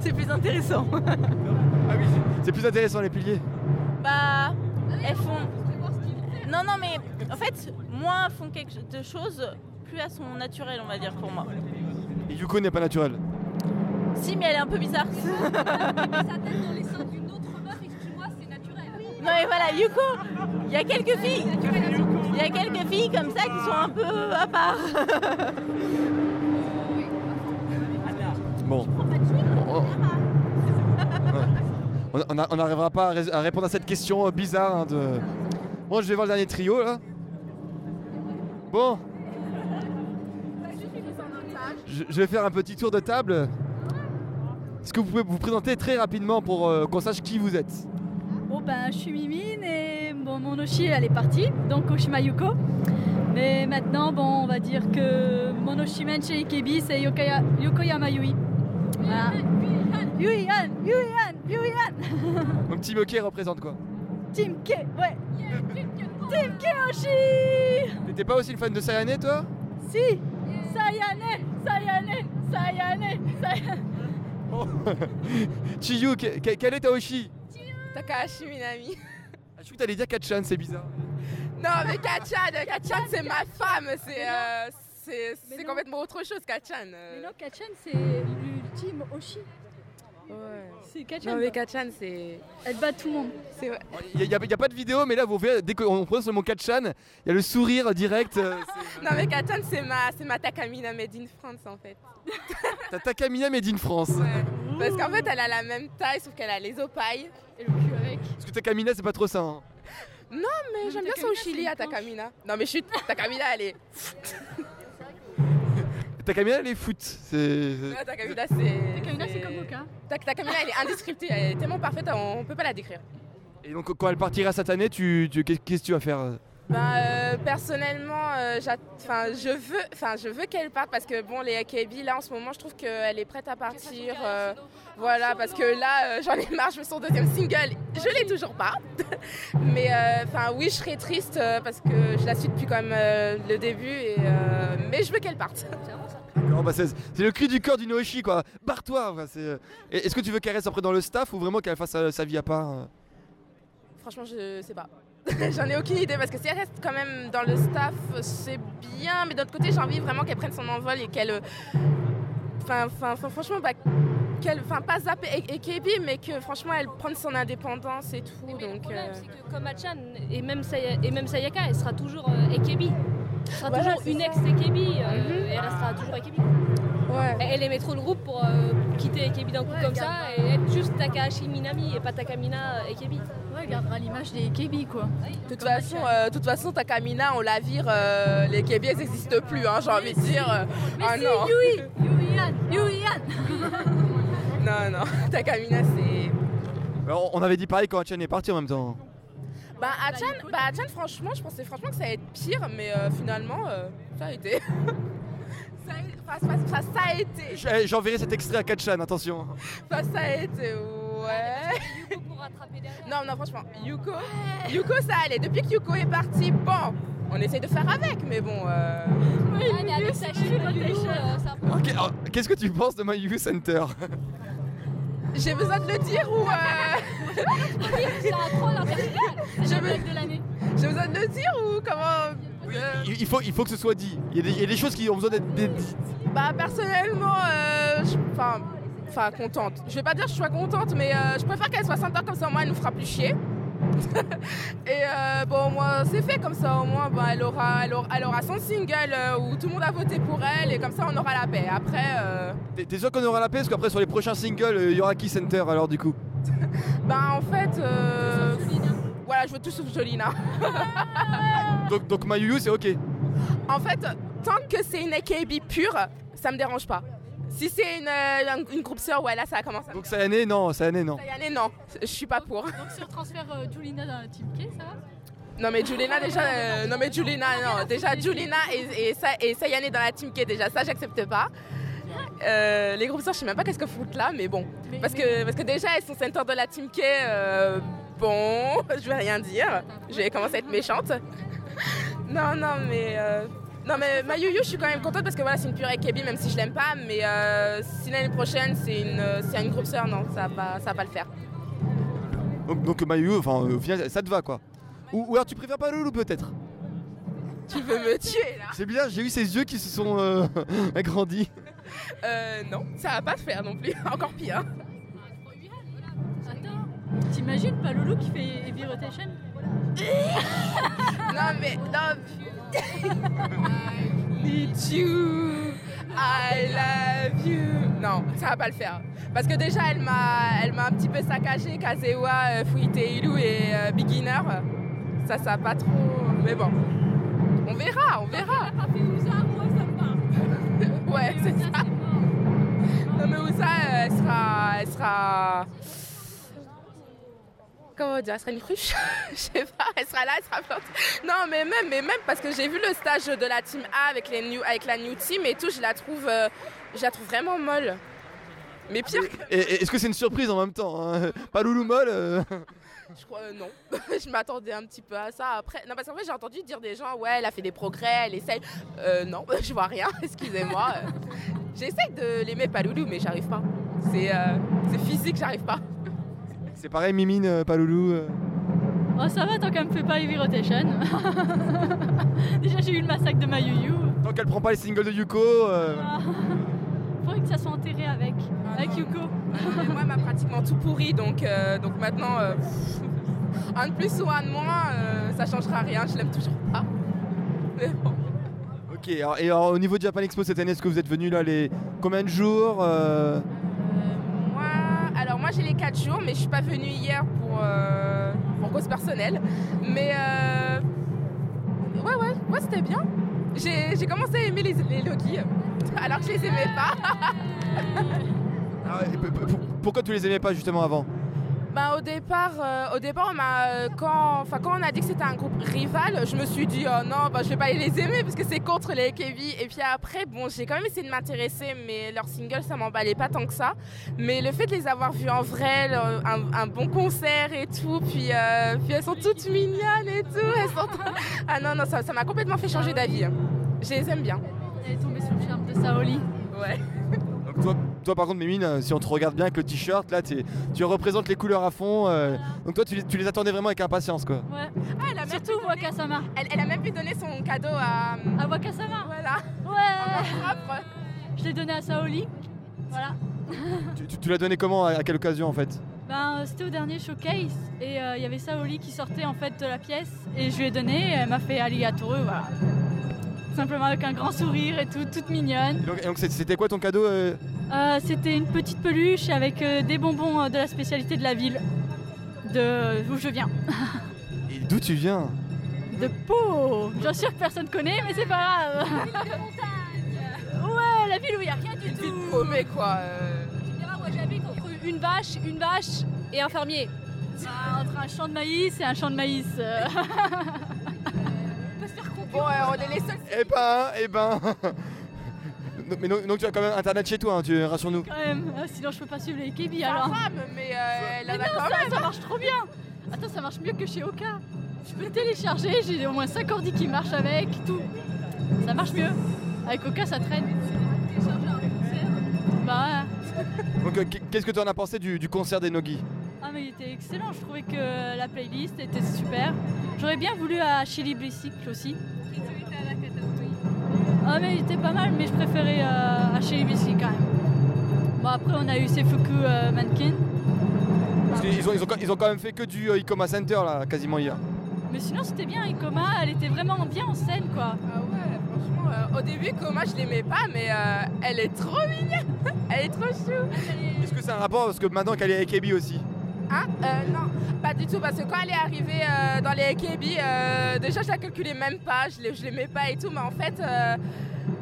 C'est plus intéressant. Ah oui, c'est plus intéressant, les piliers. Bah, elles font. Non, non, mais en fait, moins elles font quelque de choses, plus elles sont naturelles, on va dire pour moi. Et Yuko n'est pas naturel. Si, mais elle est un peu bizarre. Non, mais voilà, Yuko, il y a quelques filles. Il y a quelques filles comme ça qui sont un peu à part. Bon. On- n'arrivera pas à, répondre à cette question euh, bizarre hein. Bon, je vais voir le dernier trio là. Bon. Je, vais faire un petit tour de table. Est-ce que vous pouvez vous présenter très rapidement pour euh, qu'on sache qui vous êtes? Bon ben je suis Mimine et bon, mon Oshi elle est partie, donc Oshima Yuko. Mais maintenant bon on va dire que mon Oshimen Ikebi c'est Yokoyama Yui. Voilà. Yuian, Yuian, Yuian Mon petit moquet représente quoi Team K, ouais Team K Oshi T'étais pas aussi une fan de Sayane toi Si Sayane, Sayane, Sayane, Sayane Chiyu, que- que- quel est Taoshi Takahashi Minami. Ah, Je crois que t'allais dire Kachan, c'est bizarre. Non, mais Kachan, Kachan c'est ma femme, c'est euh, complètement autre chose, Kachan. euh. Mais non, Kachan c'est l'ultime Oshi. Ouais. C'est Kachan. Non, mais Kachan c'est. Elle bat tout le monde. C'est vrai. Il n'y a, y a pas de vidéo, mais là, vous verrez, dès qu'on prononce le mot Kachan, il y a le sourire direct. euh, Non, mais Kachan c'est ma, c'est ma Takamina made in France en fait. T'as Takamina Made in France. Parce qu'en fait, elle a la même taille, sauf qu'elle a les opailles. Et le cul avec. Parce que Takamina, c'est pas trop ça. hein. Non, mais j'aime bien son chili à Takamina. Non, mais chut, Takamina elle est. Takamina, elle est foot. C'est. Ouais, Takamina c'est. Takamina, c'est comme Moka. Takamina elle est indescriptible, elle est tellement parfaite, on peut pas la décrire. Et donc, quand elle partira cette année, tu, tu- qu'est-ce que tu vas faire euh, personnellement, euh, je veux, enfin, je veux qu'elle parte parce que bon, les AKB là en ce moment, je trouve qu'elle est prête à partir. euh, voilà, parce que là, euh, j'en ai marre, je veux son deuxième single, je l'ai toujours pas. Mais euh, enfin, oui, je serais triste parce que je la suis depuis quand même euh, le début, et, euh, mais je veux qu'elle parte. D'accord, bah, c'est c'est le cri du cœur du Noéchi, quoi. Barre-toi enfin, c'est, euh, et Est-ce que tu veux qu'elle reste après dans le staff ou vraiment qu'elle fasse sa, sa vie à part euh Franchement, je sais pas. J'en ai aucune idée parce que si elle reste quand même dans le staff, c'est bien. Mais d'un autre côté, j'ai envie vraiment qu'elle prenne son envol et qu'elle. euh, Enfin, enfin, enfin, franchement, bah, qu'elle. Enfin, pas zapper A- AKB, mais que franchement, elle prenne son indépendance et tout. donc. Le problème, euh, c'est que comme Achan et même, Saya- et même Sayaka, elle sera toujours euh. Elle sera Voilà, toujours une ça. ex-AKB euh, Mhm. et elle restera toujours AKB. Ouais. Elle, aimait trop le groupe pour euh, quitter AKB d'un coup Ouais, comme ça pas. et être juste Takahashi Minami et pas Takamina euh, AKB. Ouais, elle gardera l'image des KB quoi. De toute façon, euh, de toute façon, Takamina, on la vire, euh, les KB, elles n'existent plus, hein, j'ai envie de dire. euh, Mais ah si, non. Yui Yuian Yuian Non, non, Takamina, c'est. On avait dit pareil quand Hachan est parti en même temps. Bah, Achan, bah, Achan, franchement, je pensais franchement que ça allait être pire, mais euh, finalement, euh, ça a été. ça, a, enfin, ça- ça- ça a été. Eh, J'enverrai cet extrait à Kachan, attention. Enfin, ça a été, ouais. Non, non, franchement, Yuko, Yuko, ça allait. Depuis que Yuko est parti, bon, on essaie de faire avec, mais bon. Euh... Ah, mais avec sa Lulu, euh, Qu'est-ce que tu penses de My You Center? J'ai besoin de le dire ou. euh, C'est un troll de l'année. J'ai besoin de le dire ou comment il, faut, il faut que ce soit dit. Il y a des, il y a des choses qui ont besoin d'être dites. Bah personnellement, euh, je- enfin, enfin contente. Je vais pas dire que je sois contente, mais euh, je préfère qu'elle soit sympa comme ça au moins elle nous fera plus chier. Et euh, bon, moi c'est fait comme ça au moins, bah, elle, aura, elle, aura, elle aura son single euh, où tout le monde a voté pour elle et comme ça on aura la paix. Après, euh, T'es- sûr qu'on aura la paix? Parce qu'après, sur les prochains singles, il y aura qui Center alors du coup? Bah en fait, euh, voilà, je veux tout sauf Jolina. Donc, donc My c'est ok? en fait, tant que c'est une AKB pure, ça me dérange pas. Si c'est une, euh, une groupe sœur, ouais, là ça commence à. Donc Sayane, non, Sayane, non. Sayane, non, je suis pas pour. Donc si on transfère euh, Julina dans la team K, ça va? Non mais Julina déjà, euh, non mais Julina, non, déjà Julina et, et, Sa- et Sayane dans la team K, déjà ça j'accepte pas. Euh, les groupes sœurs, je sais même pas qu'est-ce que foutent là, mais bon. parce, que, parce que déjà elles sont center de la team K, euh, bon, je vais rien dire. Je vais commencer à être méchante. non, non, mais. Euh, non mais ma Yu-Yu, je suis quand même contente parce que voilà, c'est une pure AKB même si je l'aime pas, mais euh, si l'année prochaine c'est une, c'est une groupe sœur, non, ça va, pas- ça va pas le faire. Donc, donc Mayu, enfin, euh, au final, ça te va quoi. Ou, ou alors tu préfères pas Loulou peut-être Tu veux me tuer là? C'est bizarre, j'ai eu ses yeux qui se sont euh, agrandis. Euh, non, ça va pas le faire non plus, encore pire. Attends, t'imagines pas Loulou qui fait Heavy Rotation? Non mais non. I need you, I love you. Non, ça va pas le faire. Parce que déjà elle m'a, elle m'a un petit peu saccagé Kazewa, euh, Fuiteiru et euh, Beginner. Ça, ça va pas trop. Mais bon, on verra, on verra. ouais, c'est ça. Non mais Ouza, euh, elle sera, elle sera. Comment dire, elle sera une cruche? Je sais pas, elle sera là, elle sera plantée. Non, mais même, mais même parce que j'ai vu le stage de la team A avec, les new, avec la new team et tout, je la trouve, euh, je la trouve vraiment molle. Mais pire que... Et, et est-ce que c'est une surprise en même temps hein? Pas Loulou molle euh? Je crois euh, non. je m'attendais un petit peu à ça. Après, non, parce qu'en fait, j'ai entendu dire des gens, ouais, elle a fait des progrès, elle essaye. Euh, non, je vois rien, excusez-moi. J'essaye de l'aimer pas Loulou, mais j'arrive pas. C'est euh, c'est physique, j'arrive pas. C'est pareil, Mimine, euh, pas Loulou. euh. Oh ça va tant qu'elle me fait pas Heavy Rotation. Déjà j'ai eu le massacre de ma Yu-Yu. Tant qu'elle prend pas les singles de Yuko. euh, Faudrait que ça soit enterré avec, avec Yuko. Et moi, elle m'a pratiquement tout pourri, donc, euh, donc maintenant, euh, pff, un de plus ou un de moins, euh, ça changera rien, je l'aime toujours pas. Mais bon. Ok, alors, et alors, au niveau de Japan Expo cette année, est-ce que vous êtes venu là les combien de jours euh, moi j'ai les 4 jours, mais je suis pas venue hier pour, euh, pour cause personnelle. Mais euh, ouais, ouais, ouais, c'était bien. J'ai commencé à aimer les, les Loki, alors que je les aimais pas. ah, Pourquoi tu les aimais pas justement avant? Bah, au départ, euh, au départ, on euh, quand, enfin, quand on a dit que c'était un groupe rival, je me suis dit oh non, bah, je vais pas les aimer parce que c'est contre les AKB. Et puis après, bon, j'ai quand même essayé de m'intéresser, mais leur single, ça m'emballait pas tant que ça. Mais le fait de les avoir vus en vrai, le- un, un bon concert et tout, puis, euh, puis elles sont toutes mignonnes et tout. Elles sont Ah non, non, ça ça m'a complètement fait changer d'avis. hein. Je les aime bien. Elle est tombée sous le charme de Saoli. Ouais. Donc toi, toi par contre Mimine, euh, si on te regarde bien avec le t-shirt, là tu représentes les couleurs à fond. euh, donc toi tu, les- tu les attendais vraiment avec impatience quoi. Ouais. Ah, elle a même Surtout Wakasama. Elle, elle a même pu donner son cadeau à. À Wakasama Voilà. Ouais Propre. Je l'ai donné à Saoli. Voilà. Tu, tu- tu l'as donné comment à, à quelle occasion en fait? Ben, euh, c'était au dernier showcase et euh, il y avait Saoli qui sortait en fait de la pièce et je lui ai donné et elle m'a fait alligator, voilà. Simplement avec un grand sourire et tout, toute mignonne. Et donc, et donc, c'est- c'était quoi ton cadeau euh Euh, c'était une petite peluche avec euh, des bonbons euh, de la spécialité de la ville, de d'où je viens. Et d'où tu viens? De Pau Bien sûr que personne connaît, mais c'est pas grave. Ouais, la ville où il n'y a rien du tout. Ville paumée, quoi. euh. Moi j'habite entre une vache, une vache et un fermier. Ah, entre un champ de maïs et un champ de maïs. euh. Bon, euh, on est les seuls. Eh ben, eh ben Donc- Mais donc, donc tu as quand même internet chez toi, hein, tu rassure-nous. Quand même, euh, sinon je peux pas suivre les KB Sa alors. femme, mais euh, elle en Mais a non, quand ça, même. ça marche trop bien. Attends, ça marche mieux que chez Oka. Je peux télécharger, j'ai au moins 5 ordi qui marchent avec, tout. Ça marche mieux. Avec Oka, ça traîne. Bah ouais. Donc euh, qu'est-ce que tu en as pensé du, du concert des Nogi Ah mais il était excellent, je trouvais que la playlist était super. J'aurais bien voulu à Chili Bicycle aussi. Ah mais il était pas mal, mais je préférais euh, à Chili Bicycle quand même. Bon après on a eu Sefuku euh, Mannequin. Parce qu'ils ont, ils ont, ils ont quand même fait que du euh, Icoma Center là, quasiment hier. Mais sinon c'était bien, Ikoma, elle était vraiment bien en scène quoi. Ah ouais, franchement, euh, au début, Coma, je l'aimais pas, mais euh, elle est trop mignonne. elle est trop chou. Est-ce que c'est un rapport parce que maintenant qu'elle est AKB aussi Hein Euh, non, pas du tout, parce que quand elle est arrivée euh, dans les AKB, euh, déjà je la calculais même pas, je je l'aimais pas et tout, mais en fait, euh,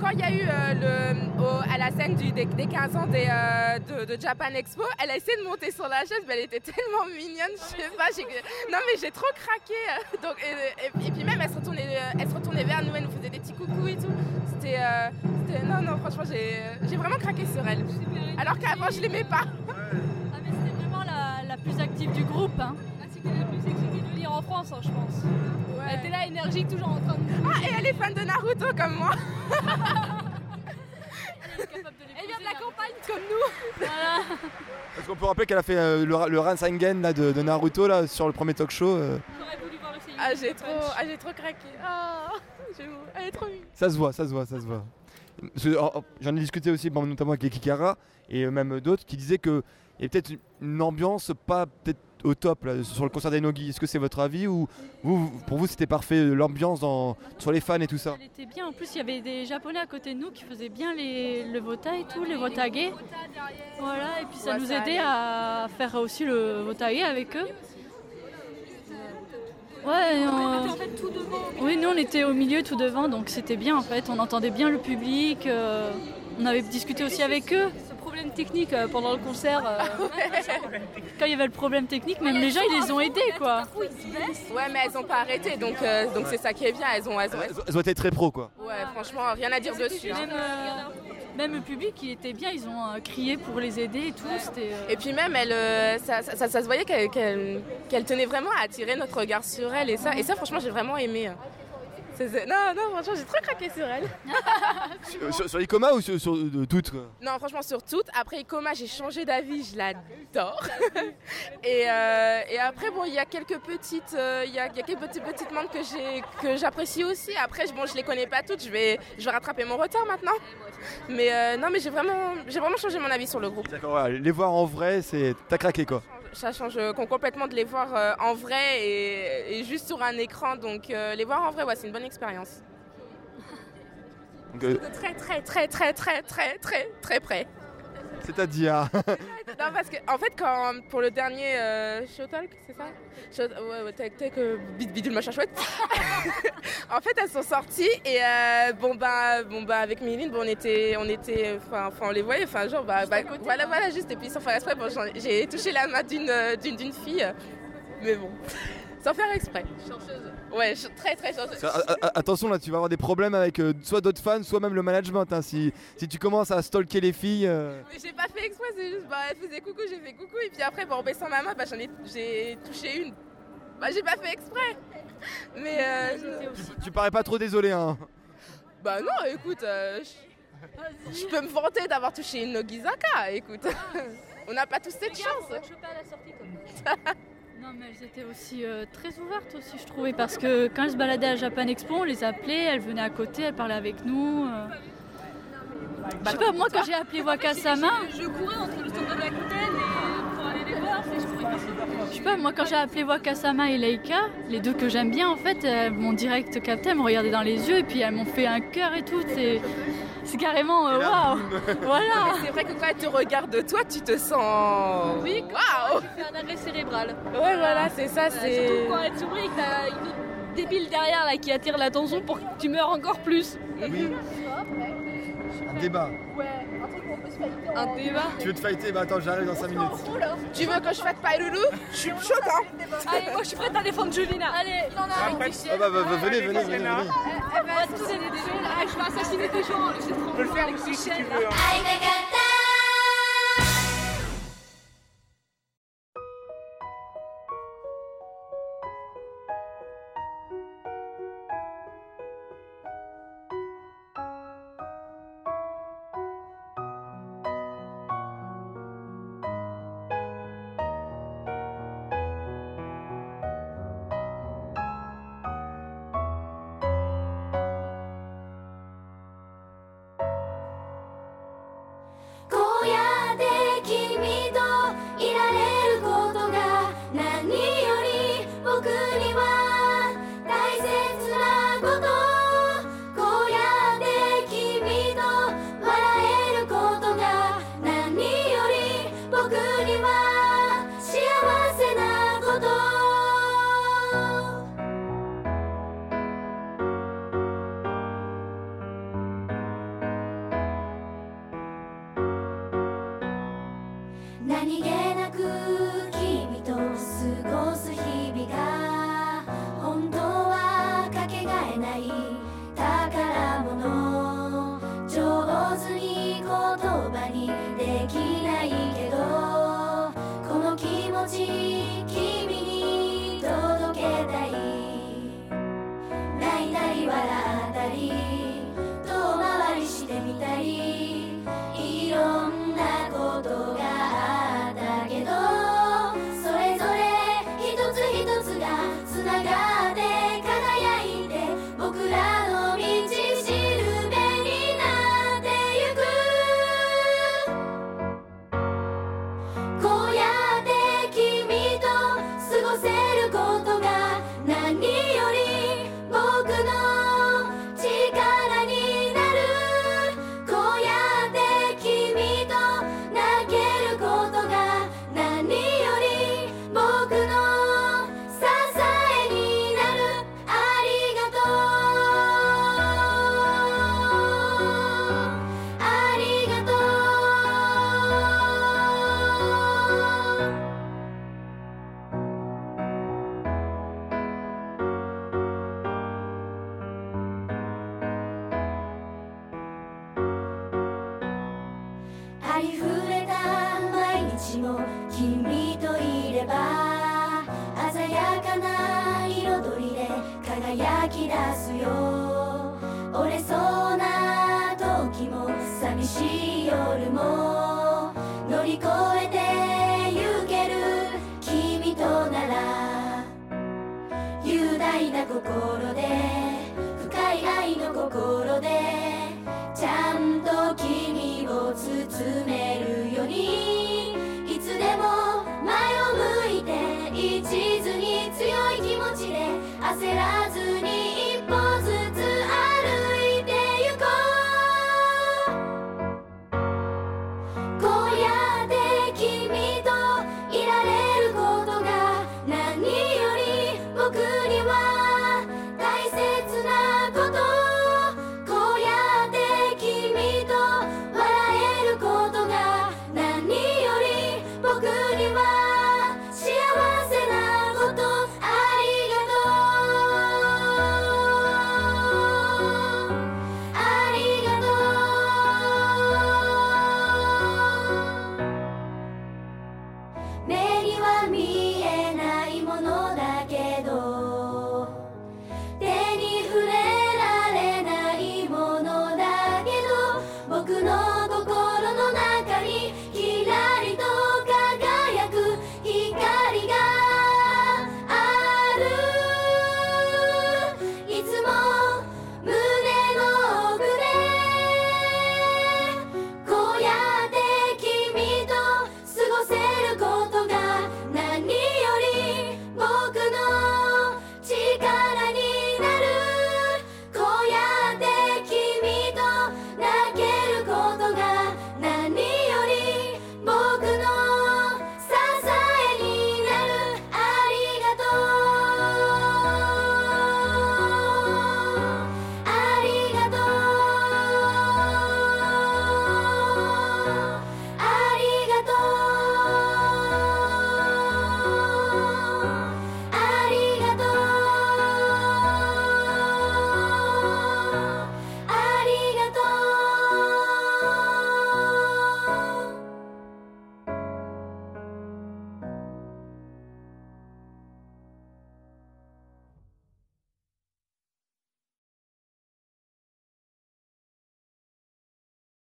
quand il y a eu le, à la scène des, des 15 ans de, Japan Expo, elle a essayé de monter sur la chaise, mais elle était tellement mignonne, je sais pas. Non mais j'ai trop craqué. Donc, et, puis même elle se, retournait, elle se retournait vers nous, elle nous faisait des petits coucous et tout. C'était... non, non, franchement, j'ai vraiment craqué sur elle. Alors qu'avant, je l'aimais pas. Plus active du groupe. Hein. C'était la plus excitée de lire en France, hein, je pense. Elle était là, énergique, toujours en train de. Ah, et elle est fan de Naruto comme moi. Elle vient de la campagne comme nous. Voilà. Parce qu'on peut rappeler qu'elle a fait euh, le, le Rasengan là, de, de Naruto là, sur le premier talk show. euh, Ah, j'ai trop, ah, j'ai trop craqué. Ah, elle est trop mignonne. ça se voit, ça se voit, ça se voit. Que, oh, oh, J'en ai discuté aussi, bon, notamment avec Kikara et même d'autres qui disaient qu'il y a peut-être une ambiance pas peut-être au top là, sur le concert d'Enogi. Est-ce que c'est votre avis ou vous, pour vous c'était parfait l'ambiance dans- sur les fans et tout ça Elle était bien. En plus, il y avait des Japonais à côté de nous qui faisaient bien les, le vota et tout, les votage. Voilà, et puis ça Ouais, nous aidait à faire aussi le votage avec eux. Ouais, on- oui, nous on était au milieu tout devant, donc c'était bien en fait. On entendait bien le public. euh, on avait discuté aussi avec eux. Ce problème technique euh, pendant le concert. euh, Quand il y avait le problème technique, même les gens ils les ont aidés quoi. Ouais, mais elles ont pas arrêté, donc euh, donc c'est ça qui est bien. Elles ont, elles ont, Elles ont été très pro quoi. Ouais, franchement, rien à dire dessus. hein. Même, euh, même le public, il était bien, ils ont euh, crié pour les aider et tout. C'était. euh, Et puis même, elle, euh, ça, ça- ça- ça se voyait qu'elle qu'elle- qu'elle tenait vraiment à attirer notre regard sur elle. Et ça, et ça franchement, j'ai vraiment aimé. hein. Non, non, franchement, j'ai trop craqué sur elle. Sur, sur, sur Ikoma ou sur, sur de toutes quoi? Non, franchement, sur toutes. Après Icoma, j'ai changé d'avis, je l'adore. et, euh, et après, bon, il y a quelques petites, euh, il y, a, il y a quelques petites, petites membres que j'ai, que j'apprécie aussi. Après, je- bon, je les connais pas toutes, je vais, je vais rattraper mon retard maintenant. Mais euh, non, mais j'ai vraiment, j'ai vraiment changé mon avis sur le groupe. D'accord, ouais, les voir en vrai, c'est t'as craqué quoi. Ça change euh, complètement de les voir euh, en vrai et, et juste sur un écran. Donc, euh, les voir en vrai, ouais, c'est une bonne expérience. De très, très, très, très, très, très, très, très près. C'est-à-dire. Non, parce que, en fait, quand, pour le dernier euh, Show Talk, c'est ça Show- Ouais, ouais, tech, tech, euh, bid- bidule, machin chouette. en fait, elles sont sorties et euh, bon, bah, bon, bah, avec Méline, bon, on était, on était, enfin, enfin, on les voyait, enfin, genre, bah, bah, voilà, voilà, juste, et puis sans faire exprès, bon, j'ai touché la main d'une, euh, d'une, d'une fille, mais bon, sans faire exprès. Ouais, je suis très, très chanceuse. A- a- a- Attention là, tu vas avoir des problèmes avec euh, soit d'autres fans, soit même le management. hein. Si, si tu commences à stalker les filles. euh, Mais j'ai pas fait exprès, c'est juste, bah, elle faisait coucou, j'ai fait coucou, et puis après, bah, en baissant ma main, bah, j'en ai, j'ai touché une. Bah, j'ai pas fait exprès. Mais, euh, tu parais pas trop désolé. Hein. bah, non, écoute, euh, je je peux me vanter d'avoir touché une Nogizaka, écoute. On n'a pas tous cette chance. Non, mais elles étaient aussi euh, très ouvertes aussi, je trouvais, parce que quand elles se baladaient à Japan Expo, on les appelait, elles venaient à côté, elles parlaient avec nous. euh. Je sais pas, moi quand j'ai appelé Wakasama, Je, je courais entre le stand de la Coutelle et pour aller les voir, c'est- je courais je sais pas, moi quand j'ai appelé Wakasama et Leika, les deux que j'aime bien en fait, elles m'ont direct capté, elles m'ont regardé dans les yeux et puis elles m'ont fait un cœur et tout. C'est, c'est carrément euh, waouh! Voilà! Mais C'est vrai que quand elle te regarde de toi, tu te sens. Oui, Waouh! tu fais un arrêt cérébral. Ouais, voilà, c'est ça, c'est. Surtout quand elle et que t'as une autre débile derrière là qui attire l'attention pour que tu meurs encore plus. Oui. Un débat. Un débat. Tu veux te fighter Bah attends, j'arrive dans 5 minutes. Tu veux que je fasse pas loulou Je suis chaude, hein Allez, moi je suis prête à défendre Julina. Allez, non, non, Ah, bah, bah, bah, venez, venez, venez, venez. Elle va tous aider des gens. Je vais assassiner des gens. Trop peux le faire avec aussi si Michel, tu veux,